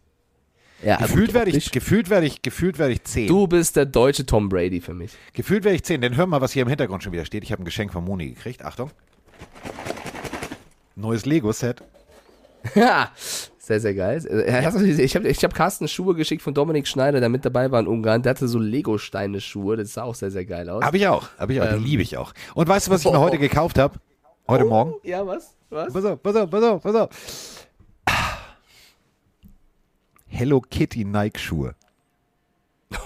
Ja, Gefühlt werde ich, optisch. gefühlt werde ich, gefühlt werde ich zehn. Du bist der deutsche Tom Brady für mich. Gefühlt werde ich zehn. Denn hör mal, was hier im Hintergrund schon wieder steht. Ich habe ein Geschenk von Moni gekriegt. Achtung. Neues Lego-Set. Ja, sehr, sehr geil. Äh, Ich habe ich hab Carsten Schuhe geschickt von Dominik Schneider, der mit dabei war in Ungarn. Der hatte so Lego-Steine-Schuhe. Das sah auch sehr, sehr geil aus. Habe ich auch. Habe ich auch. Ähm. Die liebe ich auch. Und weißt du, was ich mir heute gekauft habe? Heute Morgen? Ja, was? Was? Pass auf, pass auf, pass auf, pass auf. Hello Kitty Nike-Schuhe.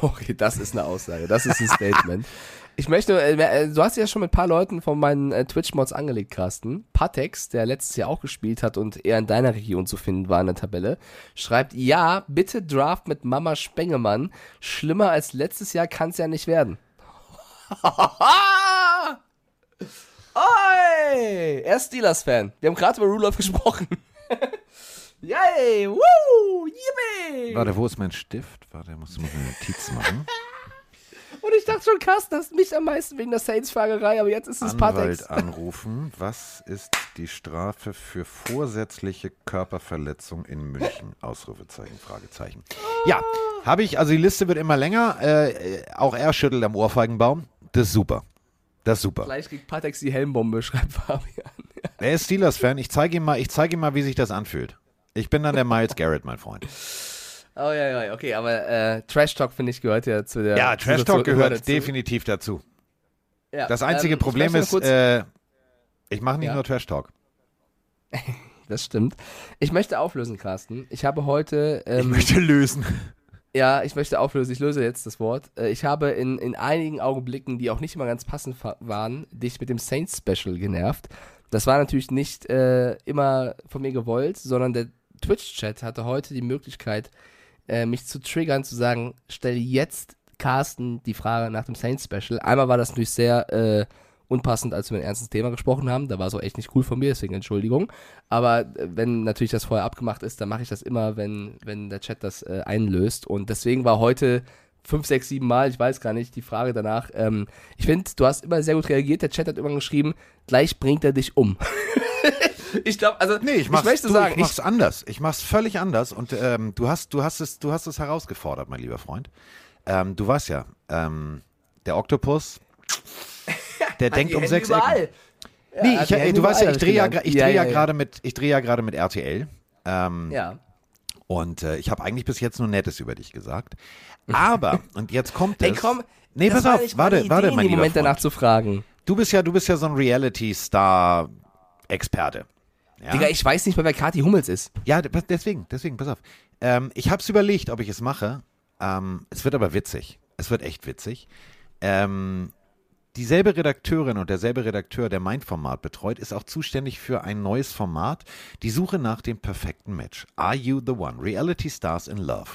Okay, das ist eine Aussage. Das ist ein Statement. Ich möchte, äh, äh, du hast ja schon mit ein paar Leuten von meinen äh, Twitch-Mods angelegt, Carsten. Patex, der letztes Jahr auch gespielt hat und eher in deiner Region zu finden war in der Tabelle, schreibt, ja, bitte Draft mit Mama Spengemann. Schlimmer als letztes Jahr kann es ja nicht werden. Oi! Er ist Steelers-Fan. Wir haben gerade über Rudolph gesprochen. Yay! Woo! Yippie! Warte, wo ist mein Stift? Warte, ich muss, muss eine Notiz machen. Und ich dachte schon, Carsten, das mich am meisten wegen der Saints-Fragerei, aber jetzt ist es Patex. Anwalt anrufen. Was ist die Strafe für vorsätzliche Körperverletzung in München? Ausrufezeichen, Fragezeichen. Ja, habe ich, also die Liste wird immer länger. Äh, auch er schüttelt am Ohrfeigenbaum. Das ist super. Das ist super. Gleich kriegt Patex die Helmbombe, schreibt Fabian. Er ist Steelers-Fan. Ich zeige ihm, mal- ich zeige ihm mal, wie sich das anfühlt. Ich bin dann der Miles Garrett, mein Freund. Oh ja, ja, okay, aber äh, Trash Talk finde ich gehört ja zu der. Ja, Trash Talk gehört dazu. definitiv dazu. Ja, Das einzige ähm, ich Problem ist, äh, ich mache nicht Ja. nur Trash Talk. das stimmt. Ich möchte auflösen, Carsten. Ich habe heute. Ich Ähm, möchte lösen. Ja, ich möchte auflösen. Ich löse jetzt das Wort. Äh, Ich habe in, in einigen Augenblicken, die auch nicht immer ganz passend waren, dich mit dem Saints Special genervt. Das war natürlich nicht äh, immer von mir gewollt, sondern der Twitch-Chat hatte heute die Möglichkeit, äh, mich zu triggern, zu sagen, stell jetzt Carsten die Frage nach dem Saints Special. Einmal war das natürlich sehr äh, unpassend, als wir ein ernstes Thema gesprochen haben. Da war es auch echt nicht cool von mir, deswegen Entschuldigung. Aber äh, wenn natürlich das vorher abgemacht ist, dann mache ich das immer, wenn, wenn der Chat das äh, einlöst. Und deswegen war heute fünf, sechs, sieben Mal, ich weiß gar nicht, die Frage danach. Ähm, ich finde, du hast immer sehr gut reagiert. Der Chat hat immer geschrieben, gleich bringt er dich um. ich glaube, also Nee, ich mach's, möchte du, sagen, ich mach's anders. Ich mach's völlig anders und ähm, du hast, du hast es, du hast es herausgefordert, mein lieber Freund. Ähm, du weißt ja, ähm, der Oktopus, der denkt um Hände sechs überall. Ecken. Nee, Ja, ich, ey, Hände du weißt ja, ich drehe ja, ich dreh ja gerade mit, ich drehe ja gerade mit RTL. Ähm, Ja. Und äh, ich habe eigentlich bis jetzt nur Nettes über dich gesagt. Aber, und jetzt kommt es. Ey, komm. nee, pass auf, warte, meine warte, Idee, mein lieber Moment Freund. danach zu fragen. Du bist ja, du bist ja so ein Reality-Star-Experte. Ja? Digga, ich weiß nicht mal, wer Kathi Hummels ist. Ja, deswegen, deswegen, pass auf. Ähm, ich habe es überlegt, ob ich es mache. Ähm, es wird aber witzig. Es wird echt witzig. Ähm, dieselbe Redakteurin und derselbe Redakteur, der mein Format betreut, ist auch zuständig für ein neues Format, die Suche nach dem perfekten Match. Are You the One? Reality Stars in Love.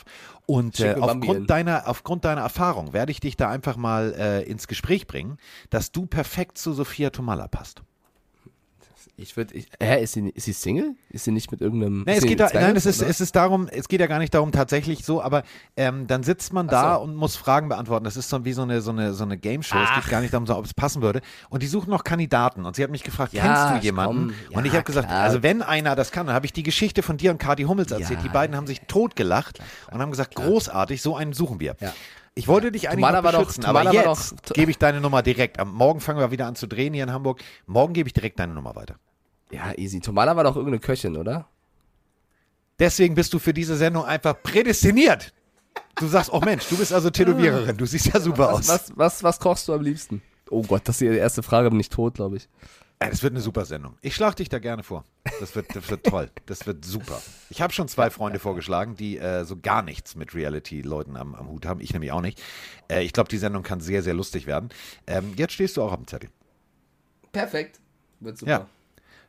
Und äh, aufgrund, deiner, aufgrund deiner Erfahrung werde ich dich da einfach mal äh, ins Gespräch bringen, dass du perfekt zu Sophia Tomalla passt. Ich würde, hä, ist sie, ist sie Single? Ist sie nicht mit irgendeinem. Nee, ist es geht da, nein, es ist, es ist darum, es geht ja gar nicht darum tatsächlich so, aber ähm, dann sitzt man da so. und muss Fragen beantworten. Das ist so wie so eine, so eine, so eine Game Show. Es geht gar nicht darum, ob es passen würde. Und die suchen noch Kandidaten. Und sie hat mich gefragt, Ja, kennst du jemanden? komm. und ich Ja, habe gesagt, klar. also wenn einer das kann, dann habe ich die Geschichte von dir und Kati Hummels erzählt. Ja, die beiden haben sich totgelacht und haben gesagt, großartig, so einen suchen wir. Ich wollte dich eigentlich Tomala noch war doch- beschützen, aber jetzt gebe ich deine Nummer direkt. Am Morgen fangen wir wieder an zu drehen hier in Hamburg. Morgen gebe ich direkt deine Nummer weiter. Ja, easy. Tomala war doch irgendeine Köchin, oder? Deswegen bist du für diese Sendung einfach prädestiniert. Du sagst, oh Mensch, du bist also Tätowiererin, du siehst ja super aus. Was, was, was, was kochst du am liebsten? Oh Gott, das ist die erste Frage, bin ich tot, glaube ich. Ja, das wird eine super Sendung. Ich schlage dich da gerne vor. Das wird, das wird toll. Das wird super. Ich habe schon zwei Freunde vorgeschlagen, die äh, so gar nichts mit Reality-Leuten am, am Hut haben. Ich nämlich auch nicht. Äh, ich glaube, die Sendung kann sehr, sehr lustig werden. Ähm, jetzt stehst du auch auf dem Zettel. Perfekt. Wird super. Ja.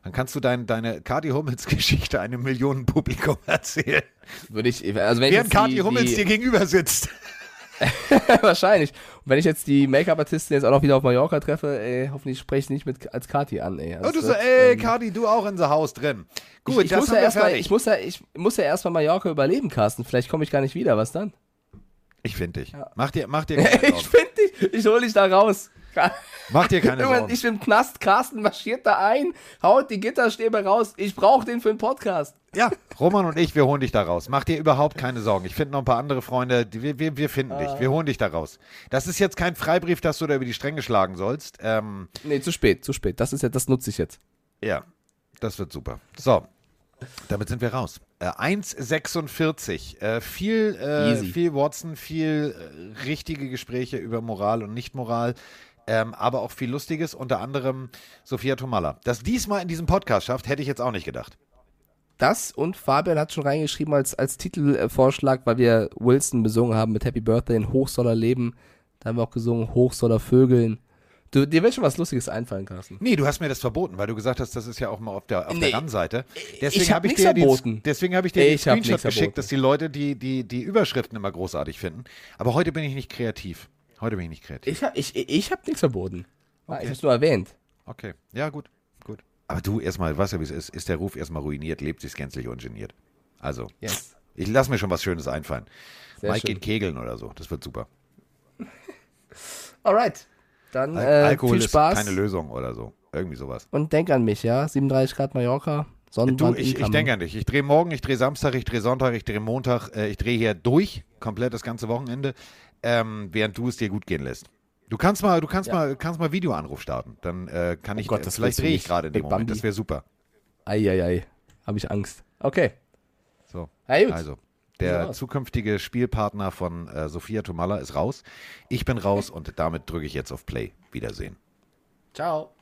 Dann kannst du dein, deine Kati Hummels-Geschichte einem Millionenpublikum erzählen. Würde ich, also wenn ich Während Kati Hummels die, dir gegenüber sitzt. wahrscheinlich. Und wenn ich jetzt die Make-up-Artistin jetzt auch noch wieder auf Mallorca treffe, ey, hoffentlich spreche ich nicht mit als Kati an, ey. Also Und du so, ey, ähm, Kati, du auch in the Haus drin. Gut, ich, ich das muss ja erstmal, ich muss ja, ich muss ja erstmal Mallorca überleben, Carsten. Vielleicht komme ich gar nicht wieder. Was dann? Ich finde dich. Mach dir, mach dir ich finde dich, ich hole dich da raus. Mach dir keine Sorgen. ich bin im Knast, Carsten marschiert da ein, haut die Gitterstäbe raus. Ich brauche den für den Podcast. Ja, Roman und ich, wir holen dich da raus. Mach dir überhaupt keine Sorgen. Ich finde noch ein paar andere Freunde, wir, wir, wir finden dich. Wir holen dich da raus. Das ist jetzt kein Freibrief, dass du da über die Stränge schlagen sollst. Ähm, Nee, zu spät, zu spät. Das ist ja, das nutze ich jetzt. ja, das wird super. So, damit sind wir raus. Äh, 1,46. Äh, viel, äh, viel Watson, viel äh, richtige Gespräche über Moral und Nichtmoral. Ähm, aber auch viel Lustiges, unter anderem Sophia Tomalla. Dass diesmal in diesem Podcast schafft, hätte ich jetzt auch nicht gedacht. Das und Fabian hat schon reingeschrieben als, als Titelvorschlag, weil wir Wilson besungen haben mit Happy Birthday in Hoch soll er leben. Da haben wir auch gesungen, Hoch soll er vögeln. Du, dir wird schon was Lustiges einfallen, Carsten. Nee, du hast mir das verboten, weil du gesagt hast, das ist ja auch mal auf der, auf Nee. der RAN-Seite. ich hab hab nix dir die- verboten. Deswegen habe ich dir Ich hab Screenshot geschickt, verboten. dass die Leute die, die, die Überschriften immer großartig finden. Aber heute bin ich nicht kreativ. Heute bin ich nicht kreativ. Ich, hab- ich, ich habe nichts verboten. Ah, Ich habe es nur erwähnt. Okay, ja gut, gut. Aber du erstmal, weißt du, wie es ist, ist der Ruf erstmal ruiniert, lebt sich gänzlich ungeniert. Also, Yes. ich lasse mir schon was Schönes einfallen. Sehr Mike schön. geht kegeln oder so, das wird super. Alright. Dann Al äh, Alkohol viel Spaß. ist keine Lösung oder so. Irgendwie sowas. Und denk an mich, ja. 37 Grad Mallorca, Du, Sonnenbrand ich, ich incoming. denke an dich. Ich drehe morgen, ich drehe Samstag, ich drehe Sonntag, ich drehe Montag. Äh, ich drehe hier durch, komplett das ganze Wochenende, ähm, während du es dir gut gehen lässt. Du kannst mal, du kannst Ja. mal, kannst mal Videoanruf starten. Dann äh, kann ich, Gott, äh, das vielleicht drehe ich gerade in dem Moment. Das wäre super. Eieiei. Habe ich Angst. Okay. So. Gut. Also, Der Ja. zukünftige Spielpartner von äh, Sophia Tomalla ist raus. Ich bin raus und damit drücke ich jetzt auf Play. Wiedersehen. Ciao.